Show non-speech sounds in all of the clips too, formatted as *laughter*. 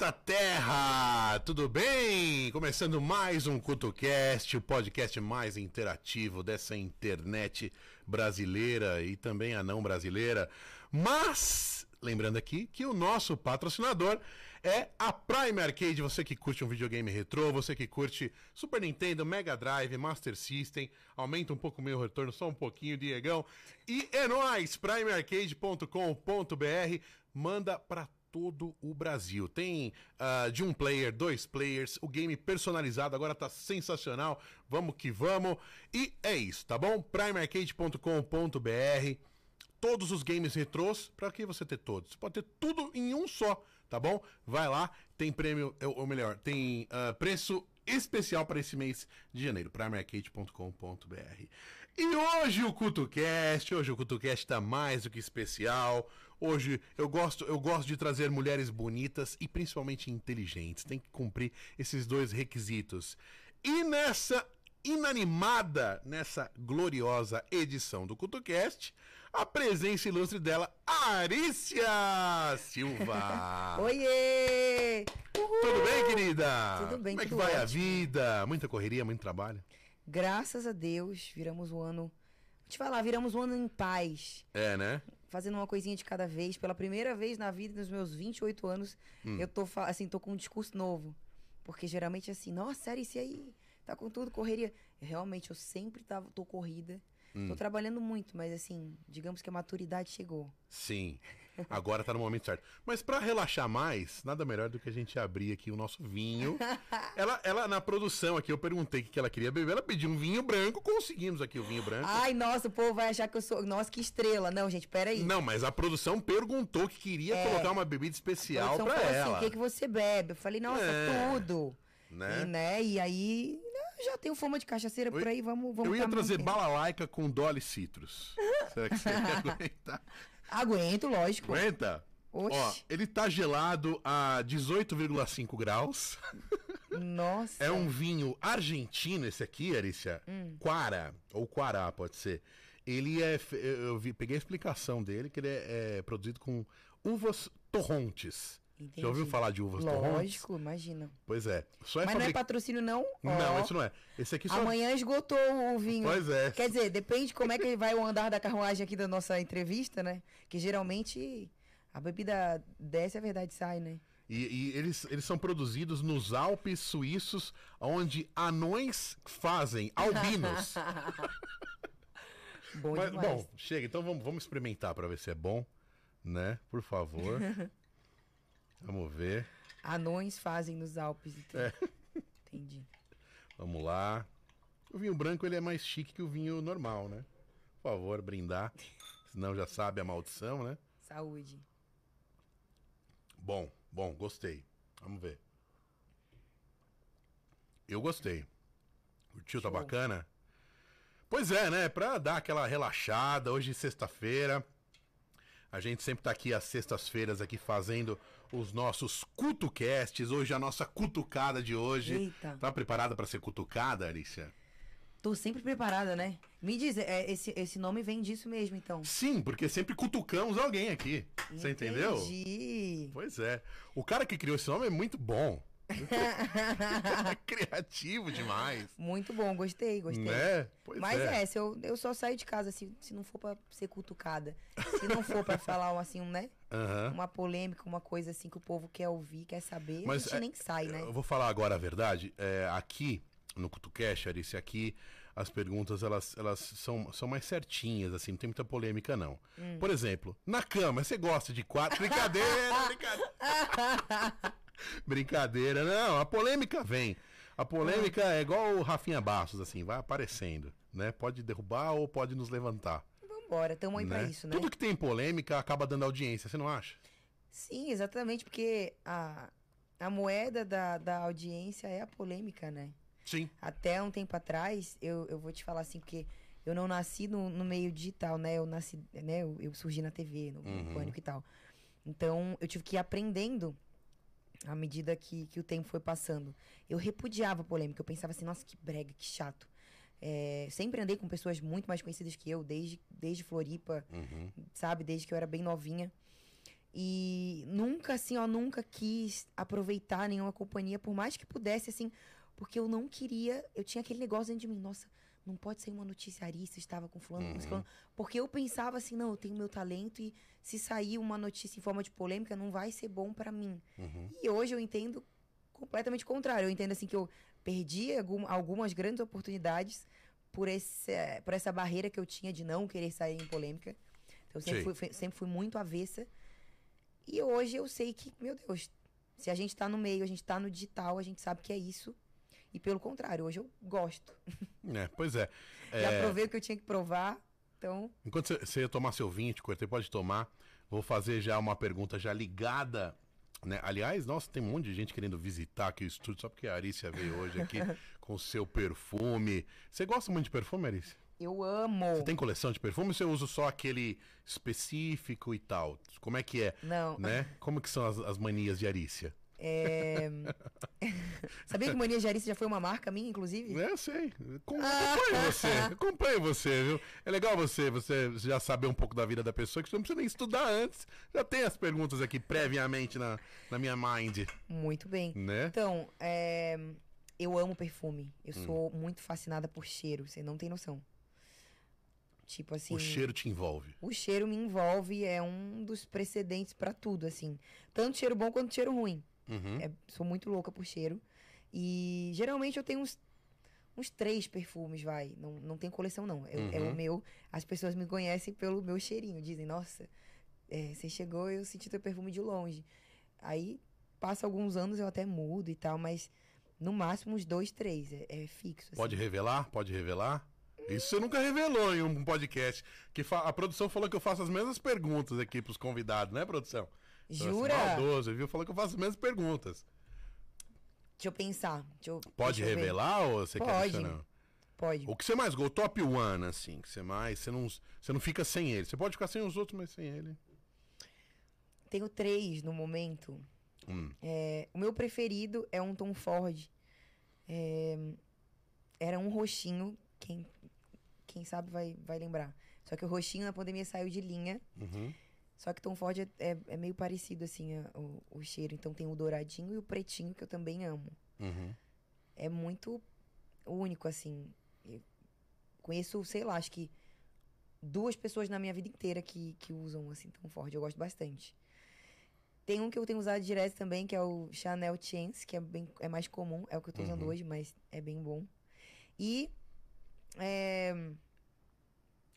planeta Terra! Tudo bem? Começando mais um CutoCast, o podcast mais interativo dessa internet brasileira e também a não brasileira. Mas, lembrando aqui que o nosso patrocinador é a Prime Arcade. Você que curte um videogame retrô, você que curte Super Nintendo, Mega Drive, Master System, aumenta um pouco o meu retorno, só um pouquinho, Diegão. E é nóis! PrimeArcade.com.br manda pra todo o Brasil. Tem uh, de um player, dois players, o game personalizado agora tá sensacional. Vamos que vamos. E é isso, tá bom? primearcade.com.br Todos os games retrôs, para que você ter todos? Você pode ter tudo em um só, tá bom? Vai lá, tem prêmio, ou melhor, tem uh, preço especial para esse mês de janeiro, primearcade.com.br. E hoje o CutoCast, hoje o CutoCast tá mais do que especial. Hoje eu gosto, eu gosto de trazer mulheres bonitas e principalmente inteligentes. Tem que cumprir esses dois requisitos. E nessa inanimada, nessa gloriosa edição do CutoCast, a presença ilustre dela, Arícia Silva. *laughs* Oiê! Uhul! Tudo bem, querida? Tudo bem, Como é que vai a ótimo. vida? Muita correria, muito trabalho? Graças a Deus, viramos o ano. Vou te falar, viramos um ano em paz. É, né? Fazendo uma coisinha de cada vez. Pela primeira vez na vida, nos meus 28 anos, Hum. eu tô, assim, tô com um discurso novo. Porque geralmente é assim, nossa, sério, isso aí tá com tudo, correria. Realmente, eu sempre tava, tô corrida. Hum. Tô trabalhando muito, mas assim, digamos que a maturidade chegou. Sim. Agora tá no momento certo. Mas pra relaxar mais, nada melhor do que a gente abrir aqui o nosso vinho. Ela, ela na produção aqui, eu perguntei o que ela queria beber. Ela pediu um vinho branco, conseguimos aqui o vinho branco. Ai, nossa, o povo vai achar que eu sou. Nossa, que estrela. Não, gente, peraí. Não, mas a produção perguntou que queria É. colocar uma bebida especial pra falou ela. assim, o que, que você bebe? Eu falei, nossa, É. tudo. Né? E, né? E aí, eu já tenho foma de cachaceira por aí, vamos, vamos eu ia tá trazer mantendo. balalaica com Dolly Citrus. *laughs* Será que você ia *laughs* aguentar? Aguento, lógico. Aguenta? Oxi. Ó, ele tá gelado a 18,5 graus. *laughs* Nossa. É um vinho argentino esse aqui, Arícia. Hum. Quara, ou Quará, pode ser. Ele é. Eu vi, peguei a explicação dele, que ele é, é produzido com uvas torrontes. Entendi. Já ouviu falar de uvas torrontes? Lógico, imagina. Pois é. Só é Mas não é fabric- patrocínio, não? Não, Ó, isso não é. Esse aqui só. Amanhã esgotou o vinho. Pois é. Quer dizer, depende de como é que vai o andar da carruagem aqui da nossa entrevista, né? Que geralmente a bebida desce, a verdade sai, né? E, e eles, eles são produzidos nos Alpes suíços, onde anões fazem albinos. *laughs* Bom Mas, bom, chega, então vamos, vamos experimentar pra ver se é bom, né? Por favor. *laughs* vamos ver. Anões fazem nos Alpes. Então. É. *laughs* Entendi. Vamos lá. O vinho branco ele é mais chique que o vinho normal, né? Por favor, brindar. Senão já sabe a maldição, né? Saúde. Bom, bom, gostei. Vamos ver. Eu gostei. Curtiu, tá bacana? Pois é, né? Pra dar aquela relaxada, hoje sexta-feira. A gente sempre tá aqui às sextas-feiras aqui fazendo os nossos cutucasts. Hoje a nossa cutucada de hoje. Eita. Tá preparada pra ser cutucada, Alicia? Tô sempre preparada, né? Me diz, é, esse, esse nome vem disso mesmo, então. Sim, porque sempre cutucamos alguém aqui. Você entendeu? Entendi. Pois é. O cara que criou esse nome é muito bom. *laughs* Criativo demais. Muito bom, gostei, gostei. Né? Pois Mas é. é, se eu, eu só saio de casa se, se não for pra ser cutucada. Se não for pra falar assim, né? Aham. Uma polêmica, uma coisa assim que o povo quer ouvir, quer saber, Mas, a gente é, nem sai, né? Eu vou falar agora a verdade. É, aqui no Cutucash, Arice, aqui as perguntas elas, elas são, são mais certinhas, assim, não tem muita polêmica, não. Hum. Por exemplo, na cama, você gosta de quatro? Brincadeira, brincadeira. *laughs* *laughs* brincadeira, não, a polêmica vem. A polêmica é igual o Rafinha Bastos, assim, vai aparecendo, né? Pode derrubar ou pode nos levantar. Vambora, tamo aí pra né? isso, né? Tudo que tem polêmica acaba dando audiência, você não acha? Sim, exatamente, porque a, a moeda da, da audiência é a polêmica, né? Sim. Até um tempo atrás, eu, eu vou te falar assim, porque eu não nasci no, no meio digital, né? Eu nasci, né? Eu, eu surgi na TV, no, no Uhum. Pânico e tal. Então, eu tive que ir aprendendo à medida que, que o tempo foi passando. Eu repudiava a polêmica. Eu pensava assim, nossa, que brega, que chato. É, sempre andei com pessoas muito mais conhecidas que eu, desde, desde Floripa, Uhum. sabe? Desde que eu era bem novinha. E nunca, assim, ó, nunca quis aproveitar nenhuma companhia, por mais que pudesse, assim, porque eu não queria. Eu tinha aquele negócio dentro de mim, nossa, não pode ser uma noticiarista, estava com fulano, Uhum. fulano. Porque eu pensava assim, não, eu tenho meu talento e se sair uma notícia em forma de polêmica, não vai ser bom pra mim. Uhum. E hoje eu entendo completamente o contrário. Eu entendo assim que eu perdi algum- algumas grandes oportunidades por, esse, eh, por essa barreira que eu tinha de não querer sair em polêmica. Então, eu sempre fui, fui- sempre fui muito avessa. E hoje eu sei que, meu Deus, se a gente tá no meio, a gente tá no digital, a gente sabe que é isso. E pelo contrário, hoje eu gosto. *laughs* É, pois é. Já É, provei o que eu tinha que provar. Então, Enquanto você- tomar seu vinho, te cortei, pode tomar. Vou fazer já uma pergunta já ligada. Né? Aliás, nossa, tem um monte de gente querendo visitar aqui o estúdio, só porque a Arícia veio hoje aqui *laughs* com o seu perfume. Você gosta muito de perfume, Arícia? eu amo. Você tem coleção de perfume ou você usa só aquele específico e tal? Como é que é? Não. Né? Como que são as, as manias de Arícia? É... Sabia que Mania de Arice já foi uma marca minha, inclusive? É, eu sei. Com- Acompanho você. Acompanho você, viu? É legal você, você já saber um pouco da vida da pessoa, que você não precisa nem estudar antes. Já tem as perguntas aqui previamente na, na minha mind, Muito bem. né? Então, é, eu amo perfume. Eu Hum. sou muito fascinada por cheiro, você não tem noção. Tipo assim. O cheiro te envolve. o cheiro me envolve, é um dos precedentes pra tudo, assim. Tanto cheiro bom quanto cheiro ruim. Uhum. É, sou muito louca por cheiro. E geralmente eu tenho uns, uns três perfumes, vai. Não, não tem coleção, não. É, é Uhum. o meu. As pessoas me conhecem pelo meu cheirinho. Dizem, nossa, é, você chegou eu senti teu perfume de longe. Aí passa alguns anos, eu até mudo e tal, mas no máximo uns dois, três. É, é fixo. assim. Pode revelar? Pode revelar? Isso você nunca revelou em um podcast. Que a produção falou que eu faço as mesmas perguntas aqui pros convidados, né, produção? Jura? Maldoso, viu? Falou que eu faço as mesmas perguntas. Deixa eu pensar. Deixa eu, Pode deixa eu revelar ou você quer Pode. deixar não? Pode. O que você mais gosta? O top one, assim, que você mais. Você não, você não fica sem ele. Você pode ficar sem os outros, mas sem ele. Tenho três no momento. Hum. É, o meu preferido é um Tom Ford. É, era um roxinho, quem, quem sabe vai, vai lembrar. Só que o roxinho na pandemia saiu de linha. Uhum. Só que Tom Ford é, é, é meio parecido, assim, a- o, o cheiro. Então tem o douradinho e o pretinho, que eu também amo. Uhum. É muito único, assim. Eu conheço, sei lá, acho que duas pessoas na minha vida inteira que, que usam, assim, Tom Ford. Eu gosto bastante. Tem um que eu tenho usado direto também, que é o Chanel Chance, que é, bem, é mais comum. É o que eu tô usando Uhum. hoje, mas é bem bom. E... É,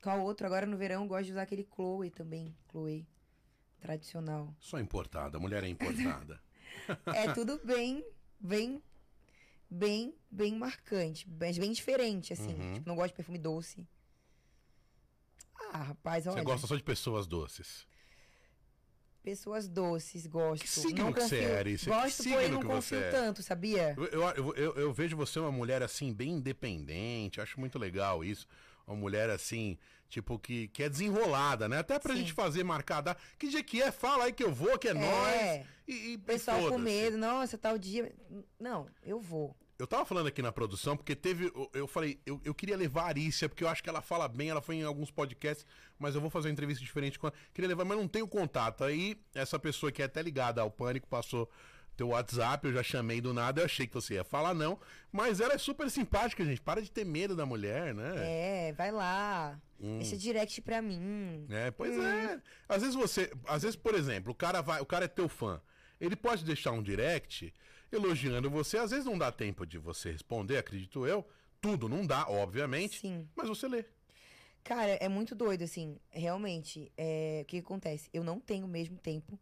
qual outro? Agora no verão eu gosto de usar aquele Chloe também. Chloe. Tradicional. Só importada, a mulher é importada. *laughs* *laughs* É tudo bem, bem, bem, bem marcante, mas bem diferente, assim. Uhum. Tipo, não gosto de perfume doce. Ah, rapaz, olha. Você gosta só de pessoas doces. Pessoas doces, gosto. Que signo não que você confio, é, Ari? Você- que Gosto, porém não confio é? tanto, sabia? Eu, eu, eu, eu- eu vejo você uma mulher assim, bem independente. Acho muito legal isso. Uma mulher assim, tipo, que, que é desenrolada, né? Até pra Sim. gente fazer marcada. Que dia que é? Fala aí que eu vou, que é, nós. E, e pessoal com medo, nossa, tal dia. Não, eu vou. Eu tava falando aqui na produção, porque teve. eu- Eu falei, eu, eu queria levar a Arícia, porque eu acho que ela fala bem, ela foi em alguns podcasts, mas eu vou fazer uma entrevista diferente com ela. Queria levar, mas não tenho contato. Aí, essa pessoa que é até ligada ao pânico passou teu WhatsApp, eu já chamei do nada, eu achei que você ia falar não. Mas ela é super simpática, gente. Para de ter medo da mulher, né? É, vai lá. Hum. Deixa direct pra mim. É, pois é. Às vezes você. Às vezes, por exemplo, o cara vai. O cara é teu fã. Ele pode deixar um direct elogiando você. Às vezes não dá tempo de você responder, acredito eu. Tudo não dá, obviamente. Sim. Mas você lê. Cara, é muito doido, assim. Realmente, é, o que, que acontece? Eu não tenho o mesmo tempo.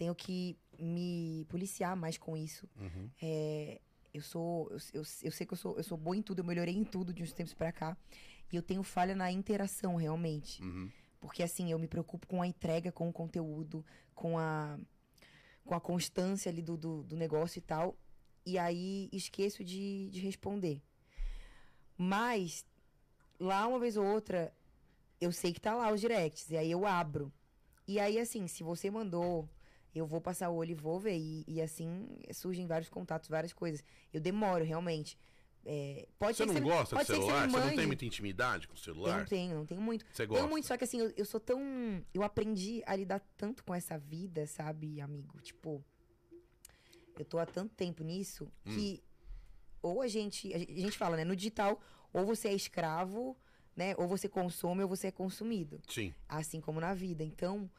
Tenho que me policiar mais com isso. Uhum. É, eu sou. Eu, eu, eu sei que eu sou, eu sou boa em tudo, eu melhorei em tudo de uns tempos pra cá. E eu tenho falha na interação, realmente. Uhum. Porque, assim, eu me preocupo com a entrega, com o conteúdo, com a, com a constância ali do, do, do negócio e tal. E aí esqueço de, de responder. Mas, lá uma vez ou outra, eu sei que tá lá os directs. E aí eu abro. E aí, assim, se você mandou, eu vou passar o olho e vou ver. E, e assim surgem vários contatos, várias coisas. Eu demoro, realmente. É, pode Você ser que não gosta pode de celular? Você não mande. tem muita intimidade com o Eu celular? não tenho, não tenho muito. Você gosta? Tenho muito, só que assim, eu, eu sou tão. Eu aprendi a lidar tanto com essa vida, sabe, amigo? Tipo, eu tô há tanto tempo nisso Hum. que ou. A gente a gente fala, né? No digital, ou você é escravo, né? Ou você consome ou você é consumido. Sim. Assim como na vida. Então,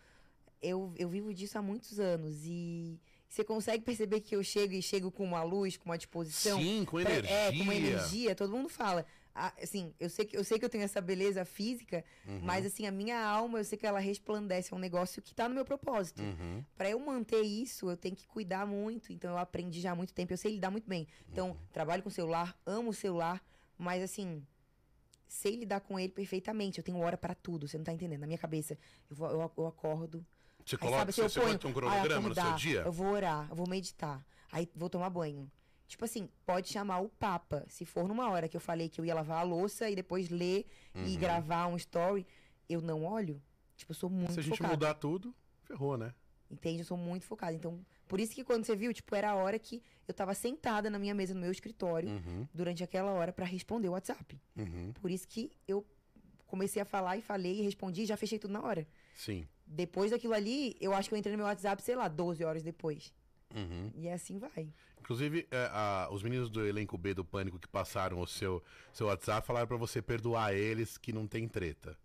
eu, eu vivo disso há muitos anos e. Você consegue perceber que eu chego e chego com uma luz, com uma disposição? Sim, com pra- energia. É, com uma energia, todo mundo fala. Ah, assim, eu sei, que, eu sei que eu tenho essa beleza física, Uhum. mas assim, a minha alma, eu sei que ela resplandece, é um negócio que tá no meu propósito. Uhum. Pra eu manter isso, eu tenho que cuidar muito. Então eu aprendi já há muito tempo, eu sei lidar muito bem. Então, trabalho com celular, amo o celular, mas assim, sei lidar com ele perfeitamente. Eu tenho hora pra tudo, você não tá entendendo. Na minha cabeça, eu, vou, eu, eu acordo, Você Aí, coloca, sabe, se você, eu você ponho, um "Ai, cronograma no seu dia? Eu vou orar, eu vou meditar. Aí vou tomar banho. Tipo assim, pode chamar o Papa. Se for numa hora que eu falei que eu ia lavar a louça e depois ler e Uhum. gravar um story, eu não olho. Tipo, eu sou muito Se a gente focada. mudar tudo, ferrou, né? Entende? Eu sou muito focada. Então, por isso que quando você viu, tipo, era a hora que eu tava sentada na minha mesa, no meu escritório, Uhum. durante aquela hora pra responder o WhatsApp. Uhum. Por isso que eu comecei a falar e falei e respondi e já fechei tudo na hora. Sim. Depois daquilo ali, eu acho que eu entrei no meu WhatsApp, sei lá, 12 horas depois. Uhum. E assim vai. Inclusive, é, a- os meninos do elenco B do Pânico que passaram o seu, seu WhatsApp falaram pra você perdoar eles que não tem treta.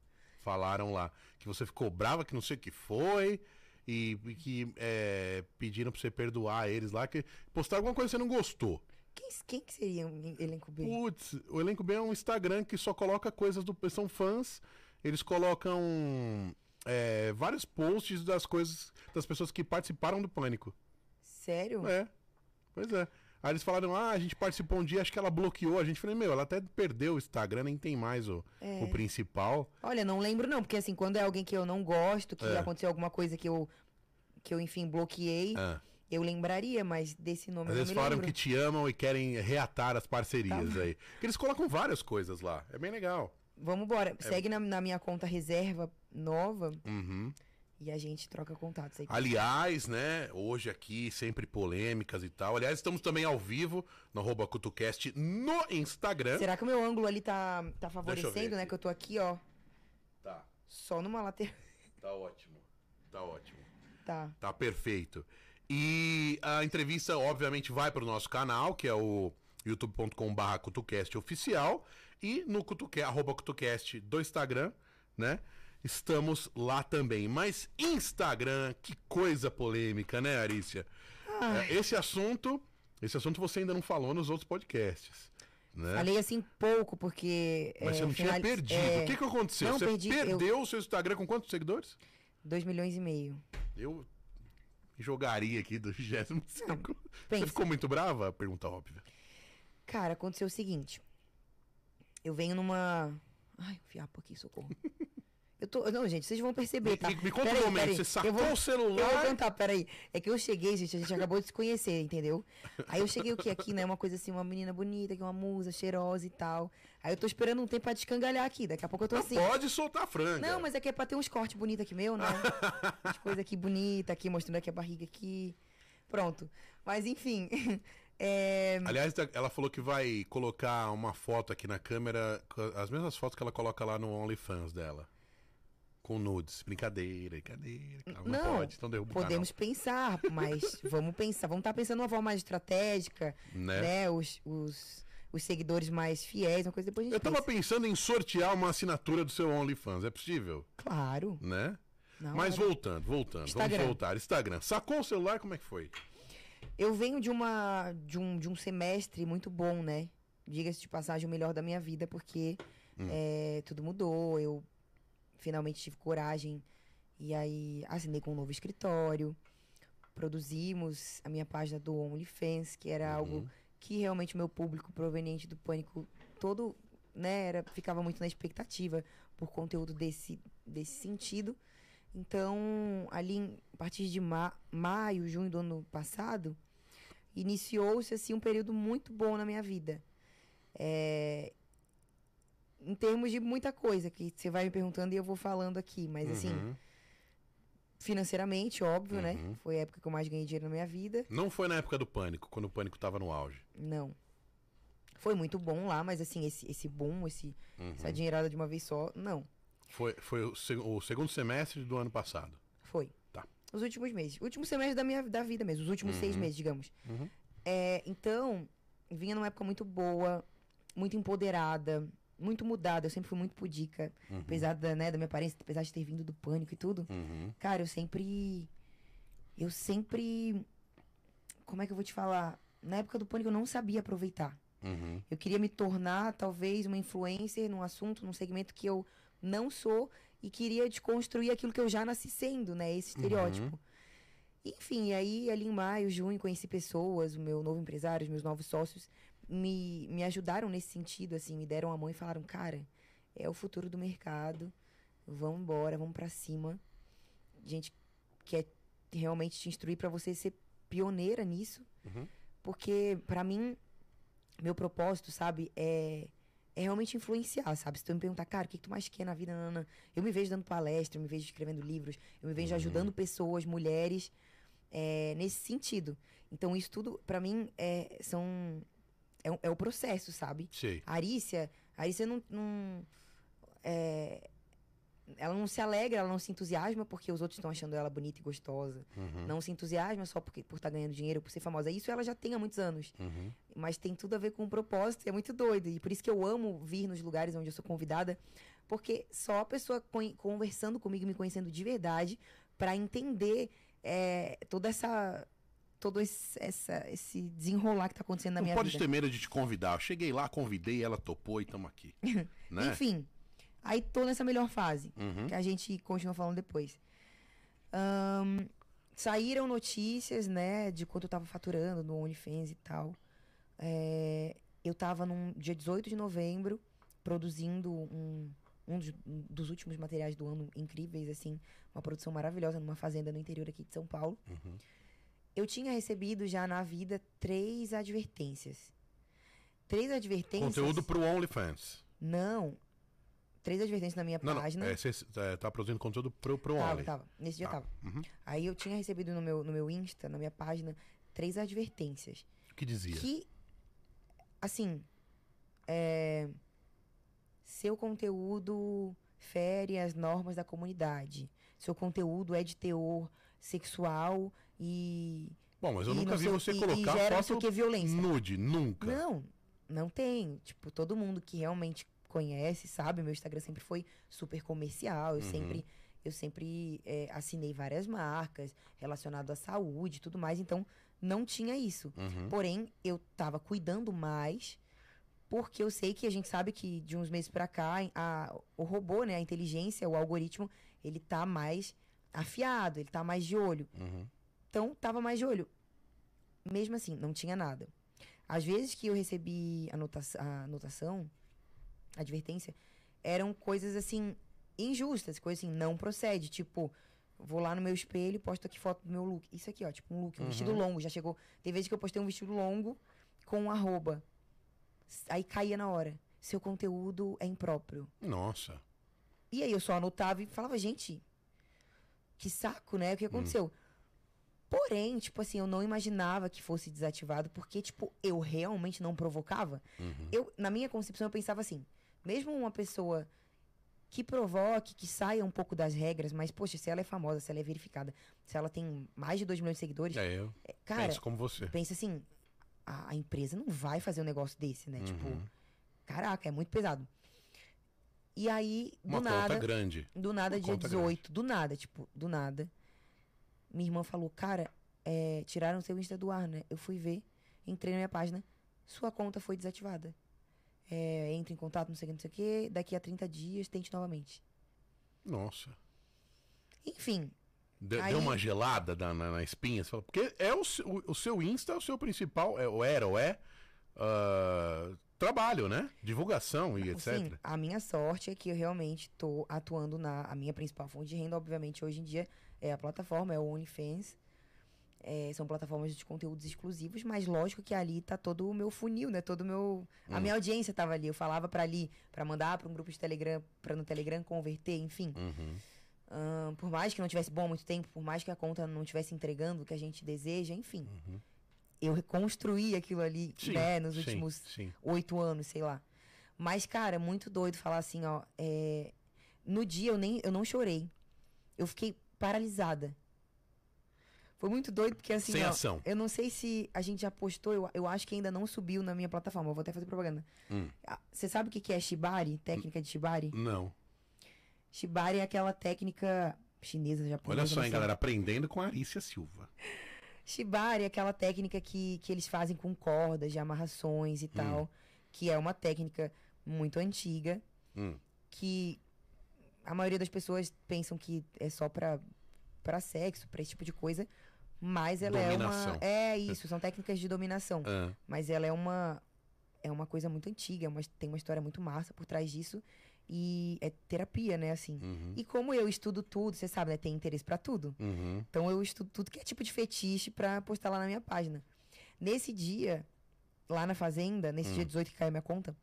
Falaram lá que você ficou brava, que não sei o que foi, e, e que é, pediram pra você perdoar eles lá, que postaram alguma coisa que você não gostou. Quem, quem que seria um elenco B? Putz, o elenco B é um Instagram que só coloca coisas do. São fãs, eles colocam é, vários posts das coisas das pessoas que participaram do Pânico. Sério? É. Pois é. Aí eles falaram, ah, a gente participou um dia, acho que ela bloqueou a gente. Falei, meu, ela até perdeu o Instagram, nem tem mais o, É. o principal. Olha, não lembro não, porque assim, quando é alguém que eu não gosto, que É. aconteceu alguma coisa que eu, que eu enfim, bloqueei, Ah. eu lembraria, mas desse nome Às eu me falaram lembro. que te amam e querem reatar as parcerias Tá. aí. Porque eles colocam várias coisas lá. É bem legal. Vamos embora. Segue na, na minha conta reserva nova Uhum. e a gente troca contatos aí. Aliás, né, hoje aqui, sempre polêmicas e tal. Aliás, estamos também ao vivo no arroba CutuCast no Instagram. Será que o meu ângulo ali tá, tá favorecendo, né? Que eu tô aqui, ó, Tá, só numa lateral. tá ótimo. Tá ótimo. Tá. Tá perfeito. E a entrevista, obviamente, vai para o nosso canal, que é o youtube.com.br CutuCast oficial. E no Cutuque, arroba CutuCast do Instagram, né? Estamos lá também. Mas Instagram, que coisa polêmica, né, Arícia? É, Esse assunto, esse assunto você ainda não falou nos outros podcasts, né? Falei assim pouco, porque. Mas é, você não tinha finali- perdido. é, O que, que aconteceu? não você perdi, eu- perdeu o seu Instagram com quantos seguidores? 2 milhões e meio. Eu jogaria aqui do 25. Você pensa. ficou muito brava? Pergunta óbvia. Cara, aconteceu o seguinte. Eu venho numa. Ai, um fiapo aqui, socorro. *laughs* Eu tô. Não, gente, vocês vão perceber, tá? me- me conta Peraí, um momento, peraí. você sacou vou, o Eu vou celular. contar, peraí. É que eu cheguei, gente, a gente acabou de se conhecer, entendeu? Aí eu cheguei o que aqui, né? Uma coisa assim, uma menina bonita, que é uma musa, cheirosa e tal. Aí eu tô esperando um tempo pra descangalhar aqui. Daqui a pouco eu tô Não assim. pode soltar a franga. Não, mas é que é pra ter uns cortes bonitos aqui meu, né? *laughs* As coisas aqui bonitas, aqui, mostrando aqui a barriga aqui. Pronto. Mas enfim. É, Aliás, ela falou que vai colocar uma foto aqui na câmera, as mesmas fotos que ela coloca lá no OnlyFans dela. Com nudes. Brincadeira, brincadeira. Não, Não, pode, então derruba podemos pensar, mas *laughs* vamos pensar. Vamos estar pensando de uma forma mais estratégica, né? né? Os, os, os seguidores mais fiéis, uma coisa depois a gente Eu tava pensa. pensando em sortear uma assinatura do seu OnlyFans. É possível? Claro. Né? na Mas hora. voltando, voltando. Instagram. Vamos voltar. Instagram. Sacou o celular? Como é que foi? Eu venho de uma de um, de um semestre muito bom, né? Diga-se de passagem, o melhor da minha vida, porque Hum. é, tudo mudou. Eu finalmente tive coragem. E aí assinei com um novo escritório. Produzimos a minha página do OnlyFans, que era algo Uhum. que realmente o meu público proveniente do pânico todo, né, era, ficava muito na expectativa por conteúdo desse, desse sentido. Então, ali a partir de ma maio, junho do ano passado, iniciou-se assim um período muito bom na minha vida. É, em termos de muita coisa que você vai me perguntando e eu vou falando aqui, mas assim, Uhum. financeiramente, óbvio, né? Uhum. Foi a época que eu mais ganhei dinheiro na minha vida. Não foi na época do pânico, quando o pânico tava no auge. Não. Foi muito bom lá, mas assim, esse, esse boom, esse, Uhum. essa dinheirada de uma vez só, não. Foi, foi o, seg- o segundo semestre do ano passado. Foi. Tá. Os últimos meses. Último semestre da minha da vida mesmo, os últimos seis Uhum. meses, digamos. Uhum. É, então, vinha numa época muito boa, muito empoderada, muito mudada. Eu sempre fui muito pudica, Uhum. apesar da, né, da minha aparência, apesar de ter vindo do pânico e tudo. Uhum. Cara, eu sempre. Eu sempre. Como é que eu vou te falar? Na época do pânico eu não sabia aproveitar. Uhum. Eu queria me tornar, talvez, uma influencer num assunto, num segmento que eu não sou e queria desconstruir aquilo que eu já nasci sendo, né? Esse estereótipo. Enfim, aí ali em maio, junho, conheci pessoas, o meu novo empresário, os meus novos sócios, me, me ajudaram nesse sentido, assim, me deram a mão e falaram, cara, é o futuro do mercado, vamos embora, vamos pra cima. A gente quer realmente te instruir pra você ser pioneira nisso, Uhum. porque pra mim, meu propósito, sabe, é, é realmente influenciar, sabe? Se tu me perguntar, cara, o que, que tu mais quer na vida, Nana? Eu me vejo dando palestra, eu me vejo escrevendo livros, eu me vejo Uhum. ajudando pessoas, mulheres, é, nesse sentido. Então, isso tudo, pra mim, é, são, é, é o processo, sabe? Sei. A Arícia, a Arícia não, não é, ela não se alegra, ela não se entusiasma porque os outros estão achando ela bonita e gostosa. Uhum. Não se entusiasma só porque, por estar ganhando dinheiro, por ser famosa. Isso ela já tem há muitos anos. Uhum. Mas tem tudo a ver com o propósito e é muito doido. E por isso que eu amo vir nos lugares onde eu sou convidada, porque só a pessoa conversando comigo, me conhecendo de verdade, pra entender é, toda essa. Todo esse, essa, esse desenrolar que tá acontecendo na Não minha pode vida. ter medo de te convidar. Eu cheguei lá, convidei, ela topou e tamo aqui. *laughs* né? Enfim, aí tô nessa melhor fase. Uhum. que a gente continua falando depois. Ahn, saíram notícias, né, de quanto eu tava faturando no OnlyFans e tal. É, eu tava num dia 18 de novembro produzindo um, um dos, um dos últimos materiais do ano incríveis, assim, uma produção maravilhosa numa fazenda no interior aqui de São Paulo. Uhum. Eu tinha recebido já na vida três advertências. Três advertências. Conteúdo pro OnlyFans. Não. Três advertências na minha Não, não. página. É, você é, tá produzindo conteúdo pro, pro Tava, Only. tava. Nesse dia Tá. tava. Uhum. Aí eu tinha recebido no meu, no meu Insta, na minha página, três advertências. O que dizia? Que, assim, é, seu conteúdo fere as normas da comunidade. Seu conteúdo é de teor sexual e. Bom, mas eu nunca não vi sei- você e- colocar e gera não foto que violência. nude, nunca. Não, não tem. Tipo, todo mundo que realmente conhece, sabe? Meu Instagram sempre foi super comercial. Eu Uhum. sempre, eu sempre é, assinei várias marcas relacionado à saúde e tudo mais. Então, não tinha isso. Uhum. Porém, eu tava cuidando mais porque eu sei que a gente sabe que de uns meses pra cá a- o robô, né, a inteligência, o algoritmo, ele tá mais afiado, ele tá mais de olho. Uhum. Então, tava mais de olho. Mesmo assim, não tinha nada. Às vezes que eu recebi a, nota a anotação, a advertência, eram coisas assim, injustas, coisas assim, não procede. Tipo, vou lá no meu espelho e posto aqui foto do meu look. Isso aqui, ó, tipo um look, um Uhum. vestido longo. Já chegou. Tem vezes que eu postei um vestido longo com um arroba. Aí caía na hora. Seu conteúdo é impróprio. Nossa. E aí eu só anotava e falava, gente, que saco, né? O que aconteceu? Porém, tipo assim, eu não imaginava que fosse desativado, porque, tipo, eu realmente não provocava. Uhum. Eu, na minha concepção, eu pensava assim, mesmo uma pessoa que provoque, que saia um pouco das regras, mas, poxa, se ela é famosa, se ela é verificada, se ela tem mais de 2 milhões de seguidores, É, eu cara, penso como você. pensa assim, a, a empresa não vai fazer um negócio desse, né? Tipo, Uhum. caraca, é muito pesado. E aí, do Uma nada. conta grande. Do nada, Uma dia conta 18, do nada, tipo, do nada. Minha irmã falou, cara, é, tiraram seu Insta do ar, né? Eu fui ver, entrei na minha página, sua conta foi desativada. É, entre em contato, não sei o que, não sei o que, daqui a 30 dias, tente novamente. Nossa. Enfim, De- Aí- Deu uma gelada na, na, na espinha? Você fala, porque é o, seu- o, o seu Insta é o seu principal, é, ou era, ou é, ah, trabalho, né? Divulgação e etc. assim, a minha sorte é que eu realmente tô atuando na... A minha principal fonte de renda, obviamente, hoje em dia, é a plataforma, é o OnlyFans. É, são plataformas de conteúdos exclusivos, mas lógico que ali tá todo o meu funil, né? Todo o meu. A Hum. minha audiência tava ali. Eu falava pra ali, pra mandar pra um grupo de Telegram, pra no Telegram converter, enfim. Uhum. Ahn, por mais que não tivesse bom há muito tempo, por mais que a conta não estivesse entregando o que a gente deseja, enfim. Uhum. eu reconstruí aquilo ali, Sim, né, nos sim, últimos oito anos, sei lá. Mas, cara, muito doido falar assim, ó. é, No dia eu nem eu não chorei. Eu fiquei paralisada. Foi muito doido, porque assim, Sem ó, ação. eu não sei se a gente já postou, eu, eu acho que ainda não subiu na minha plataforma. Eu vou até fazer propaganda. Hum. Ah, Você sabe o que que é Shibari? Técnica de Shibari? Não. Shibari é aquela técnica chinesa, japonesa. Olha só, hein, galera. Aprendendo com a Arícia Silva. Shibari é aquela técnica que, que eles fazem com cordas de amarrações e tal, Hum. que é uma técnica muito antiga, Hum. que a maioria das pessoas pensam que é só pra, pra sexo, pra esse tipo de coisa, mas ela Dominação. é uma... É isso, são técnicas de dominação, Ah, mas ela é uma... É uma coisa muito antiga, é uma- tem uma história muito massa por trás disso, e é terapia, né, assim. uhum, E como eu estudo tudo, você sabe, né, tem interesse pra tudo. uhum. Então eu estudo tudo que é tipo de fetiche pra postar lá na minha página. Nesse dia, lá na fazenda, nesse Hum. dia 18 que caiu minha conta,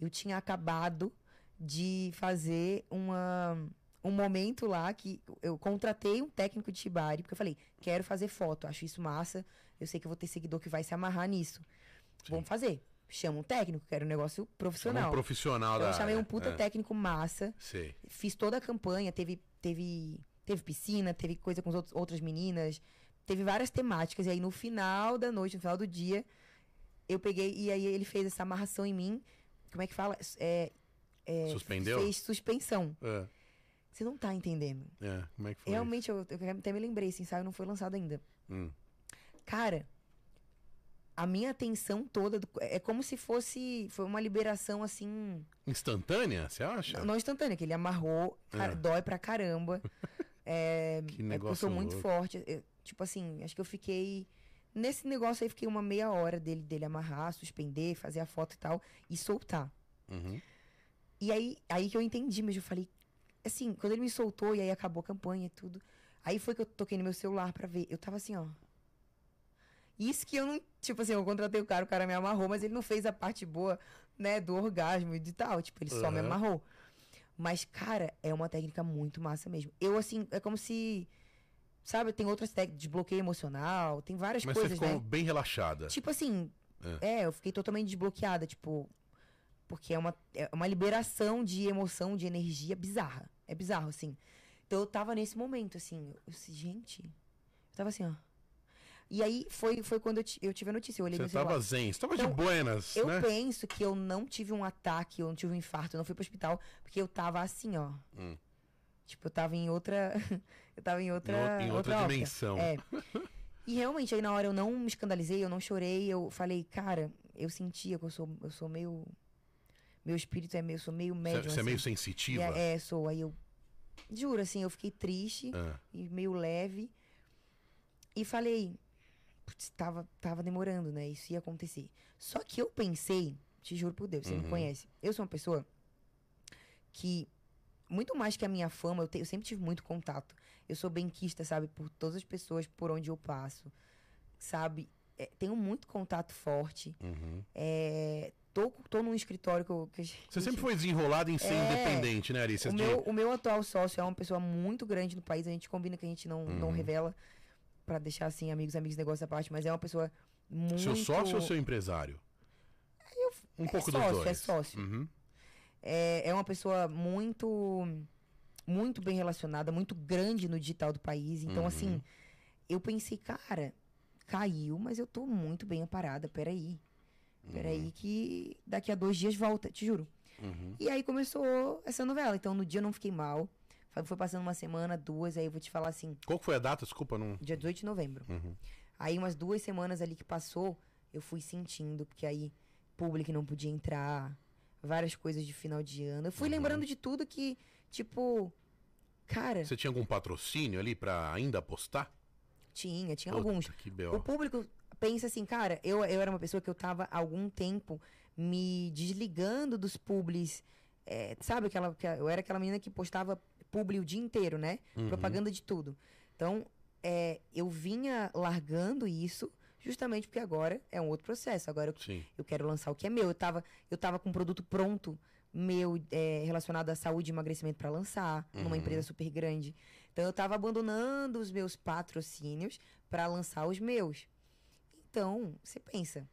eu tinha acabado de fazer uma, um momento lá que eu contratei um técnico de Shibari, porque eu falei, quero fazer foto, acho isso massa, eu sei que eu vou ter seguidor que vai se amarrar nisso. Sim. Vamos fazer. Chama um técnico, quero um negócio Chama profissional. um profissional Então da eu chamei um puta É, técnico massa, Sei. fiz toda a campanha, teve, teve, teve piscina, teve coisa com as outras- outras meninas, teve várias temáticas. E aí no final da noite, no final do dia, eu peguei e aí ele fez essa amarração em mim. Como é que fala? É, é, Suspendeu? Fez suspensão. É, Você não tá entendendo. é. Como é que foi? Realmente, eu, eu até me lembrei, esse ensaio não foi lançado ainda. Hum. Cara, a minha atenção toda do- é como se fosse. Foi uma liberação assim. Instantânea, você acha? Não instantânea, que ele amarrou, cara, É. dói pra caramba. *laughs* É, Que é porque eu negócio sou muito louco. forte. eu- tipo assim, acho que eu fiquei. Nesse negócio aí, fiquei uma meia hora dele, dele amarrar, suspender, fazer a foto e tal, e soltar. Uhum. E aí, aí que eu entendi, mas eu falei. Assim, quando ele me soltou e aí acabou a campanha e tudo. Aí foi que eu toquei no meu celular pra ver. Eu tava assim, ó. Isso que eu não. Tipo assim, eu contratei o cara, o cara me amarrou, mas ele não fez a parte boa, né, do orgasmo e de tal. Tipo, ele só me amarrou. Mas, cara, é uma técnica muito massa mesmo. Eu, assim, é como se. Sabe, tem outras técnicas de bloqueio emocional, tem várias Mas coisas, você ficou né? bem relaxada. Tipo assim, é. eu fiquei totalmente desbloqueada, tipo. Porque é uma, é uma liberação de emoção, de energia bizarra. É bizarro, assim. Então eu tava nesse momento, assim. Eu, disse, gente. Eu tava assim, ó. E aí foi, foi quando eu, eu tive a notícia. Eu olhei Você tava zen, você tava Então, de buenas, Eu né? penso que eu não tive um ataque, eu não tive um infarto, eu não fui pro hospital, porque eu tava assim, ó. Hum. Tipo, eu tava em outra. *laughs* eu tava em outra. Em ou- em outra órbita. dimensão. É. *laughs* E realmente, aí na hora eu não me escandalizei, eu não chorei, eu falei, cara, eu sentia que eu sou, eu sou meio. Meu espírito é meio, sou meio Você, médium. você é meio assim. sensitiva? É, é, sou. Aí eu. Juro, assim, eu fiquei triste Ah, e meio leve. E falei, putz, tava, tava demorando, né? Isso ia acontecer. Só que eu pensei, te juro por Deus, você Uhum. me conhece. Eu sou uma pessoa que, muito mais que a minha fama, eu, te- eu sempre tive muito contato. Eu sou benquista, sabe? Por todas as pessoas por onde eu passo. Sabe? É, tenho muito contato forte. uhum. É, tô, tô num escritório que eu. Que a Você gente- sempre foi desenrolada em ser É. independente, né, Arícia? o De- meu, o meu atual sócio é uma pessoa muito grande no país. A gente combina que a gente não, não Uhum. revela pra deixar assim, amigos, amigos, negócio à parte, mas é uma pessoa muito. Seu sócio ou seu empresário? Um pouco dos sócio, dois. é sócio. Uhum. É, é uma pessoa muito. Muito bem relacionada, muito grande no digital do país. Então, Uhum. assim, eu pensei, cara, caiu, mas eu tô muito bem amparada. Peraí. Peraí, que daqui a dois dias volta, te juro. Uhum. E aí começou essa novela. Então, no dia eu não fiquei mal. Foi- passando uma semana, duas, aí eu vou te falar assim, Qual foi a data? Desculpa, não. dia 18 de novembro. Uhum. Aí umas duas semanas ali que passou, eu fui sentindo, porque aí público não podia entrar, várias coisas de final de ano. Eu fui Uhum. lembrando de tudo que, tipo, cara, Você tinha algum patrocínio ali pra ainda apostar? tinha, tinha Puta, alguns. Que O público pensa assim, cara, eu, eu era uma pessoa que eu tava há algum tempo me desligando dos publis. é, sabe aquela. que Eu era aquela menina que postava publi o dia inteiro, né? Uhum. Propaganda de tudo. Então, é, eu vinha largando isso justamente porque agora é um outro processo. Agora eu, Sim. eu quero lançar o que é meu. Eu tava, eu tava com um produto pronto meu é, relacionado à saúde e emagrecimento para lançar numa Uhum. empresa super grande. Então eu tava abandonando os meus patrocínios para lançar os meus. Então, você pensa.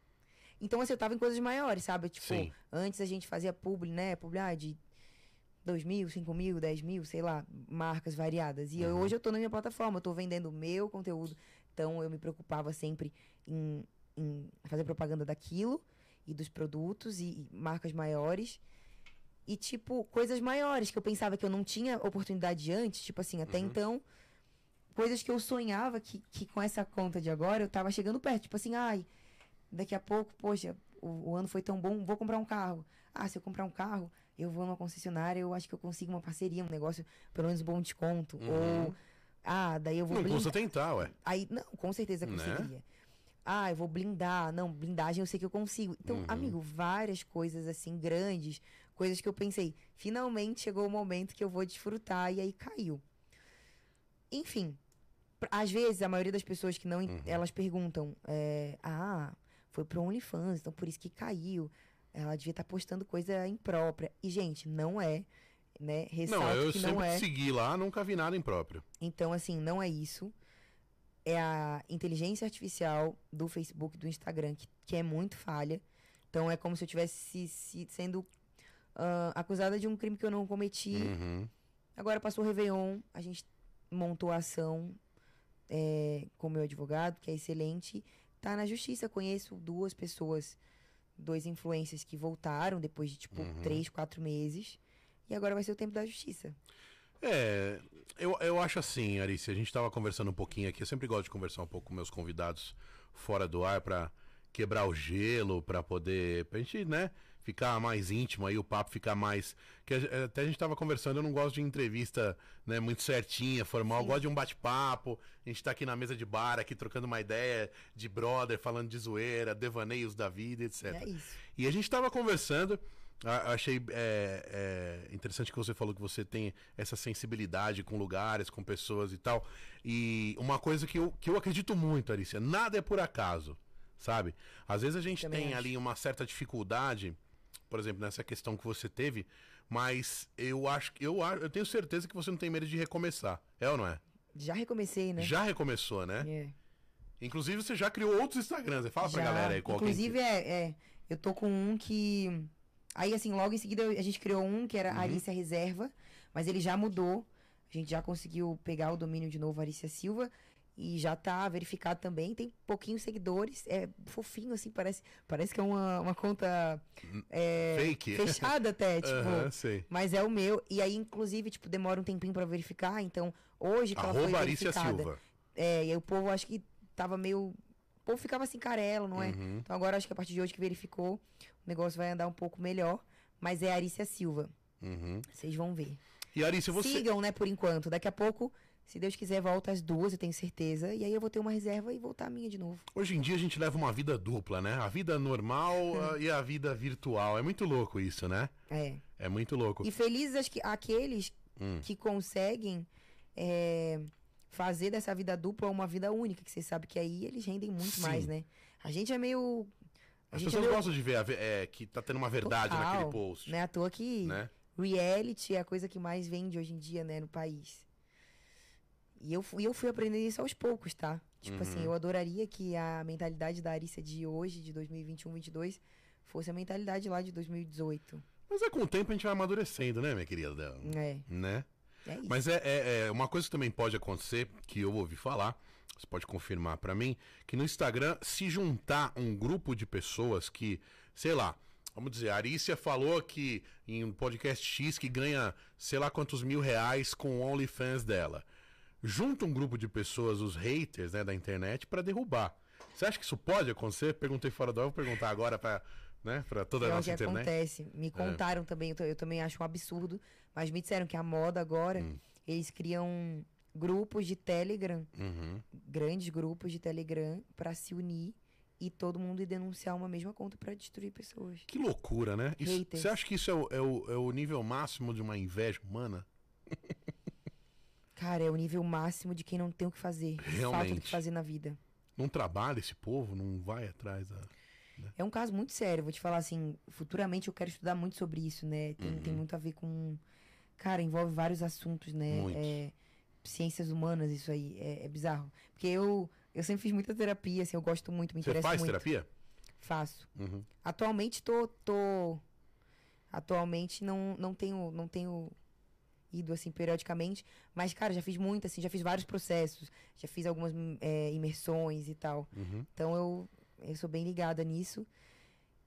Então, assim, eu tava em coisas maiores, sabe? Tipo, Sim. antes a gente fazia publi, né? Publi, ah, de 2 mil, 5 mil, 10 mil, sei lá, marcas variadas. E eu- Uhum. hoje eu tô na minha plataforma, eu tô vendendo o meu conteúdo. Então, eu me preocupava sempre em, em fazer propaganda daquilo e dos produtos e, e marcas maiores. E, tipo, coisas maiores que eu pensava que eu não tinha oportunidade antes. Tipo assim, até Uhum. então, coisas que eu sonhava que, que com essa conta de agora eu tava chegando perto. Tipo assim, ai, daqui a pouco, poxa, o, o ano foi tão bom, vou comprar um carro. Ah, se eu comprar um carro, eu vou numa concessionária, eu acho que eu consigo uma parceria, um negócio, pelo menos um bom desconto. Uhum. Ou, ah, daí eu vou Não blindar. custa tentar, ué. Aí, não, com certeza Né? conseguiria. Ah, eu vou blindar. Não, blindagem eu sei que eu consigo. Então, Uhum. amigo, várias coisas assim, grandes, coisas que eu pensei, finalmente chegou o momento que eu vou desfrutar, e aí caiu. Enfim, às vezes, a maioria das pessoas que não. Uhum. Elas perguntam, é, ah, foi pro OnlyFans, então por isso que caiu. Ela devia estar postando coisa imprópria. E, gente, não é. Né? Ressalto Não, eu que sempre não é. segui lá, nunca vi nada impróprio. Então, assim, não é isso. É a inteligência artificial do Facebook, do Instagram, que, que é muito falha. Então, é como se eu tivesse se- se- sendo ah, acusada de um crime que eu não cometi. Uhum. Agora passou o Réveillon, a gente montou a ação é, com o meu advogado, que é excelente. Tá na justiça. Conheço duas pessoas, dois influencers que voltaram depois de, tipo, Uhum. três, quatro meses. E agora vai ser o tempo da justiça. É, eu, eu acho assim, Arice, a gente tava conversando um pouquinho aqui, eu sempre gosto de conversar um pouco com meus convidados fora do ar pra quebrar o gelo, pra poder, pra gente, né, ficar mais íntimo aí, o papo ficar mais, que a- até a gente tava conversando, eu não gosto de entrevista, né, muito certinha, formal, eu gosto de um bate-papo, a gente tá aqui na mesa de bar, aqui trocando uma ideia de brother, falando de zoeira, devaneios da vida, etc. É. E a gente tava conversando, a- achei é, é, interessante que você falou que você tem essa sensibilidade com lugares, com pessoas e tal. E uma coisa que eu, que eu acredito muito, Alicia, nada é por acaso, sabe? Às vezes a gente Também tem acho. ali uma certa dificuldade, por exemplo, nessa questão que você teve, mas eu acho que eu, eu tenho certeza que você não tem medo de recomeçar. É ou não é? Já recomecei, né? Já recomeçou, né? É. Inclusive você já criou outros Instagrams. Fala pra Já. galera aí qual que- Inclusive, é, é, eu tô com um que. Aí, assim, logo em seguida a gente criou um que era Uhum. Arícia Reserva, mas ele já mudou. A gente já conseguiu pegar o domínio de novo, Arícia Silva, e já tá verificado também. Tem pouquinhos seguidores, é fofinho, assim, parece, parece que é uma, uma conta é, Fake. fechada até, *laughs* tipo. Sei. Mas é o meu. E aí, inclusive, tipo, demora um tempinho pra verificar. Então, hoje que ela foi Arroba verificada. Silva. É, e aí o povo acho que tava meio. O povo ficava assim, carelo, não é? Uhum. Então agora acho que a partir de hoje que verificou, o negócio vai andar um pouco melhor. Mas é Arícia Silva. Uhum. Vocês vão ver. E Arícia, você. Sigam, né, por enquanto. Daqui a pouco, se Deus quiser, volta às duas, eu tenho certeza. E aí eu vou ter uma reserva e voltar a minha de novo. Hoje em dia a gente leva uma vida dupla, né? A vida normal *laughs* ah, e a vida virtual. É muito louco isso, né? É. É muito louco. E felizes aqueles Hum. que conseguem é, fazer dessa vida dupla uma vida única, que você sabe que aí eles rendem muito Sim. mais, né? A gente é meio. A As gente pessoas é meio gostam de ver a é, que tá tendo uma verdade Total, naquele post. Não é à toa que Né? reality é a coisa que mais vende hoje em dia, né, no país. E eu, fui- eu fui aprendendo isso aos poucos, tá? Tipo assim, Uhum. eu adoraria que a mentalidade da Arícia de hoje, de 2021, 2022, fosse a mentalidade lá de 2018. Mas é com o tempo a gente vai amadurecendo, né, minha querida? É, Né? é isso. Mas é, é- é uma coisa que também pode acontecer, que eu ouvi falar, você pode confirmar pra mim, que no Instagram, se juntar um grupo de pessoas que, sei lá, vamos dizer, a Arícia falou que em um podcast X que ganha sei lá quantos mil reais com o OnlyFans dela. Junta um grupo de pessoas, os haters né, da internet, pra derrubar. Você acha que isso pode acontecer? Perguntei fora do ar, vou perguntar agora pra, né, pra toda a é o nossa que internet. acontece. Me contaram também, eu, eu também acho um absurdo, mas me disseram que a moda agora, Hum. eles criam grupos de Telegram, Uhum. grandes grupos de Telegram, pra se unir e todo mundo ir denunciar uma mesma conta pra destruir pessoas. Que loucura, né? Isso- você acha que isso é o, é o- é o nível máximo de uma inveja humana? *laughs* Cara, é o nível máximo de quem não tem o que fazer. Falta do Realmente. que fazer na vida. Não trabalha esse povo, não vai atrás da. É um caso muito sério, vou te falar assim, futuramente eu quero estudar muito sobre isso, né? Tem, Uhum. tem muito a ver com. Cara, envolve vários assuntos, né? Muitos. É, ciências humanas, isso aí. É, é bizarro. Porque eu, Eu sempre fiz muita terapia, assim, eu gosto muito, me Você interessa faz muito. terapia? Faço. Uhum. Atualmente tô, tô atualmente não, não tenho não tenho ido assim periodicamente, mas cara, já fiz muito assim, já fiz vários processos, já fiz algumas é, imersões e tal. Uhum. Então eu eu sou bem ligada nisso.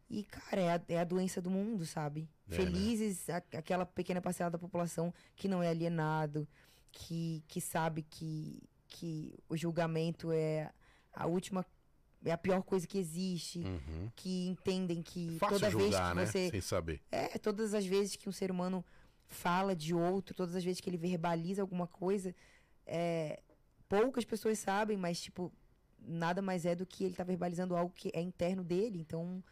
E cara, é a, é a doença do mundo, sabe? É, Felizes a- aquela pequena parcela da população que não é alienado, que que sabe que que o julgamento é a última é a pior coisa que existe Uhum. que entendem que Fácil toda julgar, né? vez que você Sem saber. é todas as vezes que um ser humano fala de outro todas as vezes que ele verbaliza alguma coisa é, poucas pessoas sabem mas tipo nada mais é do que ele tá verbalizando algo que é interno dele então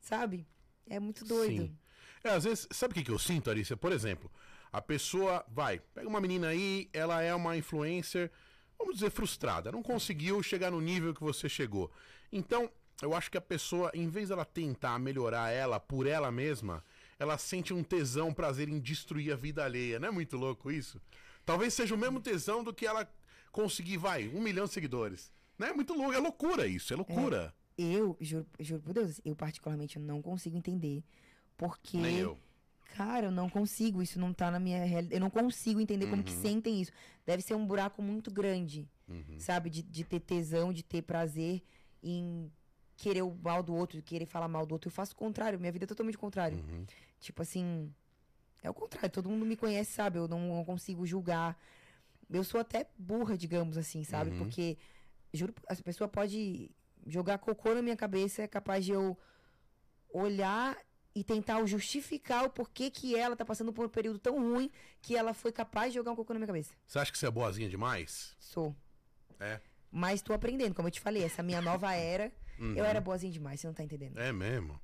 sabe é muito doido Sim. É, às vezes, sabe o que, que eu sinto, Arícia? Por exemplo, a pessoa vai, pega uma menina aí, ela é uma influencer, vamos dizer, frustrada, não conseguiu chegar no nível que você chegou. Então, eu acho que a pessoa, em vez dela tentar melhorar ela por ela mesma, ela sente um tesão, um prazer em destruir a vida alheia. Não é muito louco isso? Talvez seja o mesmo tesão do que ela conseguir, vai, um milhão de seguidores. Não é muito louco, é loucura isso, é loucura. eu juro, juro por Deus eu particularmente não consigo entender porque Nem eu. Cara, eu não consigo, isso não tá na minha realidade. Eu não consigo entender como que Uhum. sentem isso. Deve ser um buraco muito grande, Uhum. sabe? De, de ter tesão, de ter prazer em querer o mal do outro, de querer falar mal do outro. Eu faço o contrário, minha vida é totalmente o contrário. Uhum. Tipo assim, é o contrário, todo mundo me conhece, sabe? Eu não, não consigo julgar. Eu sou até burra, digamos assim, sabe? Uhum. Porque, juro, essa pessoa pode jogar cocô na minha cabeça, é capaz de eu olhar e tentar justificar o porquê que ela tá passando por um período tão ruim que ela foi capaz de jogar um cocô na minha cabeça. Você acha que você é boazinha demais? Sou. É. Mas tô aprendendo, como eu te falei, essa minha nova era, Uhum. eu era boazinha demais, você não tá entendendo. É mesmo.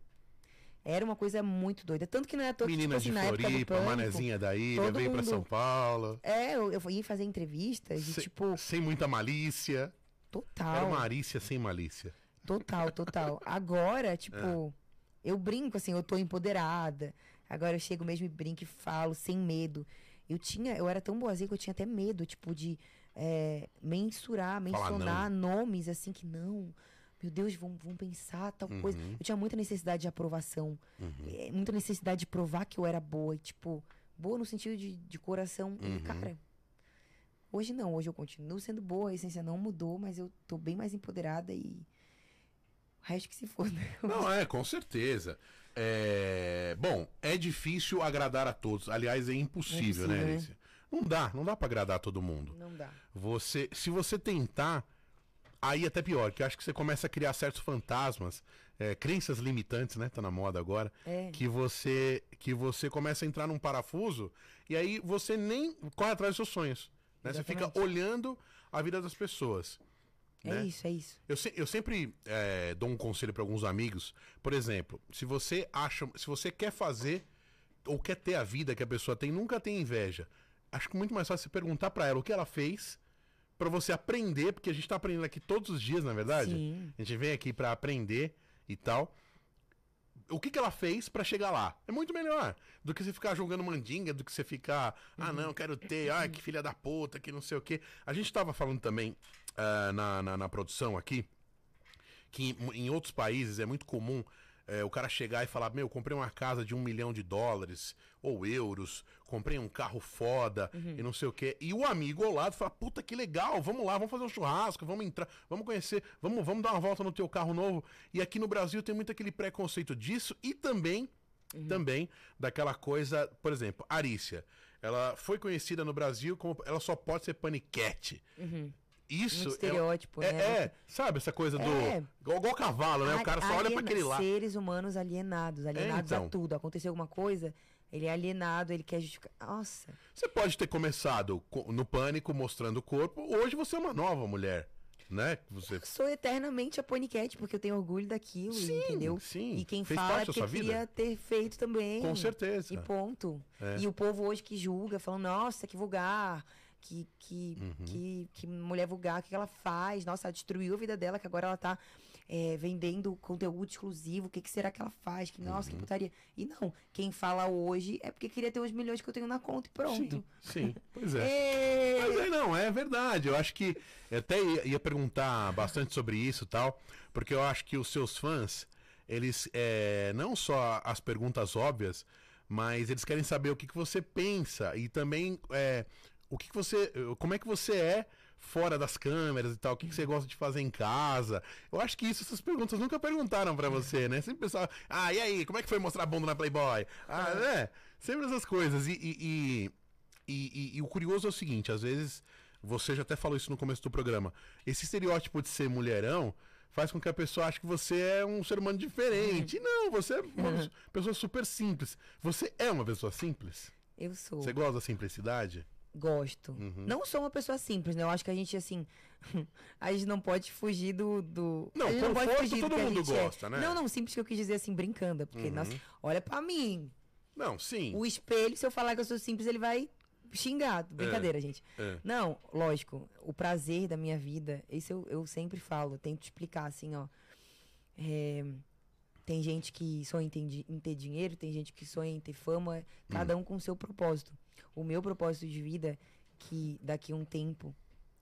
Era uma coisa muito doida. Tanto que não é todo Menina tipo assim, de Floripa, pânico, manezinha da ilha, veio pra mundo- São Paulo. É, eu, eu ia fazer entrevistas e, Se- tipo, Sem muita malícia. Era total. uma arícia sem malícia. Total, total. *laughs* Agora, tipo, É. eu brinco assim, eu tô empoderada. Agora eu chego mesmo e brinco e falo sem medo. Eu tinha, eu era tão boazinha que eu tinha até medo, tipo, de é, mensurar, mencionar nomes assim que não. Meu Deus, vão, vão pensar tal coisa. Uhum. Eu tinha muita necessidade de aprovação. Uhum. é, muita necessidade de provar que eu era boa. E, tipo, boa no sentido de, de coração. Uhum. E, cara, hoje não. Hoje eu continuo sendo boa. A essência não mudou, mas eu tô bem mais empoderada e. O resto que se foda. *laughs* Não, é, com certeza. É... Bom, é difícil agradar a todos. Aliás, é impossível, É impossível, né, né? Arícia? Não dá, não dá pra agradar todo mundo. Não dá. Você, se você tentar, aí até pior, que eu acho que você começa a criar certos fantasmas, é, crenças limitantes, né? Tá na moda agora. É. que você que você começa a entrar num parafuso e aí você nem corre atrás dos seus sonhos. Né? Você fica olhando a vida das pessoas. É né? isso, é isso. Eu, se- eu sempre é, dou um conselho para alguns amigos. Por exemplo, se você acha, se você quer fazer ou quer ter a vida que a pessoa tem, nunca tem inveja. Acho que muito mais fácil você perguntar para ela o que ela fez para você aprender, porque a gente tá aprendendo aqui todos os dias, na verdade. Sim. A gente vem aqui para aprender e tal. O que, que ela fez para chegar lá? É muito melhor do que você ficar jogando mandinga, do que você ficar, ah, não, quero ter, ah, que filha da puta, que não sei o quê. A gente tava falando também ah, na, na, na produção aqui que em outros países é muito comum eh, o cara chegar e falar: Meu, comprei uma casa de um milhão de dólares ou euros, comprei um carro foda e não sei o quê. E o amigo ao lado fala: Puta que legal, vamos lá, vamos fazer um churrasco, vamos entrar, vamos conhecer, vamos, vamos dar uma volta no teu carro novo. E aqui no Brasil tem muito aquele preconceito disso e também, também daquela coisa, por exemplo, Arícia. Ela foi conhecida no Brasil como. Ela só pode ser paniquete. Isso Muito é- estereótipo, é, né? é, sabe essa coisa do. É. Igual, cavalo, né? O cara só olha pra Aliena- aquele lá. Seres humanos alienados, alienados então. a tudo. Aconteceu alguma coisa, ele é alienado, ele quer justificar. Nossa. Você pode ter começado co- no pânico mostrando o corpo. Hoje você é uma nova mulher, né? Você. Eu sou eternamente a paniquete, porque eu tenho orgulho daquilo, Sim, entendeu? sim. E quem Fez fala é porque queria ter feito também. Com certeza. E ponto. É. E o povo hoje que julga, falando, nossa, que vulgar, que, que, Uhum. que, que mulher vulgar, o que que ela faz? Nossa, ela destruiu a vida dela, que agora ela tá é, vendendo conteúdo exclusivo. O que, que será que ela faz? Que, nossa, que Uhum. putaria. E não, quem fala hoje é porque queria ter os milhões que eu tenho na conta e pronto. Sim, sim. Pois é. Mas é, não, é verdade. Eu acho que eu até ia, ia perguntar bastante sobre isso e tal, porque eu acho que os seus fãs, eles é, não só as perguntas óbvias, mas eles querem saber o que, que você pensa e também é, o que, que você, como é que você é fora das câmeras e tal, o que, que você gosta de fazer em casa. Eu acho que isso essas perguntas nunca perguntaram pra você, né? Sempre pessoal, ah, e aí, como é que foi mostrar a bunda na Playboy? Ah, né? Sempre essas coisas. E, e, e, e- e- o curioso é o seguinte, às vezes, você já até falou isso no começo do programa, esse estereótipo de ser mulherão faz com que a pessoa ache que você é um ser humano diferente. E não, você é uma pessoa super simples. Você é uma pessoa simples? Eu sou. Você gosta da simplicidade? Gosto. Uhum. Não sou uma pessoa simples, né? Eu acho que a gente, assim. *laughs* a gente não pode fugir do. do... Não, não pode fugir do todo que a mundo é. gosta, né? Não, não, simples que eu quis dizer assim, brincando. Porque, Uhum. nossa, olha pra mim. Não, sim. O espelho, se eu falar que eu sou simples, ele vai xingar. Brincadeira, gente. É. Não, lógico, o prazer da minha vida, isso eu, eu sempre falo, eu tento explicar assim, ó. É, tem gente que sonha em ter, em ter dinheiro, tem gente que sonha em ter fama, cada um com o seu propósito. O meu propósito de vida, que daqui a um tempo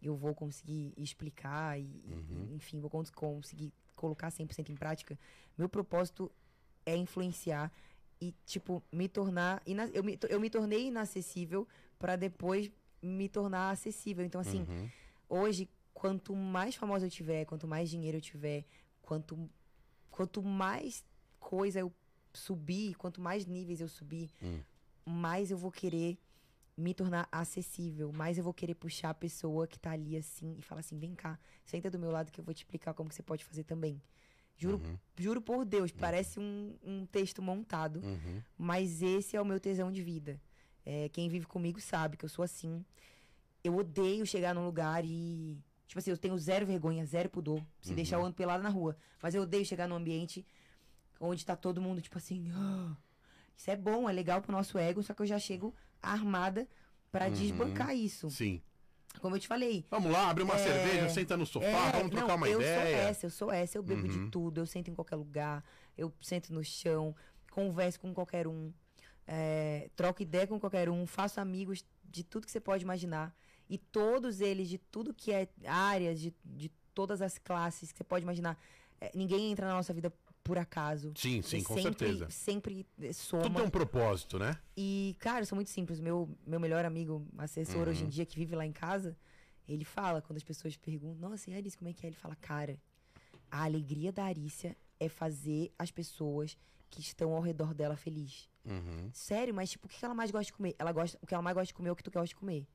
eu vou conseguir explicar e, e, enfim, vou cons- conseguir colocar 100% em prática, meu propósito é influenciar e, tipo, me tornar. Eu me, eu me tornei inacessível para depois me tornar acessível. Então, assim, Uhum. hoje, quanto mais famosa eu tiver, quanto mais dinheiro eu tiver, quanto, quanto mais coisa eu subir, quanto mais níveis eu subir, Hum. mais eu vou querer me tornar acessível, mais eu vou querer puxar a pessoa que tá ali assim e falar assim, vem cá, senta do meu lado que eu vou te explicar como você pode fazer também. Juro, Uhum. juro por Deus, parece um, um texto montado, Uhum. mas esse é o meu tesão de vida. É, quem vive comigo sabe que eu sou assim. Eu odeio chegar num lugar e. Tipo assim, eu tenho zero vergonha, zero pudor. Se deixar eu ando pelado na rua. Mas eu odeio chegar num ambiente onde tá todo mundo, tipo assim. "Ah, isso é bom, é legal pro nosso ego, só que eu já chego armada pra Uhum. desbancar isso. Sim. Como eu te falei. Vamos lá, abre uma É, cerveja, senta no sofá, É, vamos trocar não, uma eu ideia. sou essa, eu sou essa, eu bebo Uhum. de tudo, eu sento em qualquer lugar, eu sento no chão, converso com qualquer um, é, troco ideia com qualquer um, faço amigos de tudo que você pode imaginar. E todos eles, de tudo que é áreas, de, de todas as classes que você pode imaginar. É, ninguém entra na nossa vida por acaso. Sim, sim, com sempre, certeza. Sempre é, soma. Tudo tem um propósito, né? E, cara, eu sou muito simples. Meu, meu melhor amigo, assessor Uhum. hoje em dia, que vive lá em casa, ele fala, quando as pessoas perguntam, nossa, e a Alice, como é que é? Ele fala, cara, a alegria da Arícia é fazer as pessoas que estão ao redor dela feliz. Uhum. Sério, mas tipo, o que ela mais gosta de comer? Ela gosta, o que ela mais gosta de comer é o que tu gosta de comer.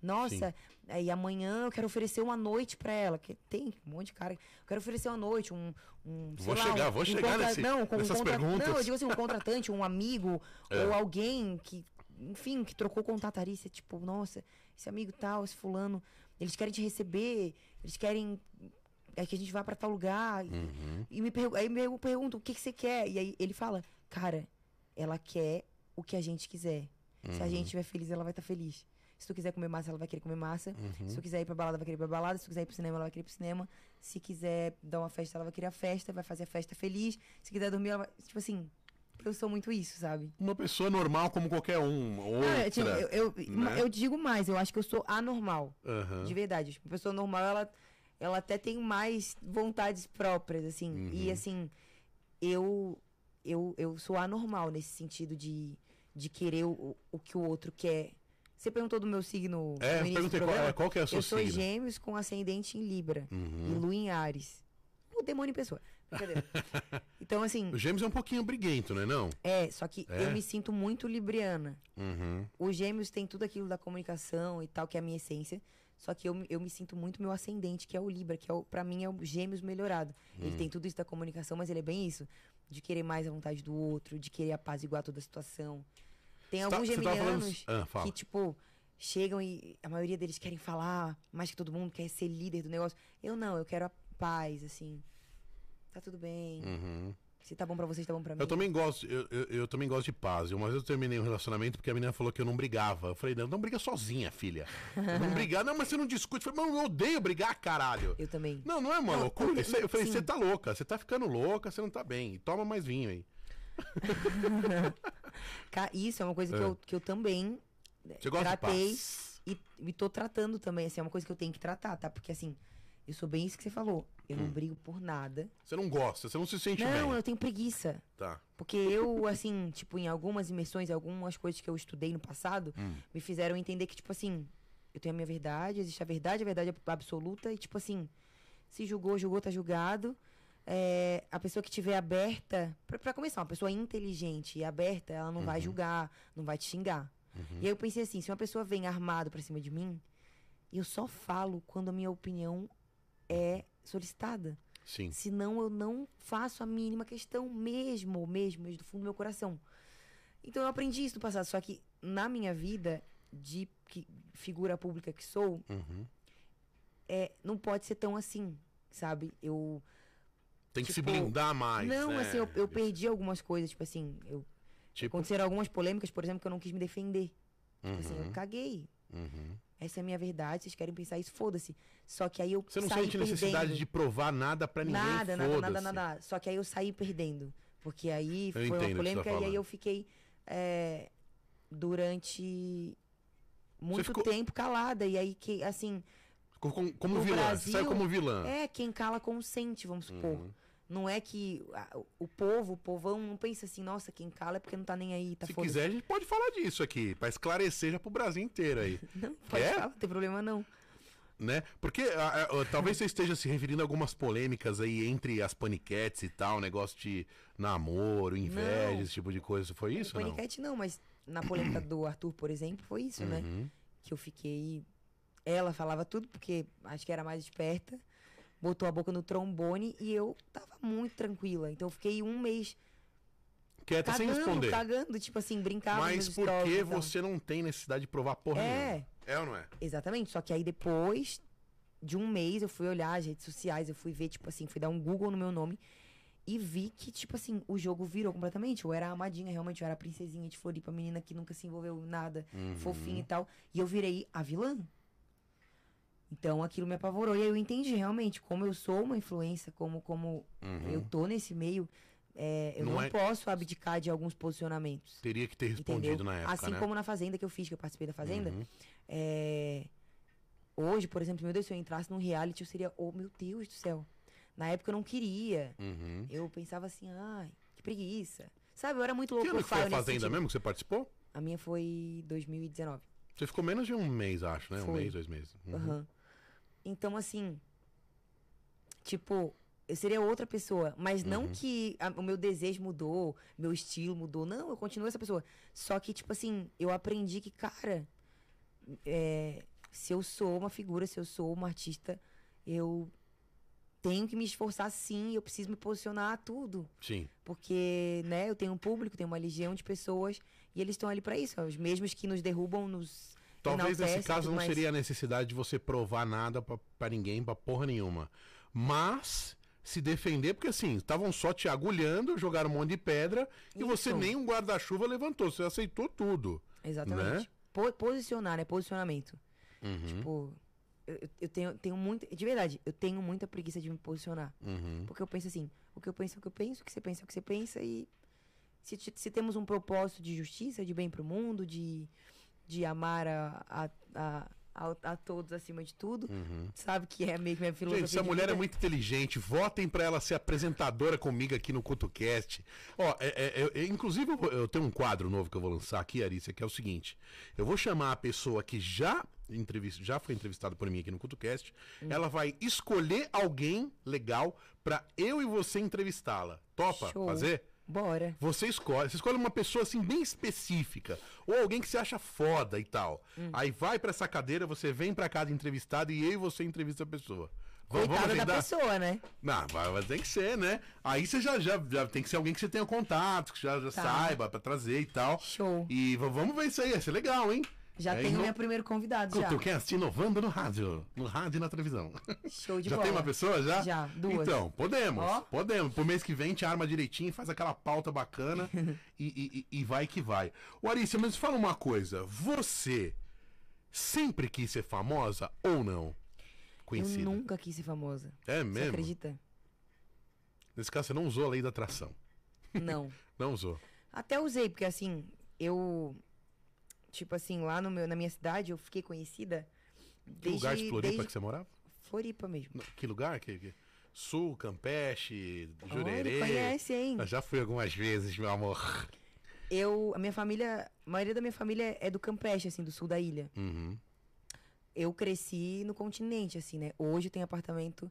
Nossa, aí amanhã eu quero oferecer uma noite pra ela. Que tem um monte de cara. Eu quero oferecer uma noite, um. um Vou lá, chegar, um- vou um chegar contra- nesse- não, com um nessas contra- perguntas. Não, eu digo assim, um contratante, um amigo, *laughs* É. ou alguém que, enfim, que trocou. Você, tipo, nossa, esse amigo tal, esse fulano, eles querem te receber, eles querem é que a gente vá pra tal lugar. E- Uhum. E me pergu- aí eu pergunto, o que, que você quer? E aí ele fala, cara, ela quer o que a gente quiser. Se a Uhum. gente estiver feliz, ela vai estar feliz. Se tu quiser comer massa, ela vai querer comer massa. Uhum. Se tu quiser ir pra balada, vai querer ir pra balada. Se tu quiser ir pro cinema, ela vai querer ir pro cinema. Se quiser dar uma festa, ela vai querer a festa, vai fazer a festa feliz. Se quiser dormir, ela vai. Tipo assim, eu sou muito isso, sabe? Uma pessoa normal como qualquer um. Outra. Ah, tipo, eu, eu, né? eu digo mais, eu acho que eu sou anormal. Aham. De verdade. Tipo, uma pessoa normal, ela, ela até tem mais vontades próprias, assim. Uhum. E assim, eu, eu, eu sou anormal nesse sentido de, de querer o, o que o outro quer. Você perguntou do meu signo É, no do perguntei qual, é, qual que é o seu eu sou signo? gêmeos com ascendente em Libra Uhum. e lua em Ares. O demônio em pessoa. Brincadeira. *laughs* então, assim, O Gêmeos é um pouquinho briguento, né? Não? é, só que É? eu me sinto muito libriana. Uhum. Os gêmeos têm tudo aquilo da comunicação e tal, que é a minha essência. Só que eu, me- eu me sinto muito meu ascendente, que é o Libra, que é o, pra mim é o gêmeos melhorado. Ele Hum. tem tudo isso da comunicação, mas ele é bem isso. De querer mais a vontade do outro, de querer apaziguar toda a situação. Tem tá- alguns você tava falando- geminianos Ah, que, tipo, chegam e a maioria deles querem falar mais que todo mundo, quer ser líder do negócio. Eu não, eu quero a paz, assim. Tá tudo bem. Uhum. Se tá bom pra vocês, tá bom pra mim. Eu também gosto, eu, eu, eu também gosto de paz. Uma vez eu terminei um relacionamento porque a menina falou que eu não brigava. Eu falei, não, não briga sozinha, filha. não *laughs* brigar, não, mas você não discute. Eu falei, mano, eu odeio brigar, caralho. Eu também. Não, não é uma Não, loucura. eu- Eu falei, você tá louca, você tá ficando louca, você não tá bem. Toma mais vinho aí. *laughs* Isso é uma coisa que, É. eu, que eu também Você tratei e, e tô tratando também. Assim, é uma coisa que eu tenho que tratar, tá? Porque assim, eu sou bem isso que você falou. Eu não brigo por nada. Você não gosta, você não se sente Não, bem. eu tenho preguiça. Tá. Porque eu, *laughs* assim, tipo, em algumas imersões, algumas coisas que eu estudei no passado, Hum. me fizeram entender que, tipo assim, eu tenho a minha verdade, existe a verdade, a verdade absoluta, e, tipo assim, se julgou, julgou, tá julgado. É, a pessoa que tiver aberta, pra, pra começar, uma pessoa inteligente e aberta, ela não Uhum. vai julgar, não vai te xingar. E aí eu pensei assim, se uma pessoa vem armado pra cima de mim, eu só falo quando a minha opinião é solicitada. Sim. Senão eu não faço a mínima questão, mesmo, mesmo, mesmo do fundo do meu coração. Então eu aprendi isso no passado, só que na minha vida, de que- figura pública que sou, Uhum. é, não pode ser tão assim, sabe? Eu. Tem que se Tipo, blindar mais. não, né? assim, eu, eu perdi algumas coisas, tipo assim, eu. Tipo, Aconteceram algumas polêmicas, por exemplo, que eu não quis me defender. Tipo assim, eu uhum, caguei. uhum. Essa é a minha verdade, vocês querem pensar isso, foda-se. Só que aí eu Você não saí sente necessidade perdendo. de provar nada pra ninguém, Nada, nada, nada, nada. Só que aí eu saí perdendo. Porque aí foi o que uma você polêmica tá e aí eu fiquei é, durante muito ficou- tempo calada. E aí que, assim, Como, como- No vilã, Brasil, saiu como vilã. é quem cala consente, vamos supor. Uhum. Não é que a- o povo, o povão, não pensa assim, nossa, quem cala é porque não tá nem aí, tá Se quiser, a gente pode falar disso aqui, pra esclarecer já pro Brasil inteiro aí, *laughs* Não, pode Quer? falar, não tem problema não. né? Porque ah, ah, talvez você esteja se referindo a algumas polêmicas aí entre as paniquetes e tal, negócio de namoro, inveja, Não. esse tipo de coisa. Foi isso, o não? Paniquete não, mas na polêmica do Arthur, por exemplo, foi isso, né? Uhum. que eu fiquei. Ela falava tudo, porque acho que era mais esperta. Botou a boca no trombone e eu tava muito tranquila. Então eu fiquei um mês Quieta sem cagando, responder. cagando, tipo assim, brincava Mas nos por stories que e tal. você não tem necessidade de provar porra É. nenhuma? É ou não é? Exatamente. Só que aí depois de um mês eu fui olhar as redes sociais, eu fui ver, tipo assim, fui dar um Google no meu nome e vi que, tipo assim, o jogo virou completamente. Eu era a amadinha, realmente, eu era a princesinha de Floripa, menina que nunca se envolveu em nada, Uhum. fofinha e tal. E eu virei a vilã. Então aquilo me apavorou. E aí eu entendi realmente como eu sou uma influência, como, como Uhum. eu tô nesse meio. é, eu Não não, é- posso abdicar de alguns posicionamentos. Teria que ter respondido Entendeu? na época, assim né? como na Fazenda que eu fiz, que eu participei da Fazenda. Uhum. É, Hoje, por exemplo, meu Deus, se eu entrasse num reality, eu seria, oh meu Deus do céu. Na época eu não queria. Uhum. Eu pensava assim, ai, que preguiça. Sabe, eu era muito Que louco ano eu que foi a Fazenda mesmo que você participou? A minha foi 2019. Você ficou menos de um mês, acho, né? Um Foi. mês, dois meses. Uhum. Aham. Então, assim, tipo, eu seria outra pessoa. Mas não Uhum. que a- o meu desejo mudou, meu estilo mudou. Não, eu continuo essa pessoa. Só que, tipo assim, eu aprendi que, cara, é, se eu sou uma figura, se eu sou uma artista, eu tenho que me esforçar sim, eu preciso me posicionar a tudo. Sim. Porque, né, eu tenho um público, tenho uma legião de pessoas e eles estão ali pra isso. Os mesmos que nos derrubam, nos. Talvez nesse caso não seria a necessidade de você provar nada pra, pra ninguém, pra porra nenhuma. Mas se defender, porque assim, estavam só te agulhando, jogaram um monte de pedra e você Isso. nem um guarda-chuva levantou, você aceitou tudo. Exatamente. Né? Po- posicionar, né? Posicionamento. Uhum, Tipo, eu, eu tenho, tenho muito. De verdade, eu tenho muita preguiça de me posicionar. uhum. Porque eu penso assim, o que eu penso é o que eu penso, o que você pensa é o que você pensa, e se, se temos um propósito de justiça, de bem pro mundo, de, de amar a, a, a, a, a todos acima de tudo, Uhum. sabe que é meio que minha filosofia. Gente, essa mulher vida. é muito inteligente. Votem pra ela ser apresentadora comigo aqui no CutoCast. Ó, é, é, é, inclusive, eu, eu tenho um quadro novo que eu vou lançar aqui, Arícia, que é o seguinte: eu vou chamar a pessoa que já, entrevista, já foi entrevistada por mim aqui no CutoCast. Hum. Ela vai escolher alguém legal pra eu e você entrevistá-la. Topa Show. fazer? Bora. Você escolhe, você escolhe uma pessoa assim bem específica, ou alguém que você acha foda e tal. Hum. Aí vai pra essa cadeira, você vem pra casa entrevistado e eu e você entrevista a pessoa. Coitada da agendar? pessoa, né? Não, vai, vai ter que ser, né? Aí você já, já, já tem que ser alguém que você tenha contato, que já, já Tá. saiba pra trazer e tal. Show. E vamos ver isso aí, ia ser legal, hein? Já É, tenho meu primeiro convidado, já. CultoCast inovando no rádio. No rádio e na televisão. Show de já bola. tem uma pessoa já? Já, duas. Então, podemos. Ó. Podemos. Pro mês que vem, te arma direitinho, faz aquela pauta bacana *laughs* e, e- e- vai que vai. O Arícia, mas fala uma coisa. Você sempre quis ser famosa ou não? Eu Conhecida. nunca quis ser famosa. É Você mesmo? acredita? Nesse caso, você não usou a lei da atração. Não. *laughs* Não usou. Até usei, porque assim, eu. Tipo assim, lá no meu, na minha cidade, eu fiquei conhecida. Que Desde, lugar de Floripa desde que você morava? Floripa mesmo. Não, Que lugar? Que, que- Sul, Campeche, Jurerê. conhece, hein? Eu já fui algumas vezes, meu amor. Eu, a minha família, a maioria da minha família é do Campeche, assim, do sul da ilha. Uhum. Eu cresci no continente, assim, né? Hoje eu tenho apartamento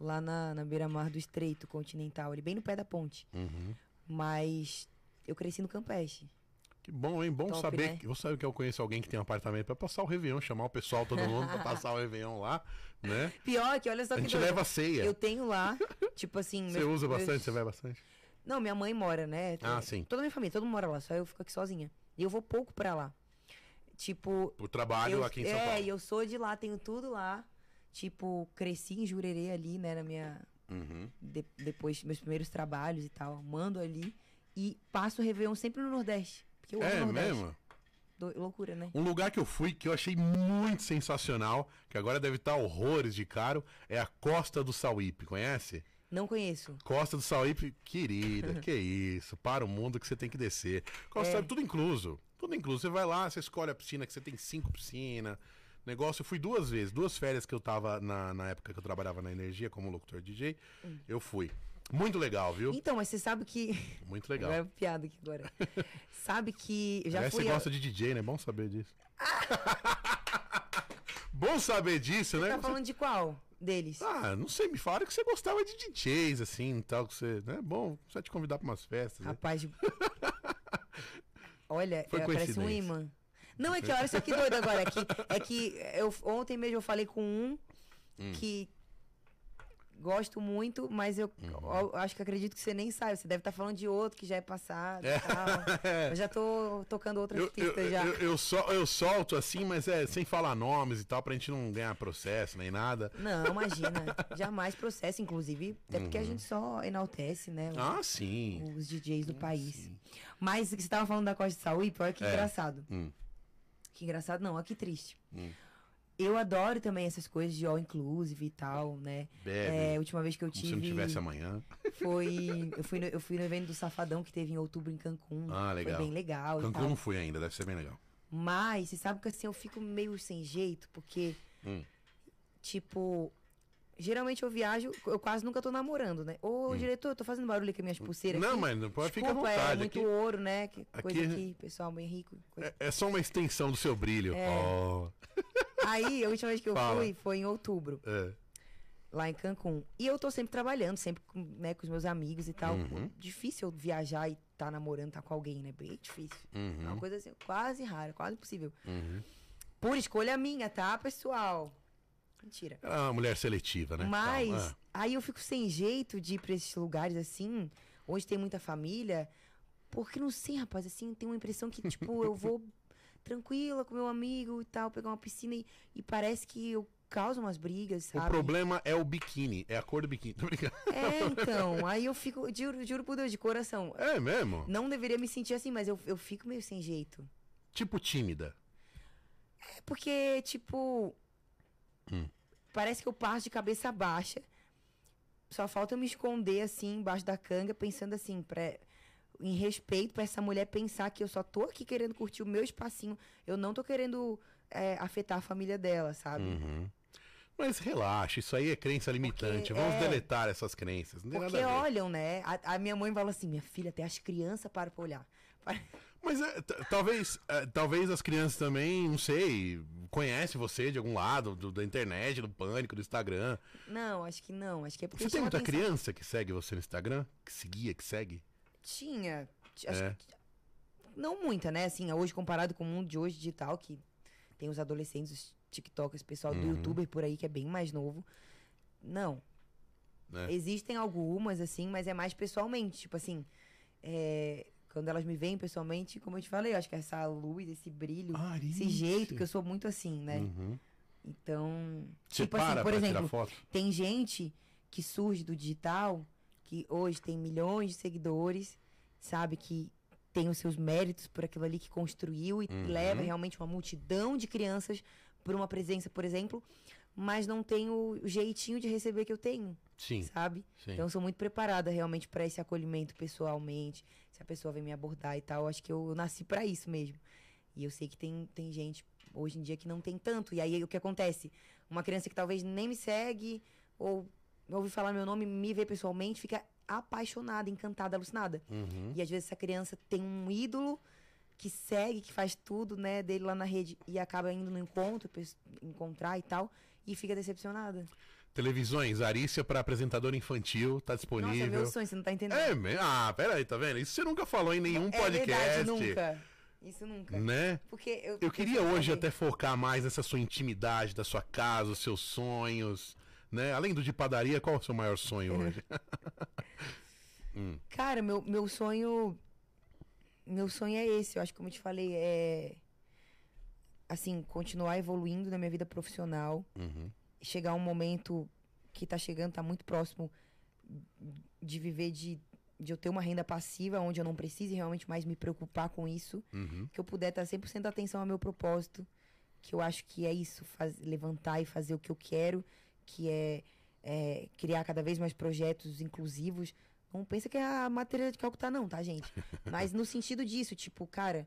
lá na, na beira-mar do Estreito Continental, ali bem no pé da ponte. Uhum. Mas eu cresci no Campeche. Que bom, hein? Bom Top, saber. né? que Eu sabe que eu conheço alguém que tem um apartamento pra passar o Réveillon, chamar o pessoal, todo mundo pra *laughs* passar o Réveillon lá, né? Pior que, olha só A que gente doido. leva a ceia. Eu tenho lá, tipo assim... Você meus- usa bastante? Você vai bastante? Não, minha mãe mora, né? Ah, É, sim. Toda a minha família, todo mundo mora lá, só eu fico aqui sozinha. E eu vou pouco pra lá. Tipo, Por trabalho eu, aqui em São é, Paulo. e eu sou de lá, tenho tudo lá. Tipo, cresci em Jurerê ali, né, na minha Uhum. de- depois meus primeiros trabalhos e tal, mando ali e passo o Réveillon sempre no Nordeste, porque eu amo É mesmo? Do- loucura, né? Um lugar que eu fui que eu achei muito sensacional, que agora deve estar horrores de caro, é a Costa do Sauípe, conhece? Não conheço. Costa do Sauípe, querida, *laughs* que isso, para o mundo que você tem que descer. Costa É. Sauípe, tudo incluso, tudo incluso. Você vai lá, você escolhe a piscina, que você tem cinco piscinas. Negócio, eu fui duas vezes, duas férias que eu tava na, na época que eu trabalhava na energia como locutor DJ, Hum. eu fui. Muito legal, viu? Então, mas você sabe que. *laughs* Muito legal. Agora é piada aqui agora. *laughs* sabe que. Já Aliás, fui. você a- gosta de DJ, né? Bom saber disso. *laughs* Bom saber disso, né? Tá Você- falando de qual deles? Ah, não sei, me falaram que você gostava de DJs, assim, tal, que você, né? Bom, só te convidar pra umas festas, né? Rapaz. de- Olha, Foi é, parece um imã. Não, é que olha só que doido agora. É que, é que eu, ontem mesmo eu falei com um Hum. que gosto muito, mas eu, Uhum. eu acho que acredito que você nem sabe. Você deve estar falando de outro que já é passado É. tal. *laughs* Eu já tô tocando outras Eu, eu, pistas já. eu, eu, sol- eu solto assim, mas é sem falar nomes e tal, pra gente não ganhar processo nem nada. Não, imagina. *laughs* Jamais processo, inclusive. Até porque a gente só enaltece, né? os- Uhum. Ah, sim. Os DJs do país. Mas você tava falando da Costa de Sauípe, olha que É. engraçado. Hum. Que engraçado não, olha que triste. Hum. Eu adoro também essas coisas de all inclusive e tal, né? Bebe. É, última vez que eu tive se não tivesse amanhã. foi eu fui no, eu fui no evento do Safadão que teve em outubro em Cancún. Ah, legal. Foi bem legal Cancún não fui ainda, deve ser bem legal. Mas você sabe que assim eu fico meio sem jeito, porque Hum. tipo Geralmente eu viajo, eu quase nunca tô namorando, né? Ô, diretor, eu tô fazendo barulho com as minhas pulseiras Hum. Não, aqui. mas não pode ficar à é vontade. muito Aqui ouro, né? Que coisa aqui- aqui, pessoal bem rico. é, é só uma extensão do seu brilho. É. Oh, Aí, a última vez que eu Fala. fui foi em outubro, é. lá em Cancún. E eu tô sempre trabalhando, sempre com, né, com os meus amigos e tal. Uhum. Difícil eu viajar e tá namorando, tá com alguém, né? Bem difícil. É uma Uhum, coisa assim, quase rara, quase impossível. uhum. Por escolha minha, tá, pessoal? Mentira. Ela é uma mulher seletiva, né? Mas Calma, aí eu fico sem jeito de ir pra esses lugares assim, onde tem muita família, porque não sei, rapaz, assim, tem uma impressão que, tipo, eu vou tranquila com meu amigo e tal, pegar uma piscina e, e parece que eu causo umas brigas, é. O sabe? problema é o biquíni, é a cor do biquíni. *laughs* Tô brincando. É, então, aí eu fico, juro, juro por Deus, de coração. É mesmo? Não deveria me sentir assim, mas eu, eu fico meio sem jeito. Tipo tímida. É porque, tipo. Hum. Parece que eu passo de cabeça baixa. Só falta eu me esconder assim, embaixo da canga, pensando assim, pra, em respeito pra essa mulher pensar que eu só tô aqui querendo curtir o meu espacinho. Eu não tô querendo é, afetar a família dela, sabe? Uhum. Mas relaxa, isso aí é crença limitante. Porque, Vamos é. deletar essas crenças. Não Porque olham, né? A, a minha mãe fala assim: minha filha, até as crianças param pra olhar. *laughs* Mas é, talvez, é, talvez as crianças também, não sei, conhecem você de algum lado, do- da internet, do pânico, do Instagram. Não, acho que não. Acho que é porque Você tem muita atenção. criança que segue você no Instagram? Que seguia, que segue? Tinha. É. que- não muita, né? Assim, hoje comparado com o mundo de hoje digital, que tem os adolescentes, os TikTokers, o pessoal do Uhum. youtuber por aí que é bem mais novo. Não. né? Existem algumas, assim, mas é mais pessoalmente. Tipo assim, é, Quando elas me veem pessoalmente, como eu te falei, eu acho que essa luz, esse brilho, Arícia. esse jeito, que eu sou muito assim, né? Uhum. Então, Você tipo para assim, por exemplo, tem gente que surge do digital, que hoje tem milhões de seguidores, sabe? Que tem os seus méritos por aquilo ali que construiu e Uhum. leva realmente uma multidão de crianças por uma presença, por exemplo, mas não tem o jeitinho de receber que eu tenho, Sim, sabe? sim. Então eu sou muito preparada realmente para esse acolhimento pessoalmente, se a pessoa vem me abordar e tal, acho que eu, eu nasci para isso mesmo. E eu sei que tem, tem gente hoje em dia que não tem tanto. E aí o que acontece? Uma criança que talvez nem me segue ou ouve falar meu nome, me vê pessoalmente, fica apaixonada, encantada, alucinada. Uhum. E às vezes essa criança tem um ídolo que segue, que faz tudo, né, dele lá na rede e acaba indo no encontro, encontrar e tal, e fica decepcionada. Televisões, Arícia para apresentadora infantil, tá Nossa, disponível. meu sonho, você não tá entendendo. É, me- ah, peraí, tá vendo? Isso você nunca falou em nenhum É podcast. verdade, nunca. Isso nunca. Né? Porque eu, Eu queria hoje até focar mais nessa sua intimidade, da sua casa, os seus sonhos, né? Além do de padaria, qual é o seu maior sonho hoje? *laughs* Cara, meu, meu sonho. Meu sonho é esse. Eu acho que, como eu te falei, é. Assim, continuar evoluindo na minha vida profissional. Uhum. Chegar um momento que tá chegando, tá muito próximo de viver de, de eu ter uma renda passiva, onde eu não precise realmente mais me preocupar com isso. Uhum. Que eu puder estar 100% atenção ao meu propósito. Que eu acho que é isso, faz- levantar e fazer o que eu quero, que é, é criar cada vez mais projetos inclusivos. Não pensa que é a matéria de Calcutá, não, tá, gente? *laughs* Mas no sentido disso, tipo, cara,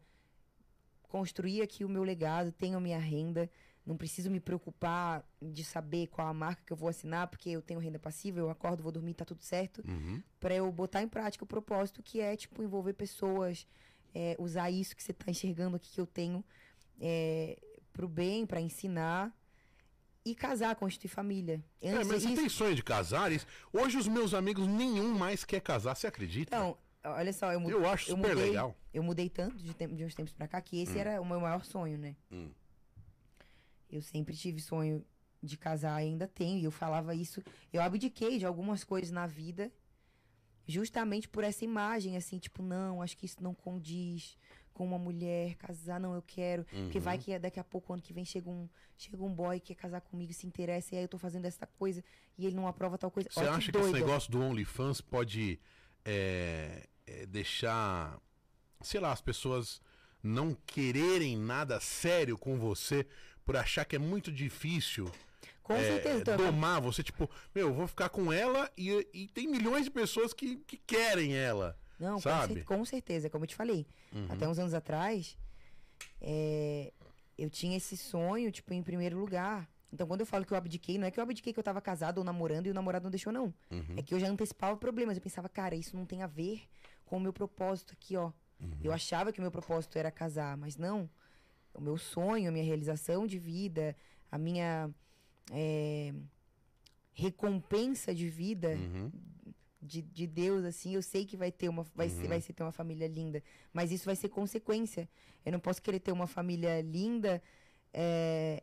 construir aqui o meu legado, tenho a minha renda, não preciso me preocupar de saber qual a marca que eu vou assinar, porque eu tenho renda passiva, eu acordo, vou dormir, tá tudo certo Uhum. para eu botar em prática o propósito que é tipo envolver pessoas, é, usar isso que você tá enxergando aqui que eu tenho é, pro bem, para ensinar e casar, constituir família. É, mas você isso- tem sonho de casar? Isso- Hoje os meus amigos, nenhum mais quer casar, você acredita? Então, olha só, eu, mu- eu acho eu super mudei, legal. eu mudei tanto de, tem- de uns tempos pra cá que esse era o meu maior sonho, né? Hum. Eu sempre tive sonho de casar, ainda tenho, e eu falava isso. Eu abdiquei de algumas coisas na vida justamente por essa imagem, assim, tipo, não, acho que isso não condiz com uma mulher, casar, não, eu quero. Porque Uhum. vai que daqui a pouco, ano que vem, chega um, chega um boy que quer casar comigo, se interessa, e aí eu tô fazendo essa coisa, e ele não aprova tal coisa. Você Olha acha que, doido. esse negócio do OnlyFans pode é, é, deixar, sei lá, as pessoas não quererem nada sério com você por achar que é muito difícil Com é, certeza, domar você? Tipo, meu, eu vou ficar com ela e, e tem milhões de pessoas que, que querem ela. Não, com, Sabe? com certeza, como eu te falei. Uhum. Até uns anos atrás, é, eu tinha esse sonho, tipo, em primeiro lugar. Então, quando eu falo que eu abdiquei, não é que eu abdiquei que eu tava casado ou namorando e o namorado não deixou, não. Uhum. É que eu já antecipava problemas. Eu pensava, cara, isso não tem a ver com o meu propósito aqui, ó. Uhum. Eu achava que o meu propósito era casar, mas não. O meu sonho, a minha realização de vida, a minha é, recompensa de vida Uhum. De, de Deus, assim, eu sei que vai ter uma vai, ser, vai ser ter uma família linda, mas isso vai ser consequência. Eu não posso querer ter uma família linda é,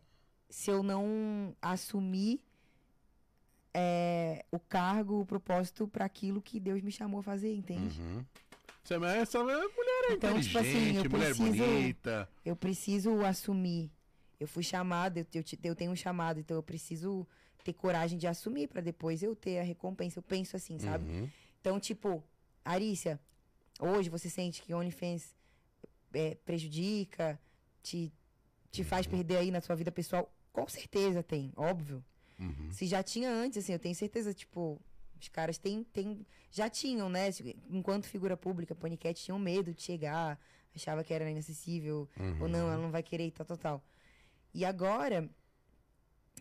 se eu não assumir é, o cargo, o propósito para aquilo que Deus me chamou a fazer, entende? Uhum. Você, mas essa mulher é Então, tipo assim, eu mulher preciso- bonita. Eu preciso assumir. Eu fui chamada, eu, eu, eu tenho um chamado, então eu preciso ter coragem de assumir para depois eu ter a recompensa. Eu penso assim, sabe? Uhum. Então, tipo, Arícia, hoje você sente que OnlyFans é, prejudica, te, te faz perder aí na sua vida pessoal? Com certeza tem, óbvio. Uhum. Se já tinha antes, assim, eu tenho certeza, tipo, os caras têm, têm, já tinham, né? Enquanto figura pública, Panicat tinham medo de chegar, achava que era inacessível, ou não, ela não vai querer e tal, tal, tal. E agora,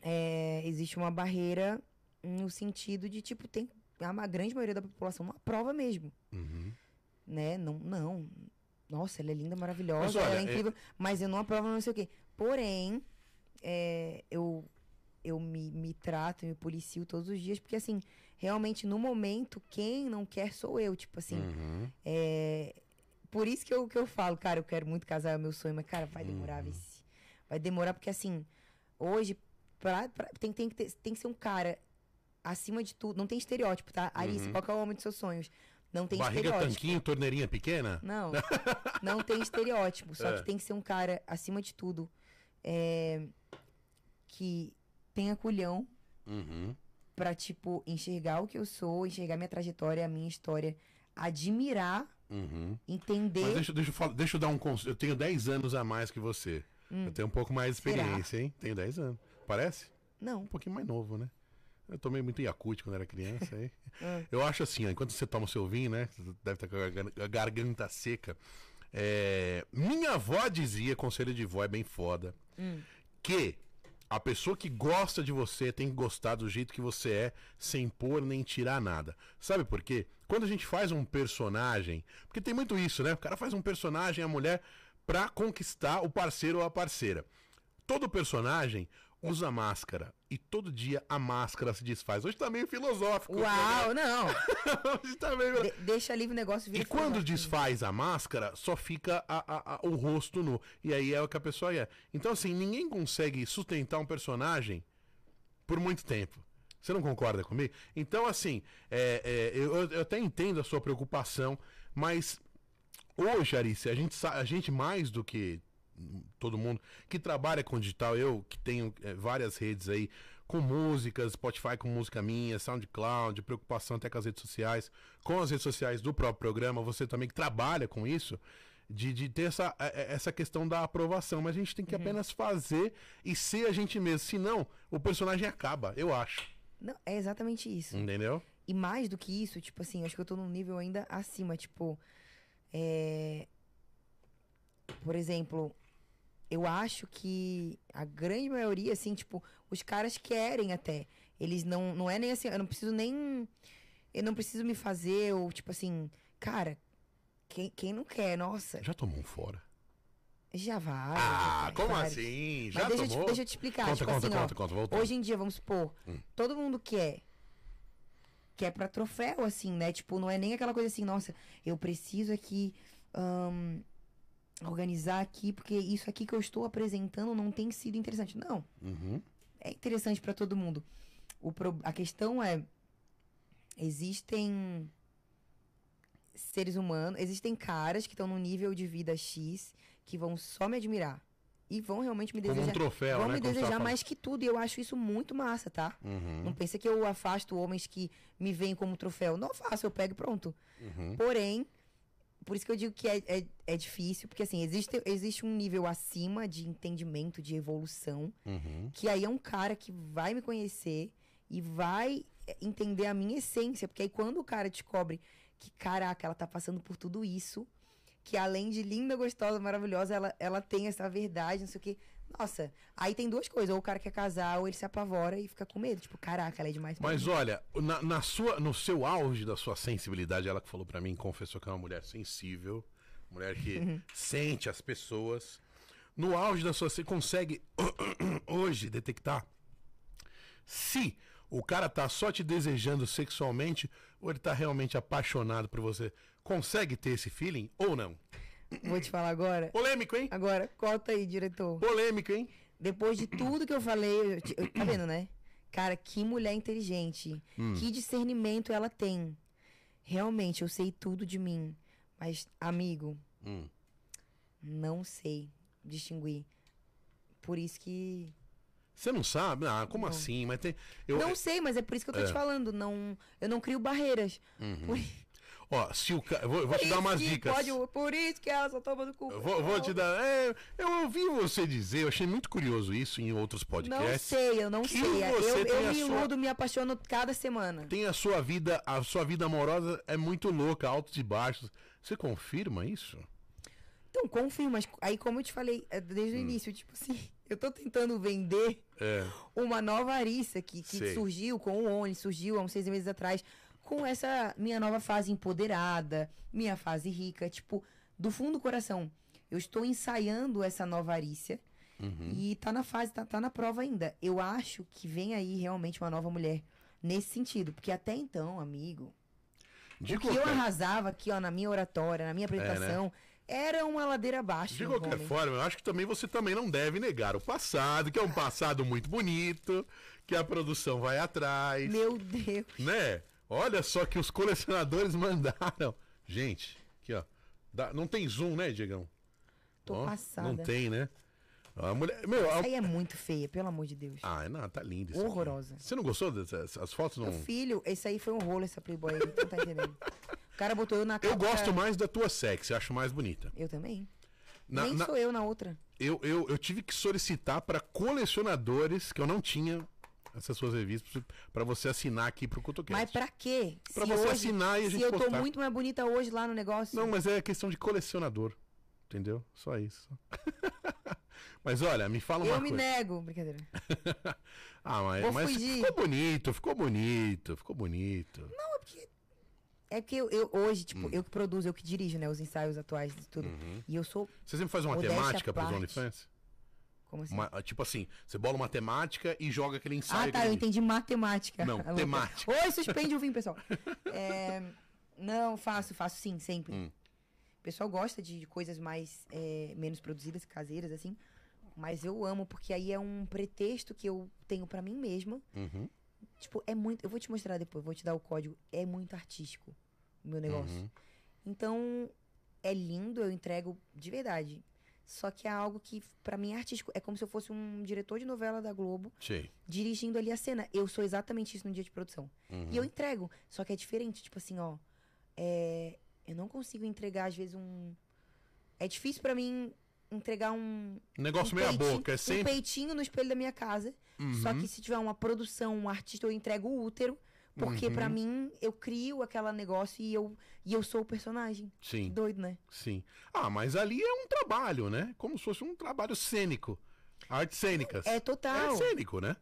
é, existe uma barreira no sentido de, tipo, tem a grande maioria da população não aprova mesmo, Uhum. né? Não, não. Nossa, ela é linda, maravilhosa, Mas olha, ela é é- incrível, mas eu não aprovo não sei o quê. Porém, é, eu, eu me, me trato, me policio todos os dias, porque, assim, realmente, no momento, quem não quer sou eu, tipo assim, Uhum. é, por isso que eu, que eu falo, cara, eu quero muito casar, é o meu sonho, mas, cara, vai demorar, Uhum. vice. Vai demorar, porque assim, hoje, pra, pra- tem, tem, que ter- tem que ser um cara acima de tudo. Não tem estereótipo, tá? Arice, Uhum. qual que é o homem dos seus sonhos? Não tem Barriga estereótipo. tanquinho, torneirinha pequena? Não, *laughs* não tem estereótipo. Só É. que tem que ser um cara, acima de tudo, é, que tenha culhão Uhum. pra, tipo, enxergar o que eu sou, enxergar minha trajetória, a minha história, admirar, Uhum. entender. Mas deixa, deixa, eu falar- deixa eu dar um conselho. Eu tenho 10 anos a mais que você. Eu tenho um pouco mais de Hum. Será? experiência, hein? Tenho 10 anos. Parece? Não. Um pouquinho mais novo, né? Eu tomei muito Yakult quando era criança. Aí. *laughs* Hum. Eu acho assim, ó, enquanto você toma o seu vinho, né? Você deve estar com a gar- a garganta seca. É, minha avó dizia, conselho de vó é bem foda, Hum. que a pessoa que gosta de você tem que gostar do jeito que você é, sem pôr nem tirar nada. Sabe por quê? Quando a gente faz um personagem, porque tem muito isso, né? O cara faz um personagem, a mulher, pra conquistar o parceiro ou a parceira. Todo personagem usa máscara e todo dia a máscara se desfaz. Hoje tá meio filosófico. Uau, não. *laughs* Hoje tá meio... De- deixa livre o negócio vira E quando desfaz a máscara, só fica a- a- a- o rosto nu. E aí é o que a pessoa é. Então, assim, ninguém consegue sustentar um personagem por muito tempo. Você não concorda comigo? Então, assim, é, é, eu, eu até entendo a sua preocupação, mas hoje, Arice, a gente, a gente mais do que todo mundo que trabalha com digital, eu que tenho é, várias redes aí, com músicas, Spotify com música minha, SoundCloud, preocupação até com as redes sociais, com as redes sociais do próprio programa, você também que trabalha com isso, de, de ter essa, é, é, essa questão da aprovação, mas a gente tem que apenas fazer e ser a gente mesmo, senão o personagem acaba, eu acho, Não, é exatamente isso. entendeu? E mais do que isso, tipo assim, acho que eu tô num nível ainda acima, tipo. É... Por exemplo, eu acho que a grande maioria, assim, tipo, os caras querem até. Eles não. Não é nem assim, eu não preciso nem. Eu não preciso me fazer, ou tipo assim, cara, quem, quem não quer, nossa, Já tomou um fora? já vai. Ah, já vai, como vários. assim? Já Mas deixa eu, tomou? te, deixa eu te explicar. Conta, tipo conta, assim, conta, ó, conta, voltando. Hoje em dia, vamos supor, Hum. todo mundo quer. Quer pra troféu, assim, né? Tipo, não é nem aquela coisa assim, nossa, eu preciso aqui ahn, organizar aqui, porque isso aqui que eu estou apresentando não tem sido interessante. Não, Uhum. é interessante pra todo mundo. O pro- A questão é, existem seres humanos, existem caras que estão num nível de vida X que vão só me admirar. E vão realmente me Como desejar. um troféu, vão né? me desejar mais que tudo. E eu acho isso muito massa, tá? Uhum. Não pensa que eu afasto homens que me veem como troféu. Não faço, eu pego e pronto. Uhum. Porém, por isso que eu digo que é, é, é difícil, porque assim, existe, existe um nível acima de entendimento, de evolução, Uhum. que aí é um cara que vai me conhecer e vai entender a minha essência. Porque aí quando o cara descobre que, caraca, ela tá passando por tudo isso, que além de linda, gostosa, maravilhosa, ela, ela tem essa verdade, não sei o quê. Nossa, aí tem duas coisas. Ou o cara quer casar, ou ele se apavora e fica com medo. Tipo, caraca, ela é demais Mas olha, na, na sua, no seu auge da sua sensibilidade, ela que falou pra mim, confessou que é uma mulher sensível, mulher que Uhum. sente as pessoas. No auge da sua, você consegue *coughs* hoje detectar se o cara tá só te desejando sexualmente ou ele tá realmente apaixonado por você. Consegue ter esse feeling ou não? Vou te falar agora. Polêmico, hein? Agora, corta aí, diretor. Polêmico, hein? Depois de tudo que eu falei, eu te- eu- tá vendo, né? Cara, que mulher inteligente. Hum. Que discernimento ela tem. Realmente, eu sei tudo de mim. Mas, amigo, Hum. não sei distinguir. Por isso que. Você não sabe? Ah, como Não. assim? Mas tem. Eu, não sei, mas é por isso que eu tô É. te falando. Não, eu não crio barreiras. Uhum. Por, Ó, se o. Vou, vou te dar umas dicas. pode- por isso que ela só toma no cu. Eu Vou, vou te dar. é, eu ouvi você dizer, eu achei muito curioso isso em outros Não podcasts. sei, eu não sei. Eu, eu me sua- me apaixono cada semana. Tem a sua vida, a sua vida amorosa é muito louca, altos e baixos. Você confirma isso? Então, confirma. Mas aí, como eu te falei é, desde o Hum. início, tipo assim, *laughs* eu tô tentando vender É. uma nova Arissa que, que surgiu com o Oni, surgiu há uns seis meses atrás, com essa minha nova fase empoderada, minha fase rica, tipo, do fundo do coração. Eu estou ensaiando essa nova Arícia Uhum. e tá na fase, tá, tá na prova ainda. Eu acho que vem aí realmente uma nova mulher nesse sentido, porque até então, amigo, De o que eu arrasava aqui, ó, na minha oratória, na minha apresentação, era uma ladeira abaixo. de qualquer homem. forma, eu acho que também você também não deve negar o passado, que é um passado muito bonito, que a produção vai atrás. Meu Deus. Né? Olha só que os colecionadores *laughs* mandaram. Gente, aqui ó. Dá- não tem zoom, né, Diegão? Tô Ó, passada. Não tem, né? A mulher. Meu, a- Essa aí é muito feia, pelo amor de Deus. Ah, não, tá lindo isso. aqui. Horrorosa. Você não gostou dessas as fotos? Não... Meu filho, esse aí foi um rolo, essa Playboy aí, tu tá entendendo. O cara botou eu na capa. Eu gosto mais da tua sexy, acho mais bonita. Eu também. Na- Nem na- sou eu na outra. eu, eu, eu tive que solicitar para colecionadores que eu não tinha essas suas revistas pra você assinar aqui pro CutoCast. Mas pra quê? Pra Se você hoje- assinar e a gente Se eu tô postar. muito mais bonita hoje lá no negócio. Não, mas é questão de colecionador. Entendeu? Só isso. *laughs* mas olha, me fala uma eu me coisa. nego. Brincadeira. *laughs* Ah, mas, Vou mas fugir. ficou bonito, ficou bonito, ficou bonito. É porque eu, eu- hoje, tipo, eu que produzo, eu que dirijo, né? Os ensaios atuais de tudo. E eu sou. Você sempre faz uma temática pros parte. OnlyFans? Como assim? Uma- tipo assim, você bola uma temática e joga aquele ensaio. Ah, tá, eu entendi matemática. Não, *laughs* louca. temática. Oi, suspende o vinho, pessoal. *laughs* É, não, faço, faço sim, sempre. Hum. O pessoal gosta de coisas mais, é, menos produzidas, caseiras, assim. Mas eu amo, porque aí é um pretexto que eu tenho pra mim mesma. Uhum, Tipo, é muito. Eu vou te mostrar depois, vou te dar o código. É muito artístico o meu negócio. uhum. Então, é lindo, eu entrego de verdade. Só que é algo que, pra mim, é artístico. É como se eu fosse um diretor de novela da Globo Sei. dirigindo ali a cena. Eu sou exatamente isso no dia de produção. Uhum. E eu entrego. Só que é diferente. Tipo assim, ó. é, eu não consigo entregar, às vezes, um. É difícil pra mim entregar um. Um negócio um meia boca, é Um sempre. peitinho no espelho da minha casa. Só Uhum. que se tiver uma produção, um artista, eu entrego o útero. Porque Uhum. pra mim, eu crio aquele negócio e eu, e eu sou o personagem. Sim, doido, né? sim. Ah, mas ali é um trabalho, né? Como se fosse um trabalho cênico. Artes cênicas. É total. É cênico, né?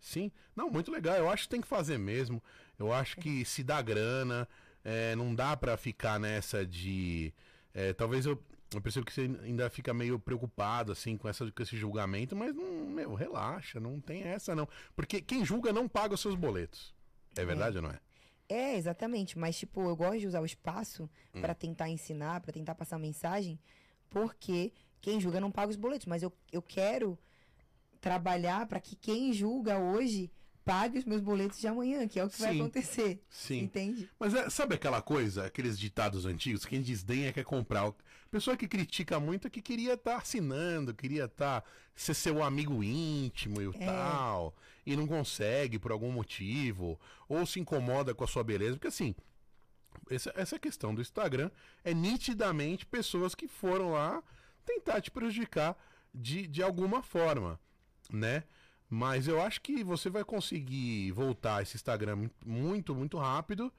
Sim. Não, muito legal. Eu acho que tem que fazer mesmo. Eu acho que se dá grana, é, não dá pra ficar nessa de. é, talvez eu, eu percebo que você ainda fica meio preocupado, assim, com, essa, com esse julgamento, mas não, meu, relaxa, não tem essa, não. Porque quem julga não paga os seus boletos. É verdade ou não é? É, exatamente. Mas, tipo, eu gosto de usar o espaço Hum. pra tentar ensinar, pra tentar passar mensagem, porque quem julga não paga os boletos. Mas eu, eu quero trabalhar pra que quem julga hoje pague os meus boletos de amanhã, que é o que vai Sim. acontecer. Sim. Entende? Mas é- sabe aquela coisa, aqueles ditados antigos, quem desdenha quer comprar. O- Pessoa que critica muito é que queria estar assinando, queria estar ser seu amigo íntimo e É. tal, e não consegue por algum motivo, ou se incomoda com a sua beleza, porque assim, essa, essa questão do Instagram é nitidamente pessoas que foram lá tentar te prejudicar de, de alguma forma, né? Mas eu acho que você vai conseguir voltar esse Instagram muito, muito rápido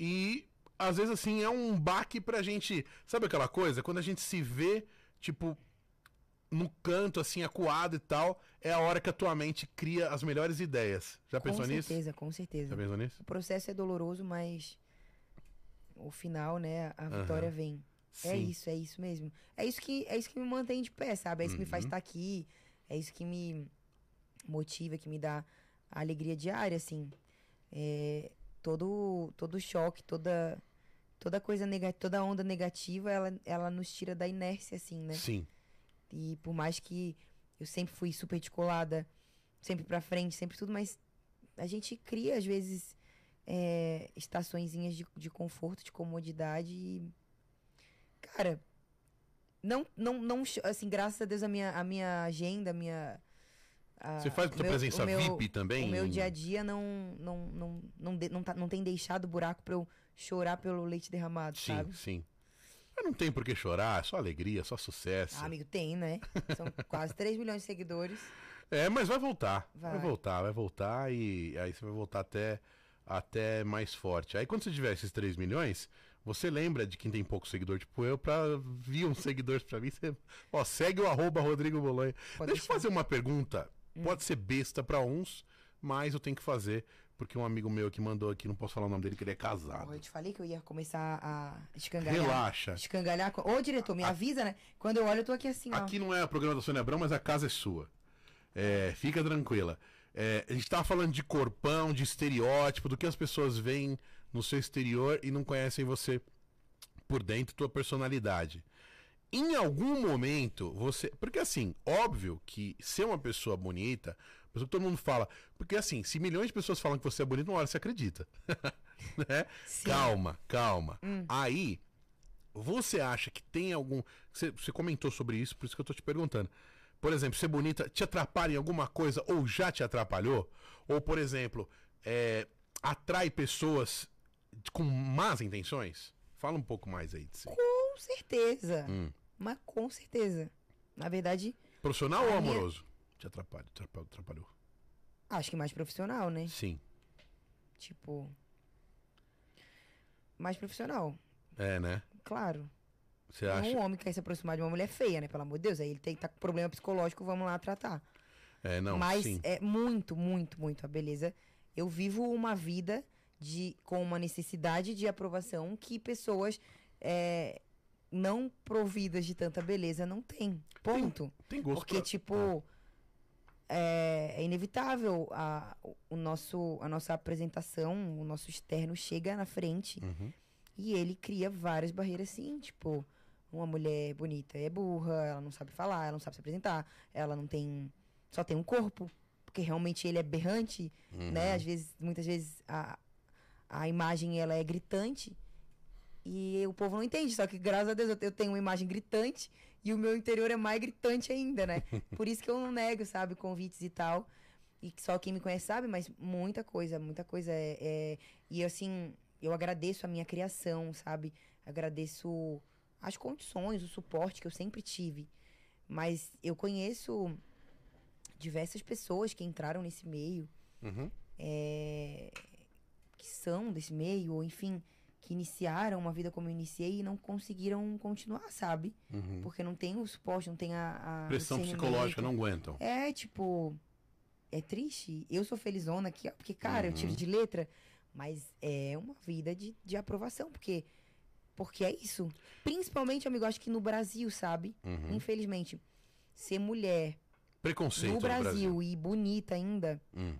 e às vezes assim é um baque pra gente. Sabe aquela coisa? Quando a gente se vê, tipo, no canto, assim, acuado e tal, é a hora que a tua mente cria as melhores ideias. Já pensou com nisso? certeza, com certeza. Já pensou nisso? O processo é doloroso, mas o final, né, a vitória vem. É Sim. isso, é isso mesmo. É isso que é isso que me mantém de pé, sabe? É isso que me faz Uhum. estar aqui. É isso que me motiva, que me dá a alegria diária, assim. É, todo todo choque, toda toda coisa negativa, toda onda negativa, ela ela nos tira da inércia, assim, né? Sim. E por mais que eu sempre fui super descolada, sempre pra frente, sempre tudo, mas a gente cria, às vezes, é, estaçõezinhas de, de conforto, de comodidade e. Cara, não, não, não, assim, graças a Deus a minha, a minha agenda, a minha. a- Você faz o tua meu- presença meu- VIP também? O meu dia a dia não, não, não, não, de- não, tá- não tem deixado buraco pra eu chorar pelo leite derramado, Sim, sabe? sim. Mas não tem por que chorar, é só alegria, só sucesso. Ah, amigo, tem, né? São *laughs* quase 3 milhões de seguidores. É, mas vai voltar. Vai. Vai. voltar, vai voltar e aí você vai voltar até, até mais forte. Aí quando você tiver esses 3 milhões, você lembra de quem tem pouco seguidor, tipo eu, pra vir uns seguidores pra mim, você, ó, segue o arroba Rodrigo Bolonha. Deixa eu fazer uma pergunta. Pode ser besta pra uns, mas eu tenho que fazer, porque um amigo meu que mandou aqui, não posso falar o nome dele, que ele é casado. eu te falei que eu ia começar a escangalhar. Relaxa. Escangalhar. Ô, diretor, me avisa, né? Quando eu olho, eu tô aqui assim, ó. Aqui não é o programa da Sônia Abrão, mas a casa é sua. É, fica tranquila. É, a gente tava falando de corpão, de estereótipo, do que as pessoas veem no seu exterior e não conhecem você por dentro, tua personalidade. Em algum momento, você. Porque assim, óbvio que ser uma pessoa bonita, Por isso que todo mundo fala. Porque assim, se milhões de pessoas falam que você é bonito, uma hora você acredita. *laughs* né? Sim. Calma, calma. Hum. Aí, você acha que tem algum. Você, você comentou sobre isso, por isso que eu tô te perguntando. Por exemplo, ser bonita te atrapalha em alguma coisa ou já te atrapalhou? Ou, por exemplo, é, atrai pessoas com más intenções? Fala um pouco mais aí de si. Com certeza. Hum. Mas com certeza. Na verdade, Profissional ou amoroso? Te atrapalha, atrapalhou. acho que mais profissional, né? Sim. Tipo. Mais profissional, É, né? claro. Você acha? Um homem quer se aproximar de uma mulher feia, né? Pelo amor de Deus. Aí ele tem que estar com problema psicológico, vamos lá tratar. É, não, Mas sim. é muito, muito, muito a beleza. Eu vivo uma vida de com uma necessidade de aprovação que pessoas é, não providas de tanta beleza não têm. Ponto. Tem gosto Porque, pra- tipo, é, é inevitável a, o nosso, a nossa apresentação, o nosso externo chega na frente Uhum. e ele cria várias barreiras, sim. Tipo, uma mulher bonita é burra, ela não sabe falar, ela não sabe se apresentar, ela não tem. Só tem um corpo. Porque realmente ele é berrante, Uhum. né? Às vezes, muitas vezes a, a imagem ela é gritante e o povo não entende. Só que graças a Deus eu, eu tenho uma imagem gritante e o meu interior é mais gritante ainda, né? *laughs* Por isso que eu não nego, sabe, convites e tal. E só quem me conhece sabe, mas muita coisa, muita coisa é, é- E assim, eu agradeço a minha criação, sabe? Agradeço as condições, o suporte que eu sempre tive. Mas eu conheço diversas pessoas que entraram nesse meio Uhum. é, que são desse meio, ou enfim, que iniciaram uma vida como eu iniciei e não conseguiram continuar, sabe? Uhum. Porque não tem o suporte, não tem a. a Pressão psicológica, não aguentam. É, tipo. É triste. Eu sou felizona aqui, porque, cara, eu tiro Uhum. de letra, mas é uma vida de, de aprovação, porque. Porque é isso. Principalmente, amigo, acho que no Brasil, sabe? Uhum. Infelizmente, ser mulher Preconceito no Brasil, e bonita ainda, Hum.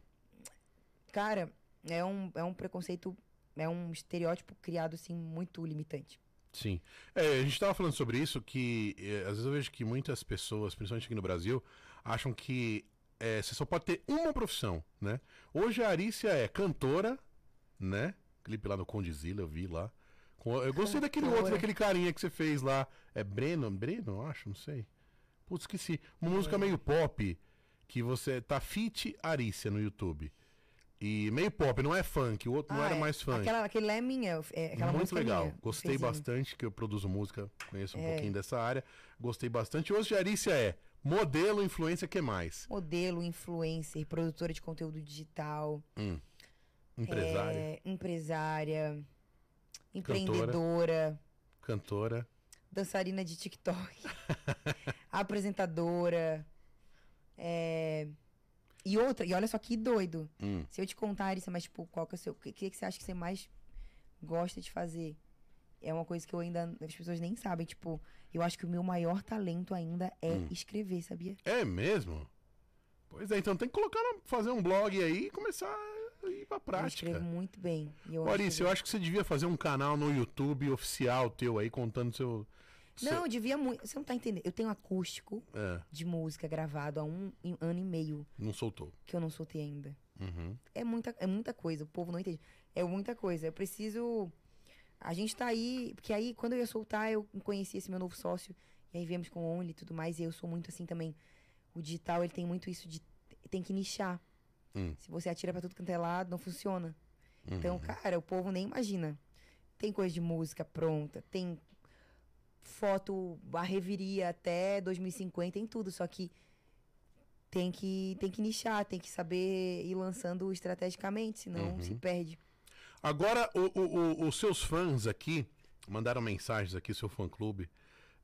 Cara, é um, é um preconceito, é um estereótipo criado, assim, muito limitante. Sim. É, a gente tava falando sobre isso que é, às vezes eu vejo que muitas pessoas, principalmente aqui no Brasil, acham que é, você só pode ter uma profissão, né? Hoje a Arícia é cantora, né? Clipe lá no Condizila, eu vi lá. Eu gostei daquele outro, daquele carinha que você fez lá. É Breno? Breno, eu acho, não sei. Putz, esqueci. Uma música meio pop, que você tá fit Arícia no YouTube. E meio pop, não é funk, o outro não Ah, era é. mais funk. Aquela, aquele é minha, é, aquela Muito é legal. minha, Gostei Fezinho. bastante, que eu produzo música, conheço um É. pouquinho dessa área. Gostei bastante. Hoje a Arícia é modelo, influência, que mais? Modelo, influencer, produtora de conteúdo digital, Hum. Empresária, é, empresária, empreendedora, cantora. dançarina de TikTok, *laughs* apresentadora, é, e outra, e olha só que doido. Hum. Se eu te contar, Arissa, mas tipo, qual que é o seu. O que, que você acha que você mais gosta de fazer? É uma coisa que eu ainda. As pessoas nem sabem. Tipo, eu acho que o meu maior talento ainda é Hum. escrever, sabia? É mesmo? Pois é, então tem que colocar, fazer um blog aí e começar a ir pra Eu prática. escrevo muito bem. Eu Maurício, eu acho acho que você devia fazer um canal no YouTube oficial teu aí, contando seu. Não, eu devia muito. Você não tá entendendo. Eu tenho acústico É, de música gravado há um um ano e meio não soltou. que eu não soltei ainda. Uhum. É muita, é muita coisa, o povo não entende. É muita coisa. Eu preciso. A gente tá aí. Porque aí, quando eu ia soltar, eu conheci esse meu novo sócio. E aí viemos com o Only e tudo mais. E eu sou muito assim também. O digital, ele tem muito isso de. Tem que nichar. Hum. Se você atira pra tudo quanto é lado, não funciona. Então, Uhum. cara, o povo nem imagina. Tem coisa de música pronta, tem foto, a reviria até 2050, tem tudo. Só que tem que, tem que nichar, tem que saber ir lançando estrategicamente, senão Uhum. se perde. Agora, o- o- o- os seus fãs aqui mandaram mensagens aqui, seu fã clube.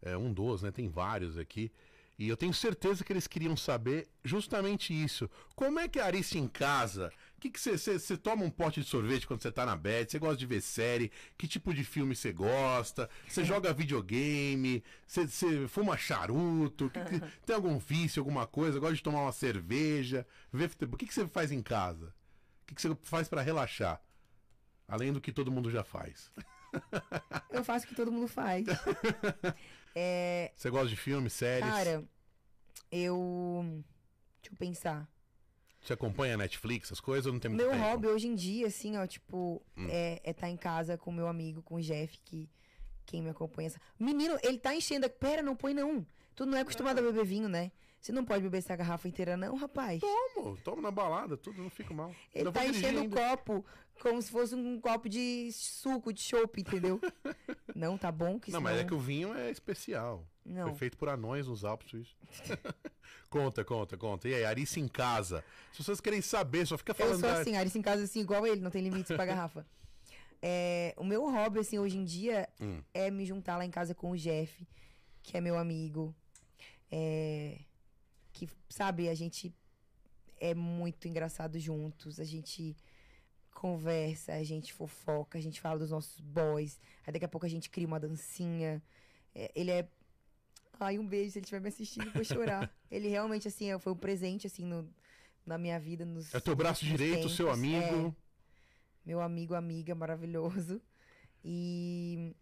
É um dos, né? Tem vários aqui. E eu tenho certeza que eles queriam saber justamente isso. Como é que a Arice em casa? Que que você toma um pote de sorvete quando você tá na bed? Você gosta de ver série? Que tipo de filme você gosta? Você joga videogame? Você fuma charuto? Que que- *laughs* tem algum vício, alguma coisa? Gosta de tomar uma cerveja? Ver futebol? O que você faz em casa? O que você faz pra relaxar? Além do que todo mundo já faz. Eu faço o que todo mundo faz. *laughs* é, Você gosta de filmes, séries? cara, eu. Deixa eu pensar. Você acompanha Netflix, essas coisas ou não tem muito Meu tempo? hobby hoje em dia, assim, ó, tipo, Hum. é estar em casa com meu amigo, com o Jeff, que quem me acompanha. Menino, ele tá enchendo. a- Pera, não põe não. Tu não é acostumado a beber vinho, né? Você não pode beber essa garrafa inteira, não, rapaz. Tomo, tomo na balada, tudo, não fico mal. Ele Ainda tá enchendo o copo como se fosse um copo de suco, de chopp, entendeu? *laughs* não, tá bom que Não, senão... mas é que o vinho é especial. Não. Foi feito por anões nos Alpes suíços. *laughs* conta, conta, conta. E aí, Arice em casa. Se vocês querem saber, só fica Eu falando. sou da- assim, Alice em casa, assim, igual ele, não tem limites pra garrafa. *laughs* É, o meu hobby, assim, hoje em dia Hum. é me juntar lá em casa com o Jeff, que é meu amigo. É, que, sabe, a gente é muito engraçado juntos, a gente conversa, a gente fofoca, a gente fala dos nossos boys, aí daqui a pouco a gente cria uma dancinha. É, ele é. Ai, um beijo se ele estiver me assistindo, vou chorar. *laughs* ele realmente, assim, é- foi um presente, assim, no- na minha vida. Nos É teu braço direito, seu tempos. É, amigo. meu amigo, amiga maravilhoso. E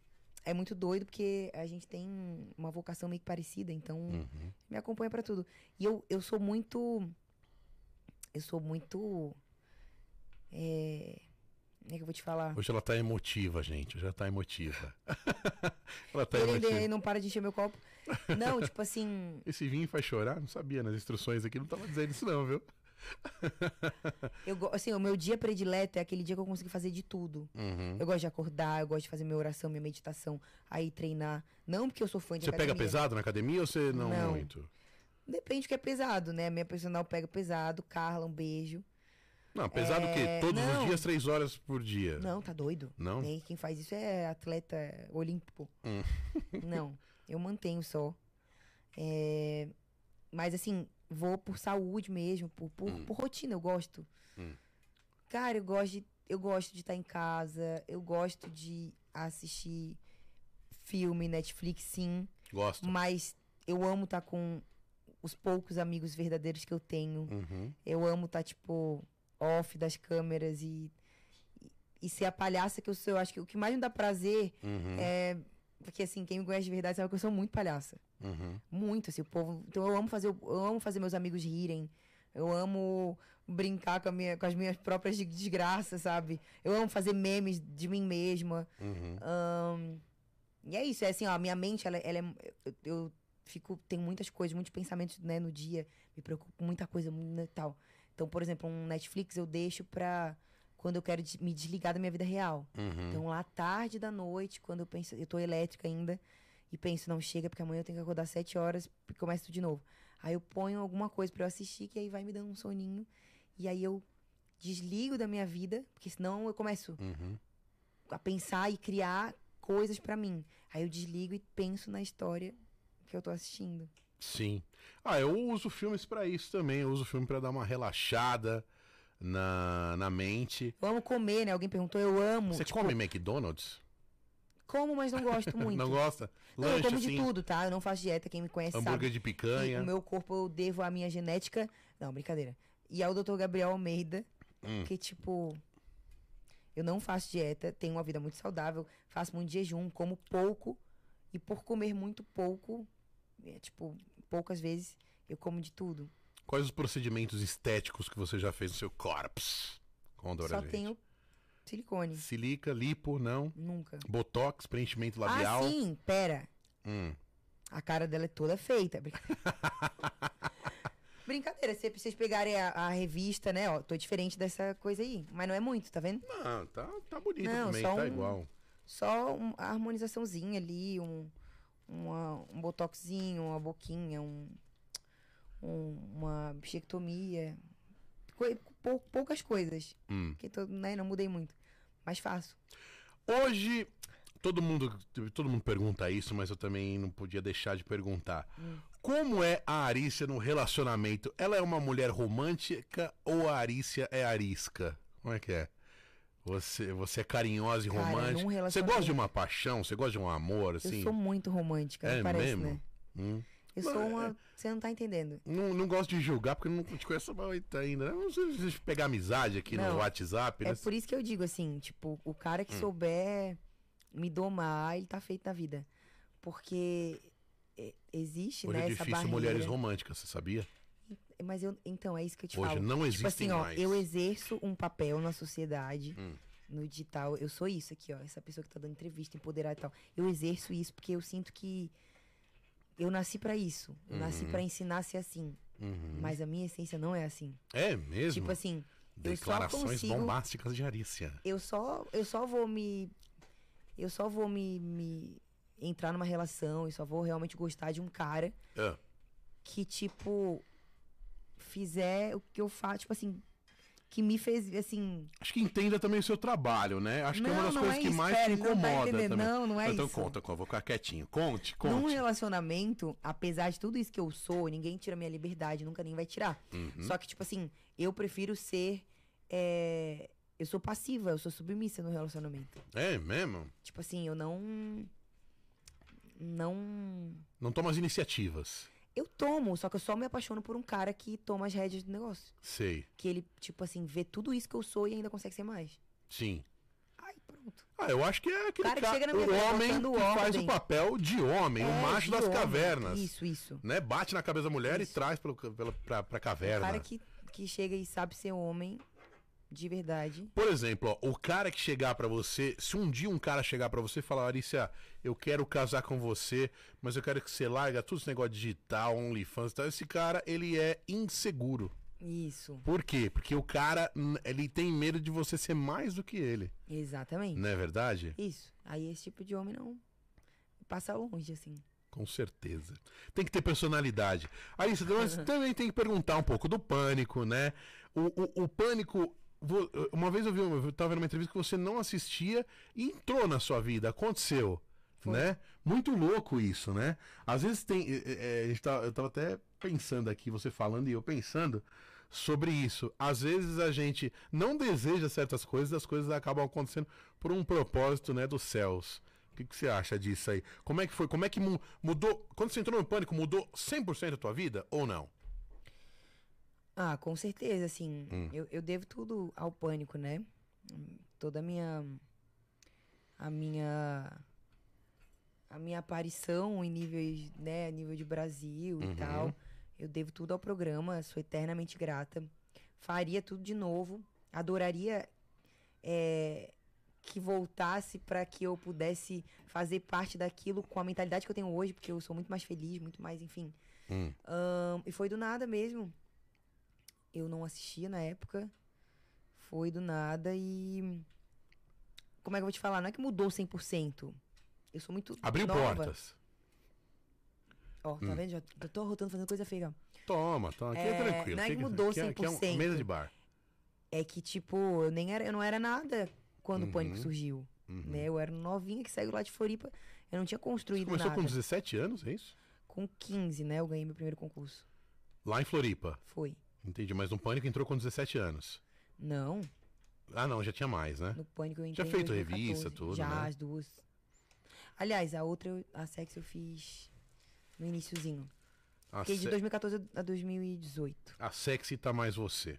é muito doido porque a gente tem uma vocação meio que parecida, então Uhum. me acompanha pra tudo. E eu, eu sou muito. Eu sou muito. É. É que eu vou te falar? Hoje ela tá emotiva, gente. Hoje ela tá emotiva. *laughs* ela tá Ele, ele emotiva. não para de encher meu copo. Não, tipo assim. *laughs* Esse vinho faz chorar? Não sabia, nas instruções aqui não tava dizendo isso não, viu? *laughs* Eu, assim, o meu dia predileto é aquele dia que eu consigo fazer de tudo. Uhum. Eu gosto de acordar, eu gosto de fazer minha oração, minha meditação, aí treinar. Não porque eu sou fã de Você pega academia. pesado na academia ou você não, Não. muito? Depende do que é pesado, né? Minha personal pega pesado. Carla, um beijo. Não, pesado o quê? É, Todos não. os dias, três horas por dia. Não, tá doido. Não? Tem, quem faz isso é atleta olímpico. Hum. *laughs* Não, eu mantenho só. É, Mas assim, vou por saúde mesmo, por, por, Hum. por rotina, eu gosto. Hum. Cara, eu gosto de, eu gosto de estar em casa, eu gosto de assistir filme, Netflix, sim. Gosto. Mas eu amo estar com os poucos amigos verdadeiros que eu tenho. Uhum. Eu amo estar, tipo, off das câmeras e, e, e ser a palhaça que eu sou. Eu acho que o que mais me dá prazer Uhum. é. Porque, assim, quem me conhece de verdade sabe que eu sou muito palhaça. Uhum. Muito, assim, o povo. Então eu amo fazer, eu amo fazer meus amigos rirem. Eu amo brincar com, minha, com as minhas próprias de- desgraças, sabe? Eu amo fazer memes de mim mesma. Uhum. Ahn, e é isso, é assim, ó, a minha mente, ela, ela é. Eu, eu fico. Tenho muitas coisas, muitos pensamentos né, no dia, me preocupo com muita coisa né, tal. Então, por exemplo, um Netflix eu deixo pra quando eu quero me desligar da minha vida real. Uhum. Então, lá tarde da noite, quando eu penso, eu tô elétrica ainda, e penso, não chega, porque amanhã eu tenho que acordar sete horas e começo tudo de novo. Aí eu ponho alguma coisa pra eu assistir, que aí vai me dando um soninho. E aí eu desligo da minha vida, porque senão eu começo Uhum. a pensar e criar coisas pra mim. Aí eu desligo e penso na história que eu tô assistindo. Sim. Ah, eu uso filmes pra isso também. Eu uso filme pra dar uma relaxada na, na mente. Eu amo comer, né? Alguém perguntou, eu amo. Você tipo, come McDonald's? Como, mas não gosto *laughs* muito. Não gosta? Não, eu Lanche como assim, de tudo, tá? Eu não faço dieta, quem me conhece hambúrguer sabe. de E picanha. o meu corpo eu devo à minha genética. Não, brincadeira. E ao Dr. Gabriel Almeida, Hum. que tipo. Eu não faço dieta, tenho uma vida muito saudável, faço muito jejum, como pouco. E por comer muito pouco, é, tipo, poucas vezes, eu como de tudo. Quais os procedimentos estéticos que você já fez no seu corpus? Conta Só gente. tenho silicone. Silica, lipo, não. Nunca. Botox, preenchimento labial. Ah, sim, pera. Hum. A cara dela é toda feita. Brin- *laughs* Brincadeira, se vocês pegarem a, a revista, né? Ó, tô diferente dessa coisa aí. Mas não é muito, tá vendo? Não, tá, tá bonito Não, também, só tá um- igual. Só um- a harmonizaçãozinha ali, um, uma- um botoxinho, uma boquinha, um, um- uma bichectomia. Pou- poucas coisas. Hum. Que tô, né, não mudei muito. Mas faço. Hoje, todo mundo, todo mundo pergunta isso, mas eu também não podia deixar de perguntar. Hum. Como é a Arícia no relacionamento? Ela é uma mulher romântica ou a Arícia é arisca? Como é que é? Você, você é carinhosa e Cara, romântica? num Você relacionamento- gosta de uma paixão? Você gosta de um amor, assim? Eu sou muito romântica, É parece, mesmo? né? Hum. Eu sou é- uma. Você não tá entendendo. Não, não gosto de julgar porque não te conheço muito ainda. né? Não sei se pegar amizade aqui no Não, WhatsApp. É né? por isso que eu digo assim, tipo, o cara Hum. que souber me domar, ele tá feito na vida. Porque é, existe, Hoje né, é difícil mulheres românticas, você sabia? Mas eu. Então, é isso que eu te Hoje falo. não Tipo existem assim, ó, mais. eu exerço um papel na sociedade, Hum. no digital. Eu sou isso aqui, ó. Essa pessoa que tá dando entrevista, empoderada e tal. Eu exerço isso porque eu sinto que eu nasci pra isso. Eu nasci Uhum. pra ensinar a ser assim. Uhum. Mas a minha essência não é assim. É mesmo? Tipo assim, Declarações consigo- bombásticas de Arícia. eu só, eu só vou me. Eu só vou me, me entrar numa relação e só vou realmente gostar de um cara Ah, que, tipo, fizer o que eu faço, tipo assim, que me fez, assim... acho que entenda também o seu trabalho, né? Acho que é uma Não, das não coisas é que isso, mais pera, te ele não tá incomoda também. Não, não é então isso. conta, conta, vou ficar quietinho. Conte, Num conte. relacionamento, apesar de tudo isso que eu sou, ninguém tira minha liberdade, nunca nem vai tirar. Uhum. Só que, tipo assim, eu prefiro ser... é, Eu sou passiva, eu sou submissa no relacionamento. É mesmo? Tipo assim, eu não... Não... Não toma as iniciativas. Eu tomo, só que eu só me apaixono por um cara que toma as rédeas do negócio. Sei. Que ele, tipo assim, vê tudo isso que eu sou e ainda consegue ser mais. Sim. Ai, pronto. Ah, eu acho que é aquele Cara que chega na o minha frente homem que faz ordem. o papel de homem, o É, macho de das homem. cavernas. Isso, isso. Né? Bate na cabeça da mulher Isso. e traz pelo, pela, pra, pra O caverna. cara que, que chega e sabe ser homem de verdade. Por exemplo, ó, o cara que chegar pra você, se um dia um cara chegar pra você e falar, Arícia, eu quero casar com você, mas eu quero que você larga tudo esse negócio digital, OnlyFans e tal, esse cara, ele é inseguro. Isso, Por quê? Porque o cara, ele tem medo de você ser mais do que ele. exatamente. Não é verdade? Isso. Aí esse tipo de homem não passa longe, assim. Com certeza. Tem que ter personalidade. Aí você também *laughs* tem que perguntar um pouco do pânico, né? O, o, o pânico. Uma vez eu vi, eu tava vendo uma entrevista que você não assistia e entrou na sua vida. Aconteceu. Foi. Né? Muito louco isso, né? Às vezes tem. é, é, gente tá- eu tava até pensando aqui, você falando e eu pensando sobre isso. Às vezes a gente não deseja certas coisas, as coisas acabam acontecendo por um propósito, né, dos céus. O que, que você acha disso aí? Como é que foi? Como é que mu- mudou? Quando você entrou no pânico, mudou 100% a tua vida ou não? Ah, com certeza, assim. Hum. Eu, eu devo tudo ao pânico, né? Toda a minha. A minha. A minha aparição em níveis, né? Nível de Brasil Uhum. e tal. Eu devo tudo ao programa, sou eternamente grata. Faria tudo de novo. Adoraria é, que voltasse para que eu pudesse fazer parte daquilo com a mentalidade que eu tenho hoje, porque eu sou muito mais feliz, muito mais, enfim. Hum. Ahn, e foi do nada mesmo. Eu não assistia na época. Foi do nada e. Como é que eu vou te falar? Não é que mudou 100%. Eu sou muito. Abriu nova. portas. Ó, tá Hum. vendo? Já tô rotando fazendo coisa feia. Toma, toma. Aqui é, É, tranquilo. não é que Fica- mudou aqui é- aqui é 100%. mesa de bar. É que, tipo, eu nem era, eu não era nada quando Uhum. o pânico surgiu. Uhum. Né? Eu era novinha que saiu lá de Floripa. Eu não tinha Você construído começou nada. com 17 anos, é isso? Com 15, né? Eu ganhei meu primeiro concurso. Lá em Floripa. Foi. Entendi, mas no pânico entrou com 17 anos. Não, Ah, não, já tinha mais, né? no pânico eu Já entrei em feito 2014. revista, tudo, Já, né? as duas. Aliás, a outra, a sexo eu fiz no iniciozinho. A, Fiquei de se- 2014 a 2018. a sexy tá mais você,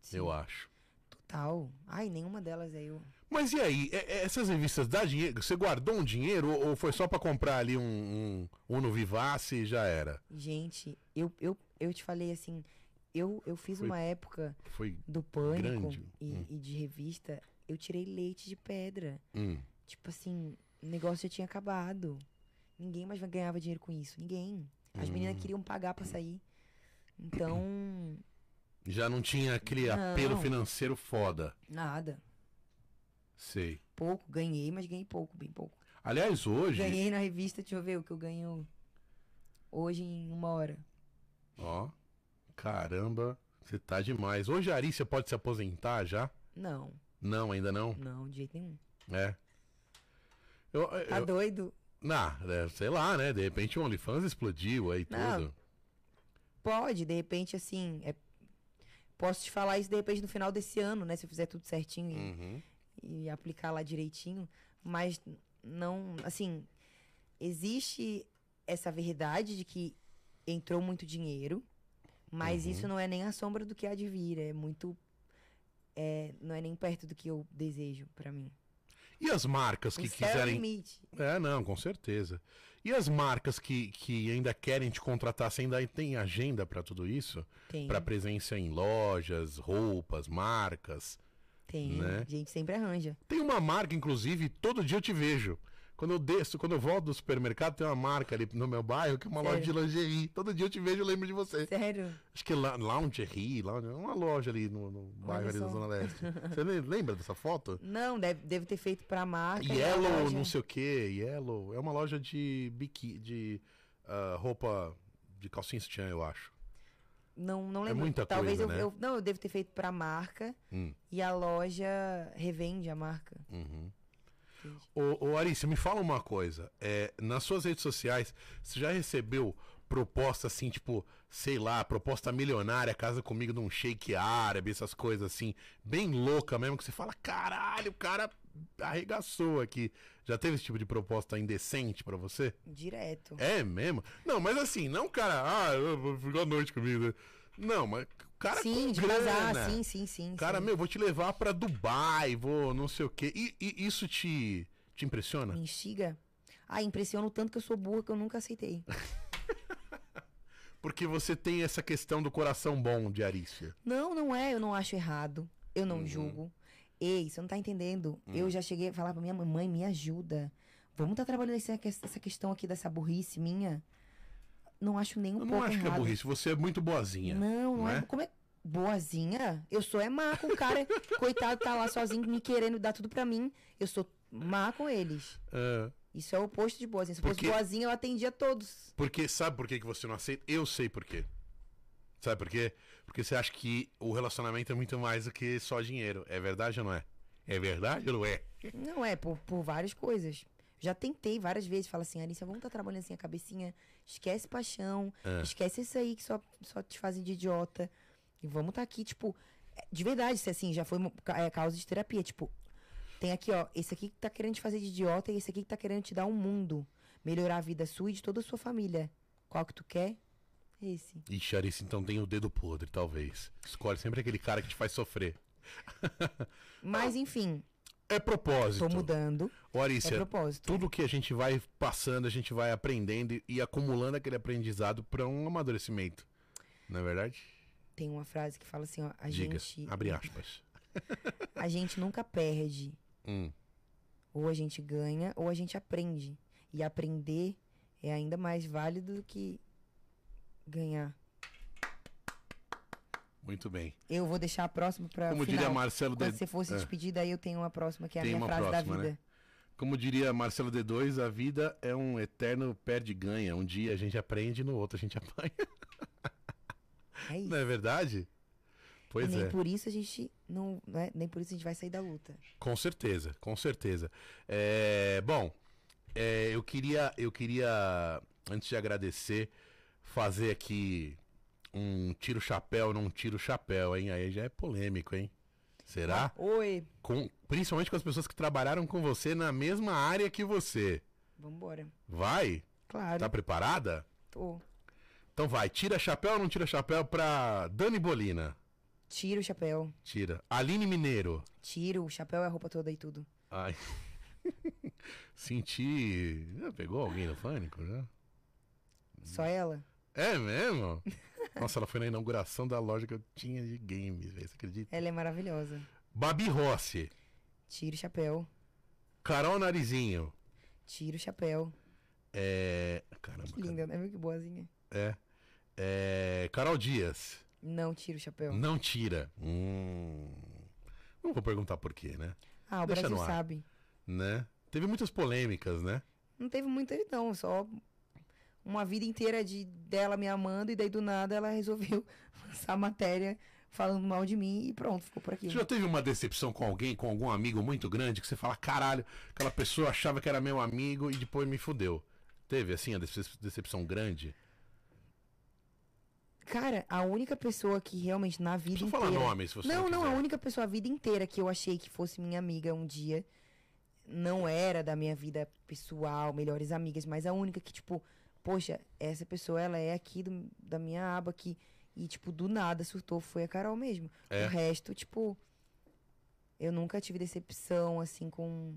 Sim, eu acho. Total. Ai, nenhuma delas é eu. Mas e aí, é- é- essas revistas dá dinheiro? Você guardou um dinheiro ou, foi só pra comprar ali um, um Uno Vivace e já era? Gente, eu, eu, eu te falei assim, eu, eu fiz Foi uma época Foi. do pânico e, Hum. e de revista, eu tirei leite de pedra. Hum, Tipo assim, o negócio já tinha acabado. Ninguém mais ganhava dinheiro com isso. Ninguém. As meninas Hum. queriam pagar pra sair. Então, já não tinha aquele apelo Não. financeiro foda. nada. Sei. Pouco, ganhei, mas ganhei pouco, bem pouco. Aliás, hoje. Ganhei na revista, deixa eu ver o que eu ganho hoje em uma hora. Ó, caramba, você tá demais. Hoje a Arícia pode se aposentar já? Não, Não, ainda não? não, de jeito nenhum. É. Eu, Tá eu, doido? não, é, sei lá, né? De repente o OnlyFans explodiu aí Não. tudo. Pode, de repente, assim. é- Posso te falar isso de repente no final desse ano, né? Se eu fizer tudo certinho e, Uhum. e aplicar lá direitinho. Mas não. Assim. Existe essa verdade de que entrou muito dinheiro, mas Uhum. isso não é nem a sombra do que há de vir. É muito. É, não é nem perto do que eu desejo pra mim. E as marcas que o céu é o quiserem. limite. É, não, com certeza. E as marcas que, que ainda querem te contratar, você ainda tem agenda pra tudo isso? Tem, Pra presença em lojas, roupas, marcas. tem. né? Gente sempre arranja. Tem uma marca, inclusive, todo dia eu te vejo. Quando eu desço, quando eu volto do supermercado, tem uma marca ali no meu bairro que é uma loja de Sério? lingerie. Todo dia eu te vejo e lembro de você. Sério? Acho que é Lingerie, Lounge- uma loja ali no, no bairro ali da. Zona Leste. *laughs* Você le- lembra dessa foto? Não, deve, deve ter feito pra marca. a Yellow, não sei o que, Yellow. É uma loja de biqui, de ah, roupa de calcinha sutiã, eu acho. Não, não É lembro. muita Talvez coisa, eu, né? eu- Não, eu devo ter feito pra marca Hum, e a loja revende a marca. uhum. Entendi. Ô, ô Arice, me fala uma coisa. É, nas suas redes sociais, você já recebeu proposta assim, tipo, sei lá, proposta milionária, casa comigo num shake árabe, essas coisas assim, bem louca mesmo, que você fala, caralho, o cara arregaçou aqui. Já teve esse tipo de proposta indecente pra você? Direto. É mesmo? Não, mas assim, não cara, ah, ficar à noite comigo. né? Não, mas cara sim, com de grana. casar, sim, sim, sim. Cara, sim. meu, vou te levar pra Dubai, vou não sei o quê. E, e isso te, te impressiona? Me instiga. Ah, impressiona o tanto que eu sou burra que eu nunca aceitei. *laughs* Porque você tem essa questão do coração bom de Arícia. Não, não é, eu não acho errado. Eu não Uhum. julgo. Ei, você não tá entendendo. Hum. Eu já cheguei a falar pra minha mamãe, me ajuda. Vamos tá trabalhando essa, essa questão aqui dessa burrice minha. Não acho nem um Eu não pouco acho que é errado. burrice, você é muito boazinha. Não, não não é? é? Como é? Boazinha? Eu sou é má com o cara. *laughs* coitado, tá lá sozinho me querendo dar tudo pra mim. Eu sou má com eles. É, Isso é o oposto de boazinha. Se Porque- fosse boazinha, eu atendia todos. porque sabe por que, você não aceita? Eu sei por quê. Sabe por quê? Porque você acha que o relacionamento é muito mais do que só dinheiro. É verdade ou não é? É verdade ou não é? Não é, por, por várias coisas. Já tentei várias vezes. Fala assim, Arícia, vamos estar trabalhando assim a cabecinha. Esquece paixão. É. Esquece isso aí que só, só te fazem de idiota. E vamos estar aqui, tipo... é, De verdade, se assim, já foi é, causa de terapia. Tipo, tem aqui, ó, esse aqui que tá querendo te fazer de idiota e esse aqui que tá querendo te dar um mundo. Melhorar a vida sua e de toda a sua família. Qual que tu quer? Esse. Ixi, Arice, então tem o dedo podre, talvez. Escolhe sempre aquele cara que te faz sofrer. Mas, *laughs* enfim, É propósito. tô mudando. Ô, É propósito. tudo que a gente vai passando, a gente vai aprendendo e- e acumulando aquele aprendizado para um amadurecimento. Não é verdade? Tem uma frase que fala assim, ó. A Diga, gente... abre aspas. *laughs* A gente nunca perde. Hum, Ou a gente ganha, ou a gente aprende. E aprender é ainda mais válido do que ganhar. Muito bem. Eu vou deixar a próxima para Como final. diria Marcelo Quando D... você for se é. despedir, daí eu tenho uma próxima, que é a Tem minha uma frase próxima, da né? vida. Como diria Marcelo D2, a vida é um eterno perde-ganha. Um dia a gente aprende, no outro a gente *laughs* apanha. É isso. Não é verdade? Pois e nem é. por isso a gente não, né? nem por isso a gente vai sair da luta. Com certeza, com certeza. É, bom, é, eu queria, eu queria, antes de agradecer, fazer aqui um tiro chapéu, não tiro chapéu, hein? Aí já é polêmico, hein? Será? Oi. Com, principalmente com as pessoas que trabalharam com você na mesma área que você. Vambora. Vai? Claro. Tá preparada? Tô. Então vai, tira chapéu ou não tira chapéu pra Dani Bolina? Tira o chapéu. Tira. Aline Mineiro. Tira o chapéu e a roupa toda e tudo. Ai. *laughs* Senti. Já pegou alguém no pânico já? Só ela? É mesmo? *laughs* Nossa, ela foi na inauguração da loja que eu tinha de games. Você acredita? Ela é maravilhosa. Babi Rossi. Tira o chapéu. Carol Narizinho. Tira o chapéu. É. Caramba. Que linda, né? Viu que boazinha? É. É. Carol Dias. Não tira o chapéu. Não tira. Hum. Não vou perguntar por quê, né? Ah, o Deixa Brasil sabe. Né? Teve muitas polêmicas, né? Não teve muita, não. Só uma vida inteira de dela me amando e daí do nada ela resolveu *laughs* lançar matéria falando mal de mim e pronto, ficou por aqui. Você já teve uma decepção com alguém, com algum amigo muito grande, que você fala, caralho, aquela pessoa achava que era meu amigo e depois me fudeu. Teve, assim, a decep- decepção grande? Cara, a única pessoa que realmente na vida Não inteira. falar nome, se você não, não, não, a única pessoa a vida inteira que eu achei que fosse minha amiga um dia não era da minha vida pessoal, melhores amigas, mas a única que, tipo, poxa, essa pessoa, ela é aqui do- da minha aba aqui. E, tipo, do nada surtou, foi a Carol mesmo. É. O resto, tipo, eu nunca tive decepção, assim, com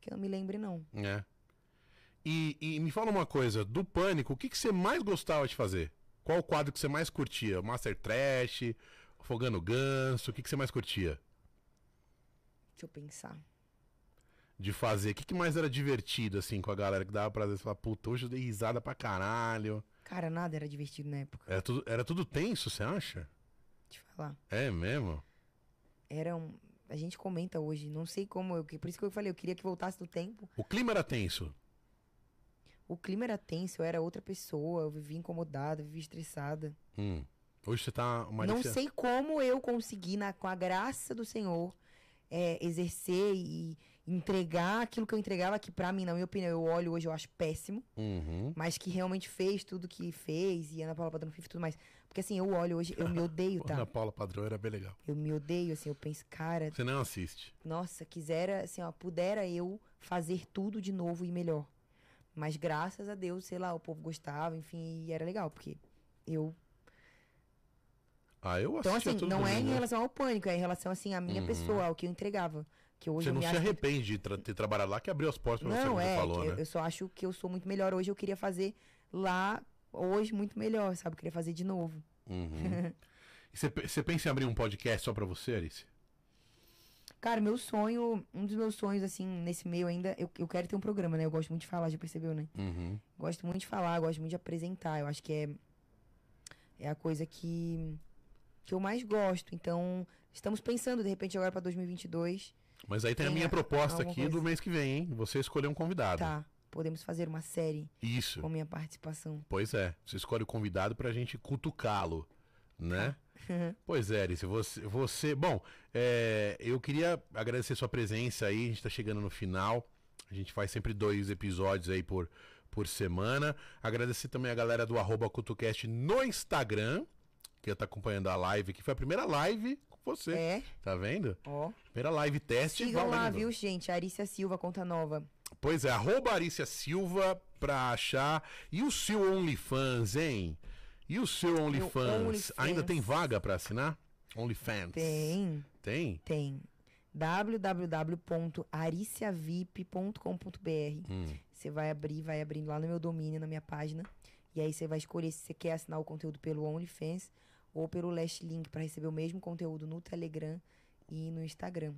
que eu me lembre, não. É. E, e me fala uma coisa, do Pânico, o que, que você mais gostava de fazer? Qual o quadro que você mais curtia? Master Trash, Fogando Ganso, o que, que você mais curtia Deixa eu pensar. De fazer? O que, que mais era divertido, assim, com a galera que dava pra às vezes, falar, puta, hoje eu dei risada pra caralho. Cara, nada era divertido na época. Era tudo, era tudo tenso, você acha? Te falar. É mesmo? Era um. A gente comenta hoje, não sei como, eu, por isso que eu falei, eu queria que voltasse do tempo. O clima era tenso. O clima era tenso, eu era outra pessoa, eu vivia incomodada, vivia estressada. Hum. Hoje você tá uma Não sei como eu consegui, na, com a graça do Senhor, é, exercer e entregar aquilo que eu entregava, que pra mim, na minha opinião, eu olho hoje, eu acho péssimo, Uhum. mas que realmente fez tudo que fez, e Ana Paula Padrão fez tudo mais. Porque assim, eu olho hoje, eu me *laughs* odeio, tá? Ana Paula Padrão era bem legal. Eu me odeio, assim, eu penso, cara, Você não assiste. nossa, quisera, assim, ó, pudera eu fazer tudo de novo e melhor. Mas graças a Deus, sei lá, o povo gostava, enfim, e era legal, porque eu. Ah, eu Então, assim, não é em relação ao pânico, é em relação, assim, à minha Uhum. pessoa, ao que eu entregava. Que hoje Você não se arrepende de tra- ter trabalhado lá, que abriu as portas pra você, como é, você falou, que eu, né? eu só acho que eu sou muito melhor hoje, eu queria fazer lá, hoje, muito melhor, sabe? Eu queria fazer de novo. Uhum. *laughs* Você, pe- você pensa em abrir um podcast só pra você, Alice? Cara, meu sonho, um dos meus sonhos, assim, nesse meio ainda, eu, eu quero ter um programa, né? Eu gosto muito de falar, já percebeu, né? Uhum. Gosto muito de falar, gosto muito de apresentar. Eu acho que é, é a coisa que, que eu mais gosto. Então, estamos pensando, de repente, agora para 2022. Mas aí tem a minha a- proposta aqui coisa. do mês que vem, hein? Você escolher um convidado. Tá, podemos fazer uma série Isso. com minha participação. Pois é. Você escolhe o convidado pra gente cutucá-lo, né? Tá. *laughs* Pois é, Alice, você. você bom, é, eu queria agradecer sua presença aí. A gente tá chegando no final. A gente faz sempre dois episódios aí por, por semana. Agradecer também a galera do arroba CutuCast no Instagram, que tá acompanhando a live, que foi a primeira live você. É, Tá vendo? ó. Primeira live teste. Sigam lá, viu, gente? Arícia Silva, conta nova. Pois é, arroba Arícia Silva pra achar. E o seu OnlyFans, hein? E o seu OnlyFans? OnlyFans. Ainda tem vaga pra assinar? OnlyFans. Tem, Tem? tem. www.ariciavip.com.br Hum. Você vai abrir, vai abrindo lá no meu domínio, na minha página. E aí você vai escolher se você quer assinar o conteúdo pelo OnlyFans ou pelo Last Link para receber o mesmo conteúdo no Telegram e no Instagram.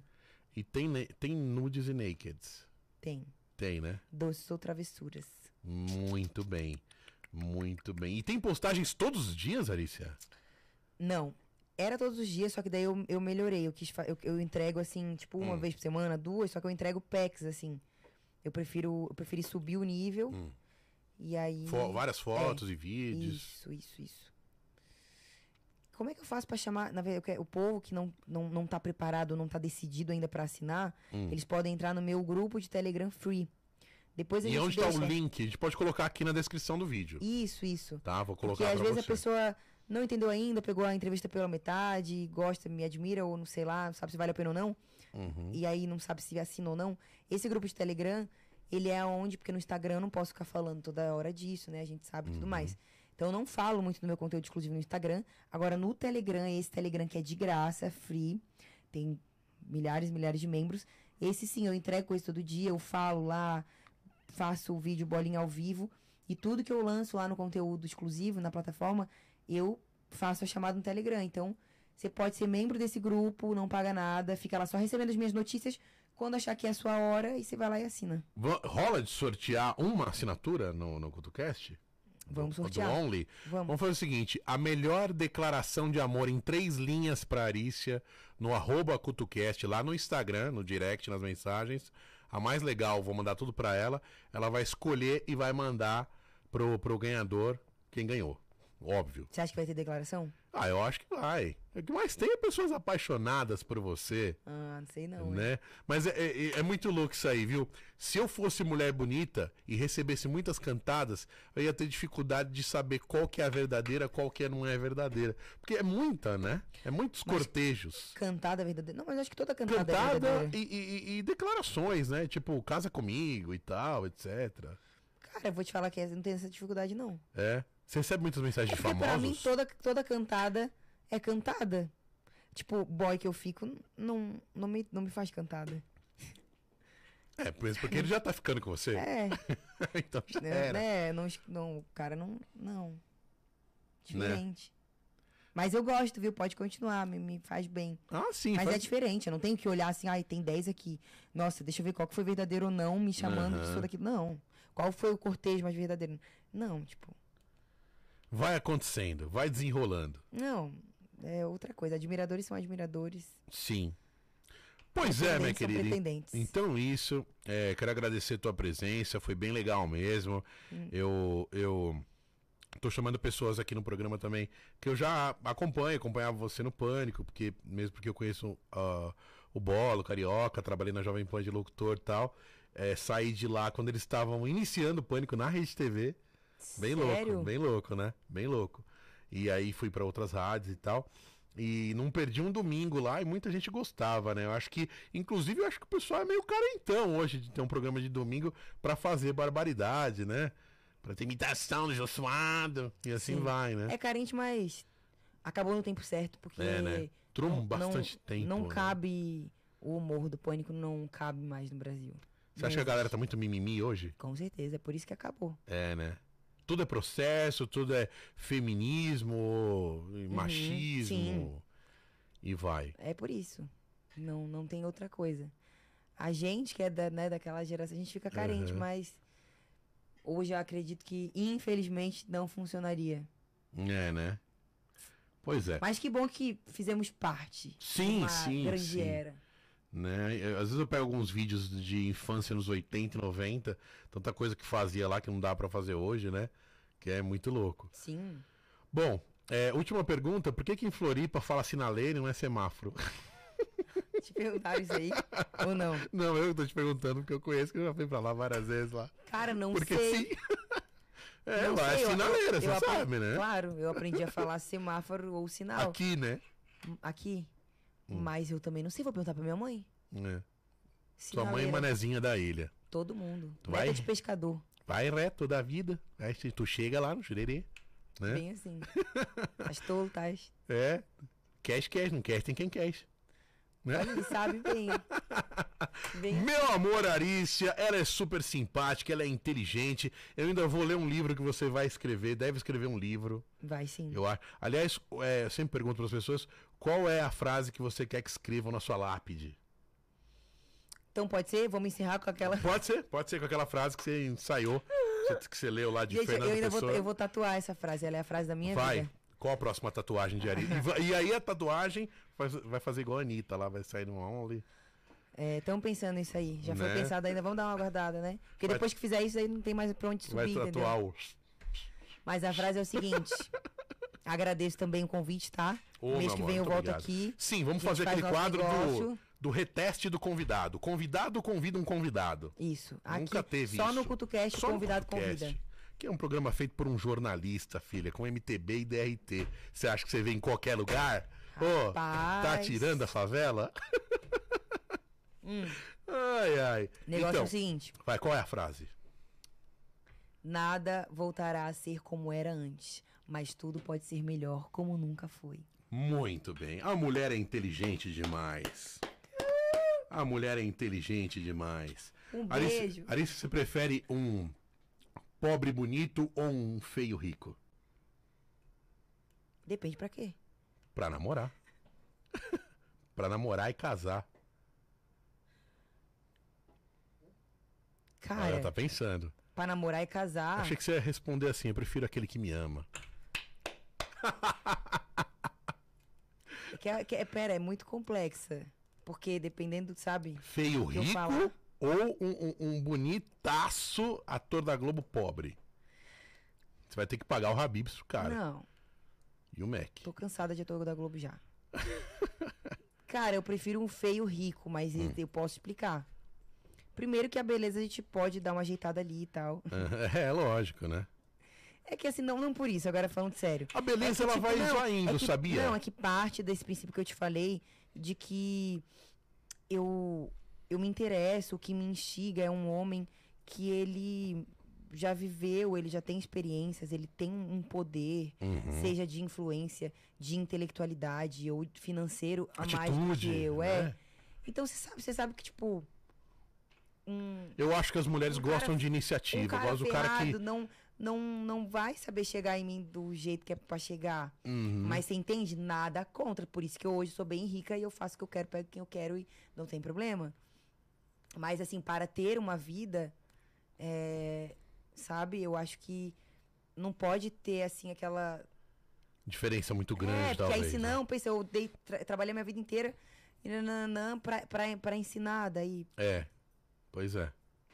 E tem, tem nudes e nakeds. Tem. Tem, né? Doces ou travessuras. Muito bem. Muito bem. E tem postagens todos os dias, Arícia? Não. Era todos os dias, só que daí eu, eu melhorei. Eu, quis eu, eu entrego, assim, tipo, uma Hum. vez por semana, duas, só que eu entrego packs, assim. Eu prefiro. Eu preferi subir o nível. Hum. E aí. Fo- várias fotos e vídeos. Isso, isso, isso. Como é que eu faço pra chamar? Na verdade, quero- o povo que não, não, não tá preparado, não tá decidido ainda pra assinar, Hum. eles podem entrar no meu grupo de Telegram Free. Depois a E gente onde deixa... tá o link? A gente pode colocar aqui na descrição do vídeo. Isso, isso. Tá? Vou Porque colocar às pra vezes você. a pessoa não entendeu ainda, pegou a entrevista pela metade, gosta, me admira, ou não sei lá, não sabe se vale a pena ou não, Uhum. e aí não sabe se assina ou não. Esse grupo de Telegram, ele é onde, porque no Instagram eu não posso ficar falando toda hora disso, né? A gente sabe e tudo Uhum. mais. Então eu não falo muito do meu conteúdo exclusivo no Instagram. Agora no Telegram, esse Telegram que é de graça, free, tem milhares e milhares de membros. Esse sim, eu entrego coisa todo dia, eu falo lá, faço o vídeo bolinha ao vivo. E tudo que eu lanço lá no conteúdo exclusivo, na plataforma, eu faço a chamada no Telegram. Então, você pode ser membro desse grupo, não paga nada, fica lá só recebendo as minhas notícias. Quando achar que é a sua hora, e você vai lá e assina. Rola de sortear uma assinatura no, no CutuCast? Vamos Do- sortear. Do Only? Vamos. Vamos fazer o seguinte: a melhor declaração de amor em três linhas pra Arícia no arroba CutuCast, lá no Instagram, no direct, nas mensagens. A mais legal, vou mandar tudo pra ela. Ela vai escolher e vai mandar pro, pro ganhador quem ganhou. Óbvio. Você acha que vai ter declaração? Ah, eu acho que vai. O que mais tem é pessoas apaixonadas por você. Ah, não sei não. hein? né? Mas é, é- é muito louco isso aí, viu? Se eu fosse mulher bonita e recebesse muitas cantadas, eu ia ter dificuldade de saber qual que é a verdadeira, qual que não é a verdadeira. Porque é muita, né? É muitos Mas- cortejos. Cantada verdadeira. Não, mas acho que toda cantada, é Cantada verdadeira. e, e- e declarações, né? Tipo, casa comigo e tal, etc. Cara, eu vou te falar que não tem essa dificuldade, não. É. Você recebe muitas mensagens de Porque pra mim, famosos? toda, toda cantada é cantada. Tipo, boy que eu fico, não, não, me, não me faz cantada. É, mesmo porque ele já tá ficando com você. É, *laughs* então já né? era. né, Não, não, o cara não. Não. Diferente. Mas eu gosto, viu? Pode continuar, me, me faz bem. Ah, sim. Mas faz- é diferente, eu não tenho que olhar assim, ai, tem 10 aqui. Nossa, deixa eu ver qual que foi verdadeiro ou não, me chamando disso ou daquilo. Não. Qual foi o cortejo mais verdadeiro? Não, tipo, Vai acontecendo, vai desenrolando. não. É outra coisa. Admiradores são admiradores. Sim. Pois é, minha querida. Então isso, é, quero agradecer a tua presença, foi bem legal mesmo. Hum. Eu, eu tô chamando pessoas aqui no programa também que eu já acompanho, acompanhava você no Pânico, porque mesmo porque eu conheço ah, o Bolo, o Carioca, trabalhei na Jovem Pan de locutor e tal. É, saí de lá quando eles estavam iniciando o Pânico na Rede TV. Bem Sério? louco, bem louco, né? Bem louco. E aí fui pra outras rádios e tal. E não perdi um domingo lá e muita gente gostava, né? Eu acho que, inclusive, eu acho que o pessoal é meio carentão hoje de ter um programa de domingo pra fazer barbaridade, né? Pra ter imitação do Jô Suado e assim Sim. vai, né? É carente, mas acabou no tempo certo, porque É, né? Trum bastante não, tempo. não né? cabe o humor do pânico não cabe mais no Brasil. Você acha que a galera tá muito mimimi hoje? Com certeza, é por isso que acabou. É, né? Tudo é processo, tudo é feminismo, machismo. Uhum, sim. E vai. É por isso. Não, não tem outra coisa. A gente que é da, né, daquela geração, a gente fica carente, Uhum. mas hoje eu acredito que, infelizmente, não funcionaria. É, né? Pois é. Mas que bom que fizemos parte. Sim, de uma sim, grande sim. era. Né? Eu- Às vezes eu pego alguns vídeos de infância nos 80 e 90, tanta coisa que fazia lá que não dá pra fazer hoje, né? Que é muito louco. Sim. Bom, é, última pergunta, por que que em Floripa fala sinaleiro e não é semáforo? *laughs* Te perguntaram isso aí? ou não? Não, eu tô te perguntando porque eu conheço que eu já fui pra lá várias vezes lá. Cara, não Porque sei. sim. *laughs* é, Não lá sei, é eu- sinaleira, eu você apre- sabe, né? Claro, eu aprendi a falar semáforo ou sinal. Aqui, né? Aqui. Hum. Mas eu também não sei, vou perguntar pra minha mãe. É. Sua mãe Sinaleira, manezinha da ilha. Todo mundo. Tu vai? de pescador. Vai reto da vida. Aí tu chega lá no Jurerê. Né? Bem assim. *laughs* As toltas. É. Cash, cash, não cash, tem quem cash. Né? Ele sabe bem. Bem *laughs* Meu amor, Arícia, ela é super simpática, ela é inteligente. Eu ainda vou ler um livro que você vai escrever, deve escrever um livro, Vai sim. eu acho. Aliás, é, eu sempre pergunto para as pessoas qual é a frase que você quer que escrevam na sua lápide. Então pode ser? Vamos encerrar com aquela. Pode ser, pode ser com aquela frase que você ensaiou, que- você leu lá de Gente, eu Fernando ainda vou, Pessoa. eu vou tatuar essa frase. Ela é a frase da minha Vai. vida. Qual a próxima tatuagem de Arícia? E, e aí a tatuagem faz- vai fazer igual a Anitta lá, vai sair numa only. Estamos pensando nisso aí. Já foi Né? pensado ainda. Vamos dar uma guardada, né? Porque Vai- depois que fizer isso aí não tem mais pra onde Vai subir, entendeu? tatuar o. Mas a frase é o seguinte. *laughs* Agradeço também o convite, tá? Ô, Mês que vem eu volto obrigado. aqui. Sim, vamos fazer faz aquele quadro do, negócio. do reteste do convidado. Convidado convida um convidado. Isso. Nunca aqui, teve só isso. no CutoCast, Só o no convidado podcast, convida. Que é um programa feito por um jornalista, filha, com MTB e DRT. Você acha que você vê em qualquer lugar? Ô, tá Rapaz. tirando a favela? *laughs* Hum. Ai, ai. Negócio é então, o seguinte: vai, qual é a frase? nada voltará a ser como era antes, mas tudo pode ser melhor como nunca foi. Muito bem. A mulher é inteligente demais. A mulher é inteligente demais. Um Alice, beijo. Alice, você prefere um pobre bonito ou um feio rico? Depende pra quê? Pra namorar. *laughs* pra namorar e casar. Cara, Ela tá pensando. pra namorar e casar. Achei que você ia responder assim, eu prefiro aquele que me ama. *laughs* Que é, que é- pera, é muito complexa. Porque dependendo, sabe? Feio rico falar. ou um, um- um bonitaço ator da Globo pobre? Você vai ter que pagar o Habibs pro cara. Não, E o Mac. tô cansada de ator da Globo já. *laughs* Cara, eu prefiro um feio rico, mas Hum. eu posso explicar. Primeiro que a beleza a gente pode dar uma ajeitada ali e tal. *laughs* É, lógico, né? É que assim, não, não por isso, agora falando sério. A beleza É que, ela tipo, vai não, esvaindo, é que- sabia? Não, é que parte desse princípio que eu te falei, de que eu, eu me interesso, o que me instiga é um homem que ele já viveu, ele já tem experiências, ele tem um poder, Uhum. seja de influência, de intelectualidade ou financeiro a mais do Atitude, que eu, é. né? Então você sabe, você sabe que, tipo, um, Eu acho que as mulheres Um cara- gostam de iniciativa. um cara gosto do cara que. ferrado não, não, não vai saber chegar em mim do jeito que é pra chegar. Uhum. Mas você entende? Nada contra. Por isso que eu hoje sou bem rica e eu faço o que eu quero, pego quem eu quero e não tem problema. Mas, assim, para ter uma vida, é, sabe? Eu acho que não pode ter, assim, aquela. Diferença muito grande, é, porque talvez. aí se né? não, pensa, eu dei, tra trabalhei minha vida inteira nananã, pra, pra, pra ensinar. Daí, É, pois é,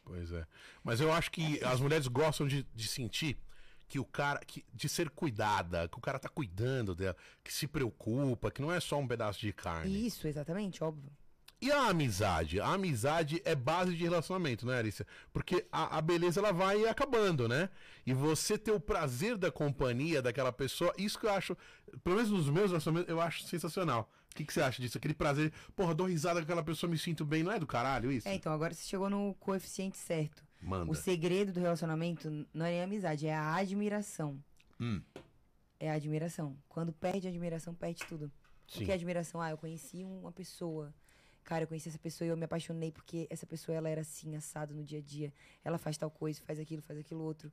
pois é. Mas eu acho que as mulheres gostam de, de sentir que o cara, que, de ser cuidada, que o cara tá cuidando dela, que se preocupa, que não é só um pedaço de carne. isso, exatamente, óbvio. E a amizade? A amizade é base de relacionamento, né, Arícia? Porque a, a beleza ela vai acabando, né? E você ter o prazer da companhia daquela pessoa, isso que eu acho, pelo menos nos meus relacionamentos, eu acho sensacional. O que, que você acha disso? Aquele prazer, porra, dou risada com aquela pessoa, me sinto bem, não é do caralho isso? É, então, agora você chegou no coeficiente certo. Manda. O segredo do relacionamento não é nem a amizade, é a admiração. Hum. É a admiração. Quando perde a admiração, perde tudo. Sim. O que é admiração? Ah, eu conheci uma pessoa. Cara, eu conheci essa pessoa e eu me apaixonei porque essa pessoa ela era assim, assado no dia a dia. Ela faz tal coisa, faz aquilo, faz aquilo outro.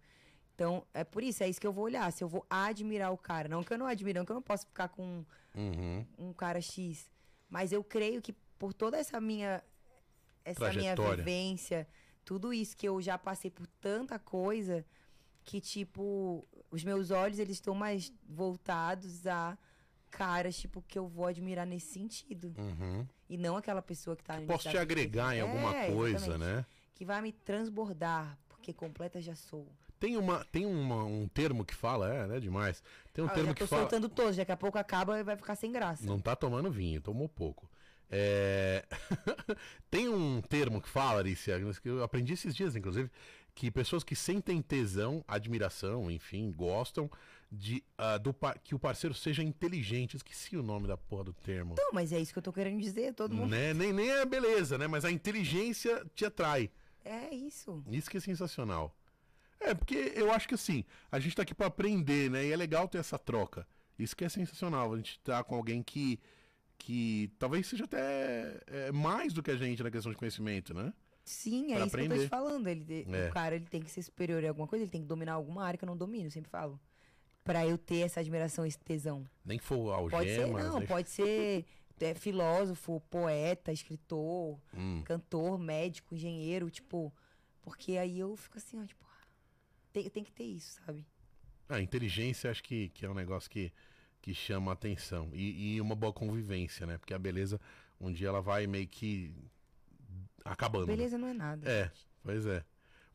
Então, é por isso, é isso que eu vou olhar. Se eu vou admirar o cara. Não que eu não admiro, não que eu não posso ficar com Uhum. um cara X. Mas eu creio que por toda essa minha essa minha vivência, tudo isso que eu já passei por tanta coisa que tipo, os meus olhos eles estão mais voltados a caras tipo que eu vou admirar nesse sentido Uhum. e não aquela pessoa que tá no Posso te agregar em é, alguma coisa, exatamente. né? Que vai me transbordar, porque completa já sou. Tem, uma, tem uma, um termo que fala, é, né? Demais. Tem um Ah, termo já que tô fala. soltando todos, daqui a pouco acaba e vai ficar sem graça. Não tá tomando vinho, tomou pouco. É... *laughs* Tem um termo que fala, Alicia, que eu aprendi esses dias, inclusive, que pessoas que sentem tesão, admiração, enfim, gostam de ah, do que o parceiro seja inteligente. Esqueci o nome da porra do termo. Não, mas é isso que eu tô querendo dizer, todo mundo. Né? Nem, nem é beleza, né? Mas a inteligência te atrai. É isso. Isso que é sensacional. É, porque eu acho que assim, a gente tá aqui pra aprender, né? E é legal ter essa troca. Isso que é sensacional. A gente tá com alguém que, que talvez seja até é, mais do que a gente na questão de conhecimento, né? Sim, é Pra isso que eu tô aprender. te falando. Ele, É. O cara ele tem que ser superior em alguma coisa, ele tem que dominar alguma área que eu não domino, eu sempre falo. Pra eu ter essa admiração, esse tesão. Nem que for algemas. Pode ser, não, nem- pode ser é, filósofo, poeta, escritor, Hum, cantor, médico, engenheiro, tipo. Porque aí eu fico assim, ó, tipo, ah, tem, tem que ter isso, sabe? A inteligência acho que, que é um negócio que, que chama a atenção. E, e uma boa convivência, né? Porque a beleza, um dia ela vai meio que acabando. né? Beleza não é nada. É. gente. Pois é.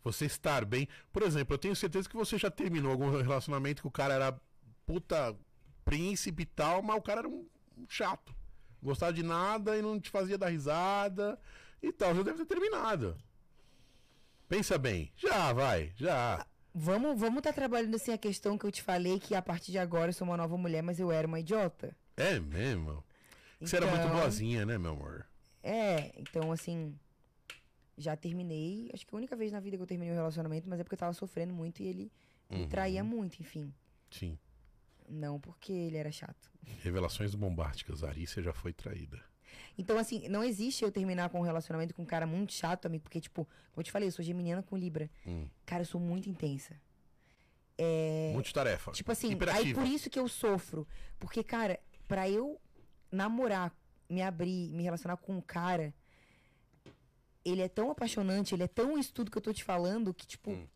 Você estar bem. Por exemplo, eu tenho certeza que você já terminou algum relacionamento que o cara era puta príncipe e tal, mas o cara era um um chato. Gostava de nada e não te fazia dar risada e tal. Já deve ter terminado. Pensa bem. Já, vai. Já. Vamos vamos tá trabalhando assim a questão que eu te falei que a partir de agora eu sou uma nova mulher, mas eu era uma idiota. É mesmo. Você era muito Então- boazinha, né, meu amor? É, então assim, já terminei. Acho que a única vez na vida que eu terminei um relacionamento, mas é porque eu tava sofrendo muito e ele me Uhum. traía muito, enfim. Sim. Não porque ele era chato. Revelações bombásticas. Arícia já foi traída. Então, assim, não existe eu terminar com um relacionamento com um cara muito chato, amigo, porque, tipo, como eu te falei, eu sou geminiana com Libra. Hum. Cara, eu sou muito intensa. É, Multitarefa. Tipo assim, aí por isso que eu sofro. Porque, cara, pra eu namorar, me abrir, me relacionar com um cara, ele é tão apaixonante, ele é tão isso tudo que eu tô te falando, que, tipo, Hum.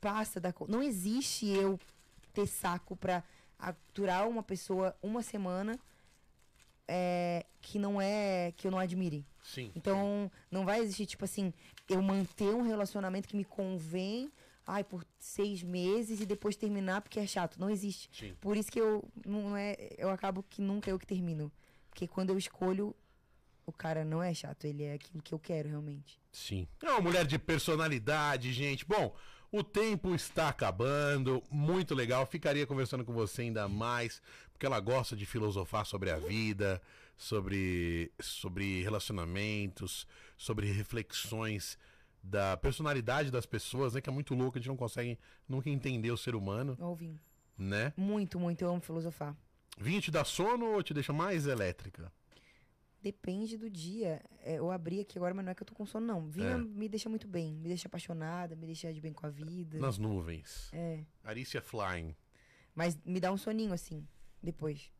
passa da. Não existe eu ter saco pra aturar uma pessoa uma semana é, que não é. que eu não admire. Sim. Então, não vai existir, tipo assim, eu manter um relacionamento que me convém, ai, por seis meses e depois terminar porque é chato. Não existe. Sim. Por isso que eu não é, eu acabo que nunca eu que termino. Porque quando eu escolho, o cara não é chato, ele é aquilo que eu quero realmente. Sim. É uma mulher de personalidade, gente. Bom, o tempo está acabando. Muito legal. Ficaria conversando com você ainda mais, porque ela gosta de filosofar sobre a vida, sobre, sobre relacionamentos, sobre reflexões da personalidade das pessoas, né? Que é muito louco, a gente não consegue nunca entender o ser humano, Ouvindo. né? Muito, muito, eu amo filosofar. Vinho te dá sono ou te deixa mais elétrica? Depende do dia. É, eu abri aqui agora, mas não é que eu tô com sono, não. Vinho É. me deixa muito bem. Me deixa apaixonada, me deixa de bem com a vida. Nas nuvens. É. Arícia Flying. Mas me dá um soninho, assim, depois.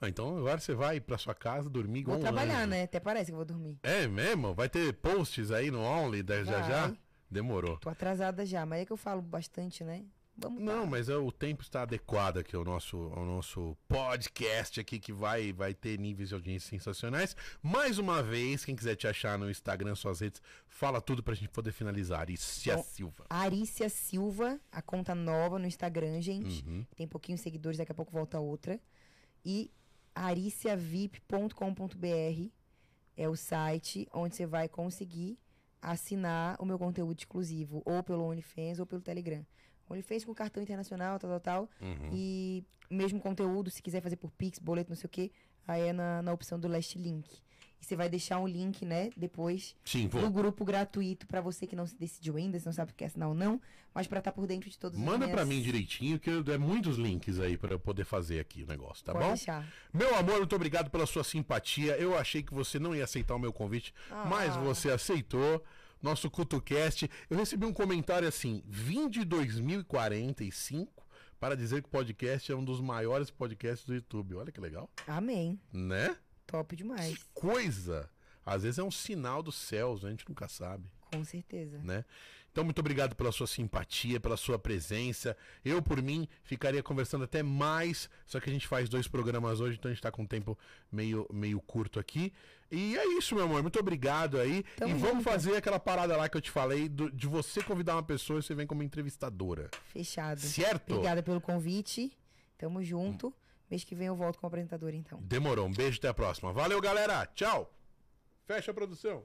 Ah, então agora você vai pra sua casa dormir igual Vou trabalhar, anjo. né? Até parece que eu vou dormir. É mesmo? Vai ter posts aí no Only da- já já? Demorou. Tô atrasada já, mas é que eu falo bastante, né? Vamos Não, lá. mas é, o tempo está adequado aqui ao nosso, ao nosso podcast aqui, que vai, vai ter níveis de audiência sensacionais. Mais uma vez, quem quiser te achar no Instagram, suas redes, fala tudo pra gente poder finalizar. Arícia Bom, Silva. Arícia Silva, a conta nova no Instagram, gente. Uhum. Tem pouquinhos seguidores, daqui a pouco volta outra. E ariciavip.com.br é o site onde você vai conseguir assinar o meu conteúdo exclusivo, ou pelo OnlyFans ou pelo Telegram. OnlyFans com cartão internacional, tal, tal, tal. Uhum. E mesmo conteúdo, se quiser fazer por Pix, boleto, não sei o quê, aí é na, na opção do Last Link. E você vai deixar um link, né, depois Sim, do vou. grupo gratuito pra você que não se decidiu ainda, se não sabe o que é assinar ou não, mas pra estar por dentro de todos os Manda pra mim direitinho, que é muitos links aí pra eu poder fazer aqui o negócio, tá Pode bom? deixar. Meu amor, muito obrigado pela sua simpatia. Eu achei que você não ia aceitar o meu convite, Ah. mas você aceitou. Nosso CutoCast. Eu recebi um comentário assim: vim de 2045 para dizer que o podcast é um dos maiores podcasts do YouTube. Olha que legal, Amém. né? Top demais. Que coisa! Às vezes é um sinal dos céus, a gente nunca sabe Com certeza. né? Então, muito obrigado pela sua simpatia, pela sua presença. Eu, por mim, ficaria conversando até mais, só que a gente faz dois programas hoje, então a gente tá com um tempo meio, meio curto aqui. E é isso, meu amor. Muito obrigado aí. Tamo e vamos junto. fazer aquela parada lá que eu te falei, do- de você convidar uma pessoa e você vem como entrevistadora. Fechado. Certo? Obrigada pelo convite. Tamo junto. Mês que vem eu volto como apresentadora, então. Demorou. Um beijo, até a próxima. Valeu, galera. Tchau. Fecha a produção.